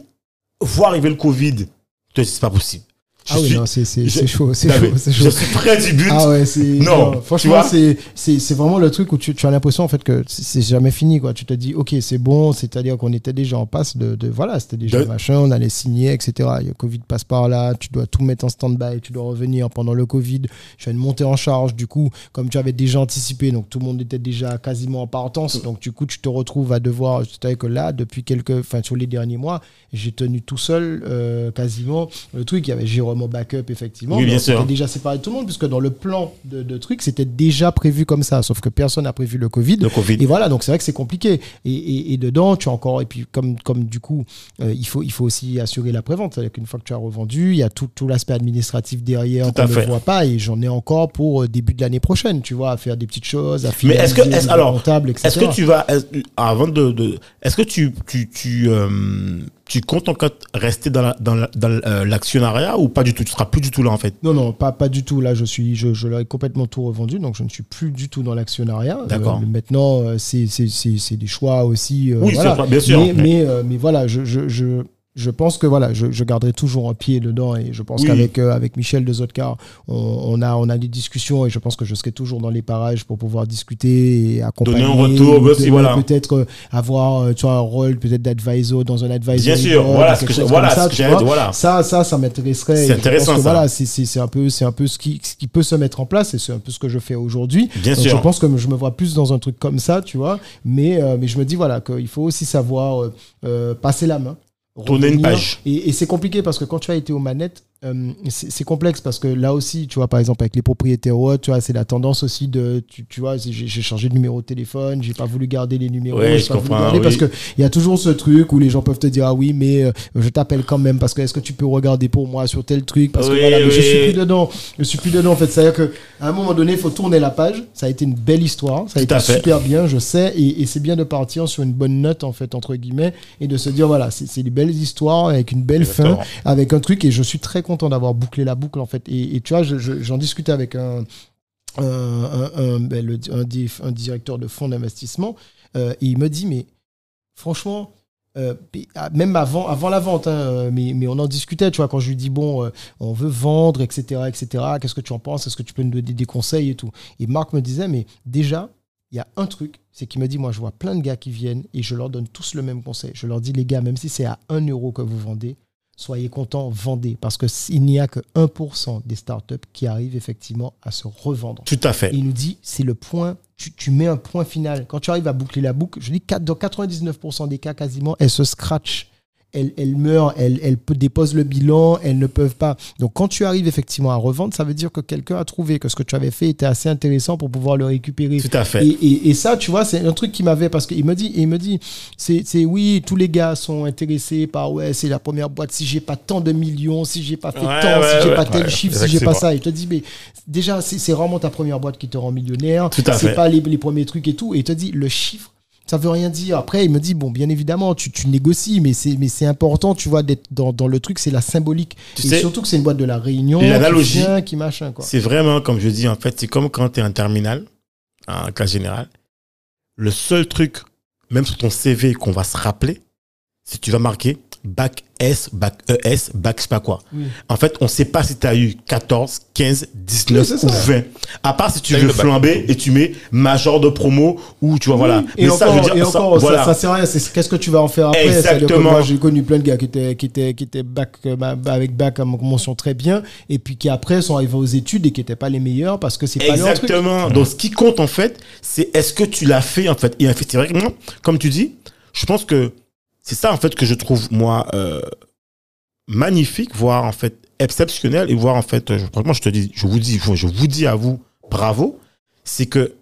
vois arriver le Covid, tu te dis c'est pas possible. Ah oui, suis- non, c'est chaud, c'est chaud, Je suis près du but. Ah ouais, c'est Non, tu franchement c'est c'est c'est vraiment le truc où tu, tu as l'impression en fait que c'est- jamais fini quoi. Tu te dis OK, c'est bon, c'est-à-dire qu'on était déjà en passe de, de voilà, c'était déjà De- machin, on allait signer etc. Il y a Covid passe par là, tu dois tout mettre en stand-by, tu dois revenir pendant le Covid. Je une montée en charge du coup, comme tu avais déjà anticipé, donc tout le monde était déjà quasiment en partance, donc du coup tu te retrouves à devoir c'est-à-dire que là depuis quelques enfin sur les derniers mois, j'ai tenu tout seul euh, quasiment le truc, il y avait Jérôme backup effectivement, Oui, bien sûr. s'était déjà séparé de tout le monde puisque dans le plan de, de trucs, c'était déjà prévu comme ça, sauf que personne n'a prévu le Covid. Le Covid. Et voilà, donc c'est vrai que c'est compliqué. Et, et, et dedans, tu as encore, et puis comme, comme du coup, euh, il, faut, il faut aussi assurer la prévente. C'est-à-dire qu'une fois que tu as revendu, il y a tout, tout l'aspect administratif derrière qu'on ne voit pas. Et j'en ai encore pour euh, début de l'année prochaine, tu vois, à faire des petites choses, à Mais est-ce que- des alors. Est-ce que tu vas, avant de, de- est-ce que tu, tu, tu, euh, tu comptes encore rester dans la- dans la- dans euh, l'actionnariat ou pas du tout? Tu seras plus du tout là en fait? Non, non, pas, pas du tout. Là, je suis, je, je leur ai complètement tout revendu, donc je ne suis plus du tout dans l'actionnariat. D'accord. Euh, maintenant, euh, c'est, c'est, c'est, c'est des choix aussi. euh, Oui, voilà. bien sûr. Mais, mais, euh, mais voilà, je, je, je, je pense que voilà, je, je garderai toujours un pied dedans et je pense Oui. qu'avec euh, avec Michel de Zotcar, on, on a, on a des discussions et je pense que je serai toujours dans les parages pour pouvoir discuter et accompagner. Donner un retour, ou aussi, voilà. Peut-être euh, avoir euh, tu vois, un rôle peut-être d'advisor dans un advisor. Bien sûr, voilà ce que, voilà ce que vois. voilà. Ça, ça, ça m'intéresserait. C'est intéressant, que ça. Voilà, c'est un peu, c'est un peu ce qui, ce qui peut se mettre en place et c'est un peu ce que je fais aujourd'hui. Bien Donc, sûr. Je pense que je me vois plus dans un truc comme ça, tu vois. Mais, euh, mais je me dis voilà qu'il faut aussi savoir euh, passer la main. Tourner une page. Et, et c'est compliqué parce que quand tu as été aux manettes, euh, c'est complexe parce que là aussi, tu vois, par exemple, avec les propriétaires ou autres, tu vois, c'est la tendance aussi de, tu, tu vois, j'ai changé de numéro de téléphone, j'ai pas voulu garder les numéros, Ouais, j'ai je pas voulu comprends, garder oui. parce que il y a toujours ce truc où les gens peuvent te dire, ah oui, mais euh, je t'appelle quand même parce que est-ce que tu peux regarder pour moi sur tel truc? Parce que Oui, voilà, mais je oui. suis plus dedans, je suis plus dedans en fait. C'est-à-dire que à un moment donné, il faut tourner la page. Ça a été une belle histoire, ça a Tout été super bien, je sais, et, et c'est bien de partir sur une bonne note en fait entre guillemets et de se dire voilà, c'est des belles histoires avec une belle fin avec un truc et je suis très content d'avoir bouclé la boucle en fait et, tu vois je- je- j'en discutais avec un un, un- un- ben, directeur de fonds d'investissement euh, et il me dit mais franchement euh, ah, même avant, avant la vente, hein, euh, mais, mais on en discutait, tu vois, quand je lui dis, bon, on veut vendre, etc., etc., qu'est-ce que tu en penses Est-ce que tu peux nous donner des conseils et tout Et Marc me disait, mais déjà, il y a un truc, c'est qu'il me dit, moi, je vois plein de gars qui viennent et je leur donne tous le même conseil. Je leur dis, les gars, même si c'est à 1 euro que vous vendez, soyez contents, vendez, parce qu'il n'y a que 1% des startups qui arrivent effectivement à se revendre. Tout à fait. Et il nous dit, c'est le point, tu, tu mets un point final. Quand tu arrives à boucler la boucle, je dis, dans 99% des cas quasiment, elles se scratchent. Elles, elles meurent, elles, déposent le bilan, elles ne peuvent pas. Donc quand tu arrives effectivement à revendre, ça veut dire que quelqu'un a trouvé que ce que tu avais fait était assez intéressant pour pouvoir le récupérer. Tout à fait. Et, et- et ça, tu vois, c'est un truc qui m'avait parce qu'il me dit, il me dit, c'est, c'est oui, tous les gars sont intéressés par ouais, c'est la première boîte. Si j'ai pas tant de millions, si j'ai pas fait Ouais, tant, ouais, si j'ai ouais, pas tel chiffre, si j'ai pas ça, il te dit, mais déjà, c'est, c'est vraiment ta première boîte qui te rend millionnaire. Tout à c'est fait. pas les, les premiers trucs et tout. Et il te dit, le chiffre. Ça veut rien dire. Après, il me dit, bon, bien évidemment, tu, tu négocies, mais c'est, mais c'est important, tu vois, d'être dans, dans le truc, c'est la symbolique. Tu et sais, surtout que c'est une boîte de la Réunion, l'analogie, qui, vient, qui machin, quoi. C'est vraiment, comme je dis, en fait, c'est comme quand tu es en terminale, en classe générale. Le seul truc, même sur ton CV, qu'on va se rappeler, c'est que tu vas marquer bac S, bac ES, bac je sais pas quoi. Oui. En fait, on sait pas si tu as eu 14, 15, 19 Oui, ou ça. 20. À part si tu veux flamber et tu mets major de promo ou tu vois, voilà. Et encore, ça, je veux dire, et ça- encore, ça, voilà. ça sert à rien. C'est qu'est-ce que tu vas en faire après? Exactement. Moi, j'ai connu plein de gars qui étaient, qui étaient, qui étaient bac, euh, bah, bah, avec bac à mention très bien, et puis qui après sont arrivés aux études et qui n'étaient pas les meilleurs parce que c'est pas leur truc. Exactement. Donc, ce qui compte, en fait, c'est est-ce que tu l'as fait, en fait? Et en fait, c'est vrai que, moi, comme tu dis, je pense que c'est ça, en fait, que je trouve, moi, euh, magnifique, voire, en fait, exceptionnel, et voir, en fait, euh, franchement, je te dis, je vous dis, je vous dis à vous, bravo, c'est que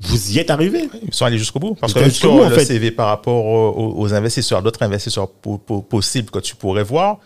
vous y êtes arrivé. Ils sont allés jusqu'au bout. Parce que sur bout, en le fait. CV par rapport aux, aux investisseurs, d'autres investisseurs po- po- possibles que tu pourrais voir,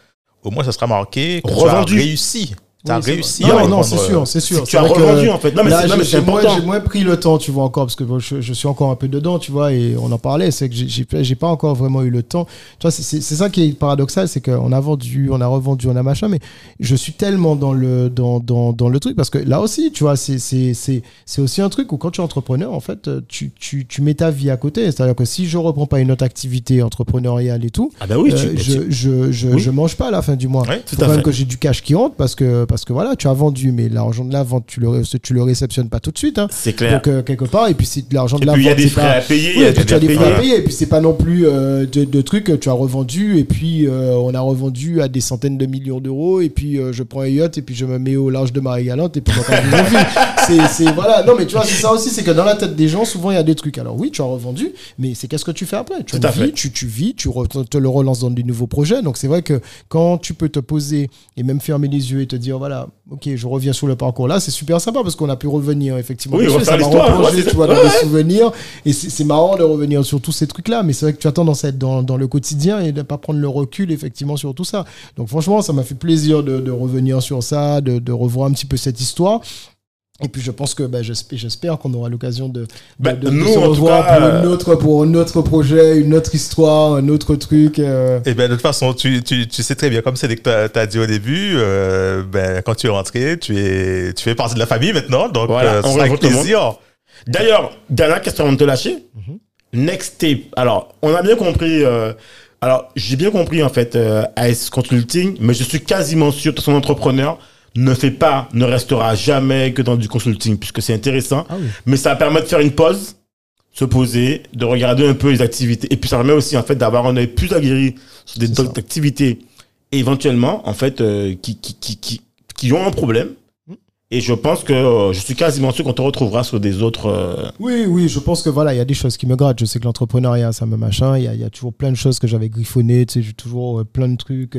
au moins, ça sera marqué que Revendu. tu as réussi. Tu as Oui, réussi à Non, non, revendre, c'est sûr, c'est sûr. tu as revendu, en fait. Non, mais c'est- j'ai- moins- important. J'ai moins pris le temps, tu vois, encore, parce que bon, je, je suis encore un peu dedans, tu vois, et on en parlait, c'est que j'ai- pas- encore vraiment eu le temps. Tu vois, c'est- ça qui est paradoxal, c'est qu'on a vendu, on a revendu, on a machin, mais je suis tellement dans le, dans, dans, dans le truc, parce que là aussi, tu vois, c'est- c'est c'est- c'est aussi un truc où quand tu es entrepreneur, en fait, tu, tu, tu mets ta vie à côté. C'est-à-dire que si je reprends pas une autre activité entrepreneuriale et tout, Ah, ben oui, euh, tu, je, je, je, Oui. je mange pas à la fin du mois. Ouais, tout Faut à quand même que j'ai du cash qui rentre parce que, parce que voilà, tu as vendu, mais l'argent de la vente, tu le, tu le réceptionnes pas tout de suite. hein. C'est clair. Donc, euh, quelque part, et puis c'est de l'argent de la puis, il y a vente. des frais pas- à payer. Oui, y a et puis tu as des frais à payer, et puis c'est pas non plus euh, de, de trucs que tu as revendu, et puis euh, on a revendu à des centaines de millions d'euros, et puis je prends un yacht, et puis je me mets au large de Marie-Galante, et puis. <laughs> C'est, voilà, non, mais tu vois, c'est ça aussi, c'est que dans la tête des gens, souvent il y a des trucs. Alors oui, tu as revendu, mais c'est qu'est-ce que tu fais après? Tu vis, tu, tu vis, tu re- te le relances dans des nouveaux projets. Donc c'est vrai que quand tu peux te poser et même fermer les yeux et te dire, voilà, ok, je reviens sur le parcours là, c'est super sympa parce qu'on a pu revenir effectivement. Oui, ça m'a replongé, c'est- tu vois, dans ouais, ouais. souvenirs. Et c'est marrant de revenir sur tous ces trucs-là, mais c'est vrai que tu as tendance à être dans, dans le quotidien et de pas prendre le recul effectivement sur tout ça. Donc franchement, ça m'a fait plaisir de, de revenir sur ça, de, de revoir un petit peu cette histoire. Et puis je pense que bah, j'espère, qu'on aura l'occasion de, de, Bah, de- de nous, se tout revoir cas, pour, euh, une autre, pour un autre projet, une autre histoire, un autre truc. euh. Et ben de toute façon, tu, tu, tu sais très bien, comme c'est que tu as, dit au début, euh, ben, quand tu es rentré, tu, es, tu fais partie de la famille maintenant. Donc, Voilà, euh, on sera avec rajoute le monde. plaisir. D'ailleurs, dernière question avant de te lâcher. Next tape. Alors, on a bien compris. euh, alors, j'ai bien compris en fait euh, AS Consulting, mais je suis quasiment sûr que son entrepreneur ne fait pas, ne restera jamais que dans du consulting, puisque c'est intéressant. Ah oui. Mais ça permet de faire une pause, se poser, de regarder un peu les activités, et puis ça permet aussi en fait d'avoir un œil plus aguerri sur des activités, éventuellement en fait euh, qui, qui, qui, qui, qui ont un problème. Et je pense que euh, je suis quasiment sûr qu'on te retrouvera sur des autres. euh, Oui, oui, je pense que voilà, il y a des choses qui me grattent. Je sais que l'entrepreneuriat, ça me machin. Il y a, toujours plein de choses que j'avais griffonnées. Tu sais, j'ai toujours euh, plein de trucs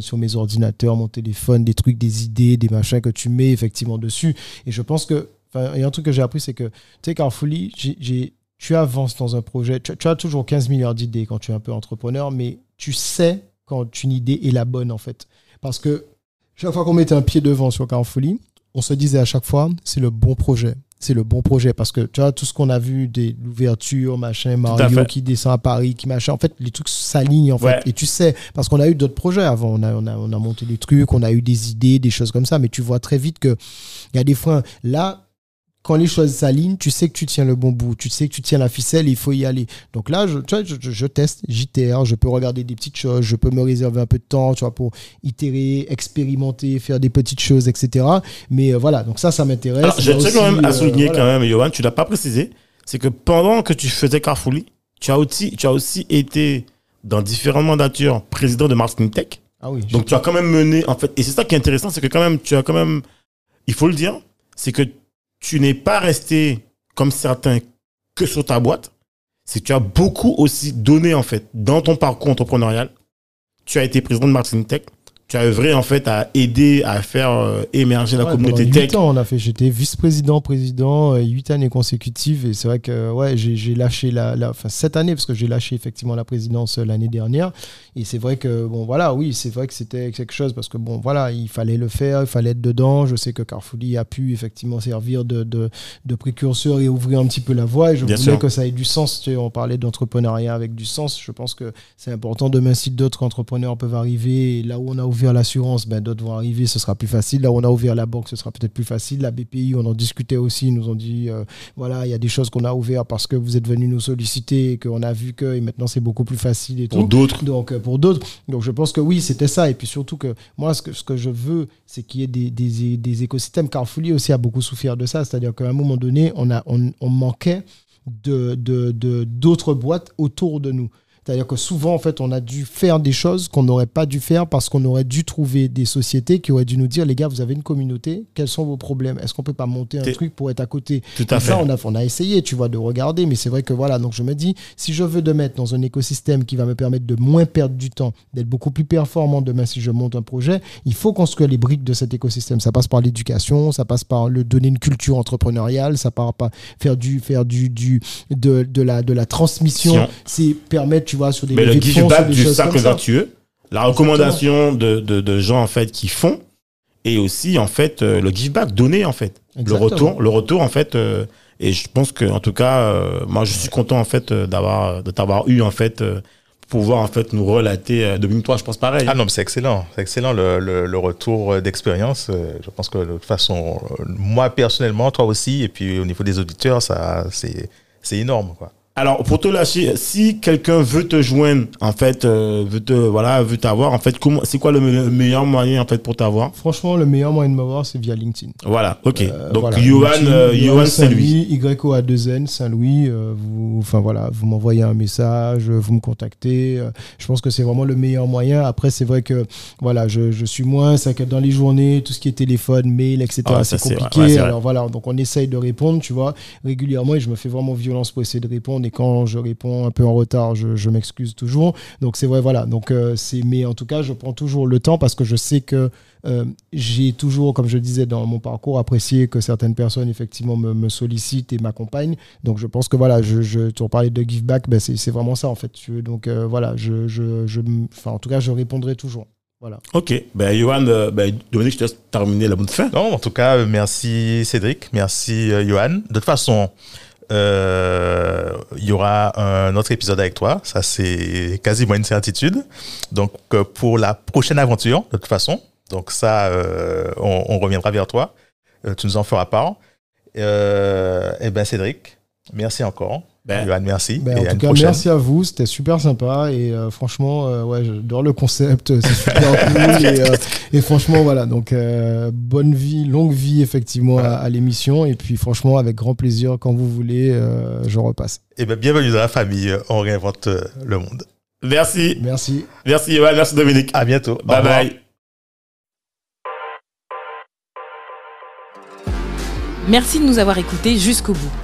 sur mes ordinateurs, mon téléphone, des trucs, des idées, des machins que tu mets effectivement dessus. Et je pense que, il y a un truc que j'ai appris, c'est que, tu sais, j'ai- tu avances dans un projet. Tu, as toujours 15 milliards d'idées quand tu es un peu entrepreneur, mais tu sais quand une idée est la bonne, en fait. Parce que chaque fois qu'on mettait un pied devant sur Carfully, on se disait à chaque fois, c'est le bon projet. C'est le bon projet parce que tu vois, tout ce qu'on a vu, des l'ouverture, machin, Mario qui descend à Paris, qui machin, en fait, les trucs s'alignent en fait. Et tu sais, parce qu'on a eu d'autres projets avant, on a, on, a, on a monté des trucs, on a eu des idées, des choses comme ça, mais tu vois très vite que il y a des freins. Là, quand les choses s'alignent, tu sais que tu tiens le bon bout, tu sais que tu tiens la ficelle, il faut y aller. Donc là, je, tu vois, je, teste JTR, je peux regarder des petites choses, je peux me réserver un peu de temps, tu vois, pour itérer, expérimenter, faire des petites choses, etc. Mais euh, voilà, donc ça, ça m'intéresse. Je tiens quand même à euh, souligner voilà. quand même, Johan, tu l'as pas précisé, c'est que pendant que tu faisais Carfully, tu as aussi, tu as aussi été dans différentes mandatures président de Marketing Tech. Ah oui. Donc tu as quand même mené, en fait, et c'est ça qui est intéressant, c'est que quand même, tu as quand même, il faut le dire, c'est que tu n'es pas resté comme certains que sur ta boîte. C'est que tu as beaucoup aussi donné, en fait, dans ton parcours entrepreneurial. Tu as été président de Marketing Tech. Tu as œuvré, en fait, à aider à faire euh, émerger la Ouais, communauté tech. huit ans, on a fait. J'étais vice-président, président, euh, huit années consécutives. Et c'est vrai que ouais, j'ai lâché la, la, enfin cette année parce que j'ai lâché effectivement la présidence euh, l'année dernière. Et c'est vrai que bon voilà, oui, c'est vrai que c'était quelque chose parce que bon voilà, il fallait le faire, il fallait être dedans. Je sais que Carfully a pu effectivement servir de, de, de précurseur et ouvrir un petit peu la voie. Et je Bien voulais sûr. que ça ait du sens. Tu sais, on parlait d'entrepreneuriat avec du sens. Je pense que c'est important demain si d'autres entrepreneurs peuvent arriver. Et là où on a ouvert l'assurance, ben, d'autres vont arriver, ce sera plus facile. Là on a ouvert la banque, ce sera peut-être plus facile. La BPI, on en discutait aussi, ils nous ont dit, euh, voilà, il y a des choses qu'on a ouvertes parce que vous êtes venus nous solliciter et qu'on a vu que et maintenant c'est beaucoup plus facile et Pour d'autres. Donc euh, pour d'autres. Donc je pense que oui, c'était ça. Et puis surtout que moi, ce que, ce que je veux, c'est qu'il y ait des, des, des écosystèmes. Carfully aussi a beaucoup souffert de ça. C'est-à-dire qu'à un moment donné, on, a, on, on manquait de de- de- d'autres boîtes autour de nous. C'est-à-dire que souvent, en fait, on a dû faire des choses qu'on n'aurait pas dû faire parce qu'on aurait dû trouver des sociétés qui auraient dû nous dire, les gars, vous avez une communauté, quels sont vos problèmes? Est-ce qu'on peut pas monter un truc pour être à côté? Tout à fait. ça, on a, on a essayé, tu vois, de regarder, mais c'est vrai que voilà, donc je me dis, si je veux de mettre dans un écosystème qui va me permettre de moins perdre du temps, d'être beaucoup plus performant demain si je monte un projet, il faut construire les briques de cet écosystème. Ça passe par l'éducation, ça passe par le donner une culture entrepreneuriale, ça part par faire du, faire du, du, de, de la, de la transmission, Sion. c'est permettre, tu vois, sur des Mais le levées de give fonds, sur back des du cercle vertueux, la recommandation de, de, de gens en fait qui font, et aussi en fait euh, le give back donné en fait, Exactement. le retour, le retour en fait. euh, et je pense que en tout cas, euh, moi je suis content en fait euh, d'avoir de t'avoir eu en fait euh, pour pouvoir en fait nous relater. Dominique, toi, je pense pareil. Ah non, mais c'est excellent. C'est excellent le, le- le retour d'expérience. Je pense que de toute façon, moi personnellement, toi aussi, et puis au niveau des auditeurs, ça, c'est, c'est énorme, quoi. Alors pour te lâcher, si quelqu'un veut te joindre en fait, euh, veut te voilà, veut t'avoir en fait, comment, c'est quoi le me- meilleur moyen en fait pour t'avoir? Franchement, le meilleur moyen de m'avoir, c'est via LinkedIn. Voilà, ok. Euh, Donc voilà, LinkedIn, euh, Saint-Louis. YOA2N, Saint-Louis. euh, vous, enfin voilà, vous m'envoyez un message, vous me contactez. je pense que c'est vraiment le meilleur moyen. Après, c'est vrai que voilà, je, je suis moins, que dans les journées, tout ce qui est téléphone, mail, etc., Ah, c'est ça, c'est- compliqué. ouais, c'est vrai. Alors voilà, donc on essaye de répondre, tu vois, régulièrement et je me fais vraiment violence pour essayer de répondre. Et quand je réponds un peu en retard, je, je m'excuse toujours. Donc c'est vrai, voilà. Donc euh, c'est, mais en tout cas, je prends toujours le temps parce que je sais que euh, j'ai toujours, comme je disais dans mon parcours, apprécié que certaines personnes effectivement me, me sollicitent et m'accompagnent. Donc je pense que voilà, je, je, tu en parlais de give back, ben c'est, c'est vraiment ça en fait. Donc euh, voilà, je, je, je, enfin en tout cas, je répondrai toujours. Voilà. Ok, ben Johan, euh, ben, Dominique, je te laisse terminer la bonne fin. Non, en tout cas, merci Cédric, merci Johan. De toute façon, euh, il y aura un autre épisode avec toi, ça c'est quasiment une certitude. Donc euh, pour la prochaine aventure, de toute façon, donc ça, euh, on, on reviendra vers toi, tu nous en feras part. Et ben Cédric, merci encore. Ben, Johan, merci. Ben, et en à tout cas, prochaine. merci à vous. C'était super sympa. Et euh, franchement, euh, ouais, j'adore le concept. C'est super cool. Et, euh, et franchement, voilà. Donc, euh, bonne vie, longue vie, effectivement, à, à l'émission. Et puis, franchement, avec grand plaisir, quand vous voulez, euh, je repasse. Et ben bienvenue dans la famille, euh, on réinvente euh, le monde. Merci, Merci. merci Johan, merci Dominique. À bientôt. Bye bye. Merci de nous avoir écoutés jusqu'au bout.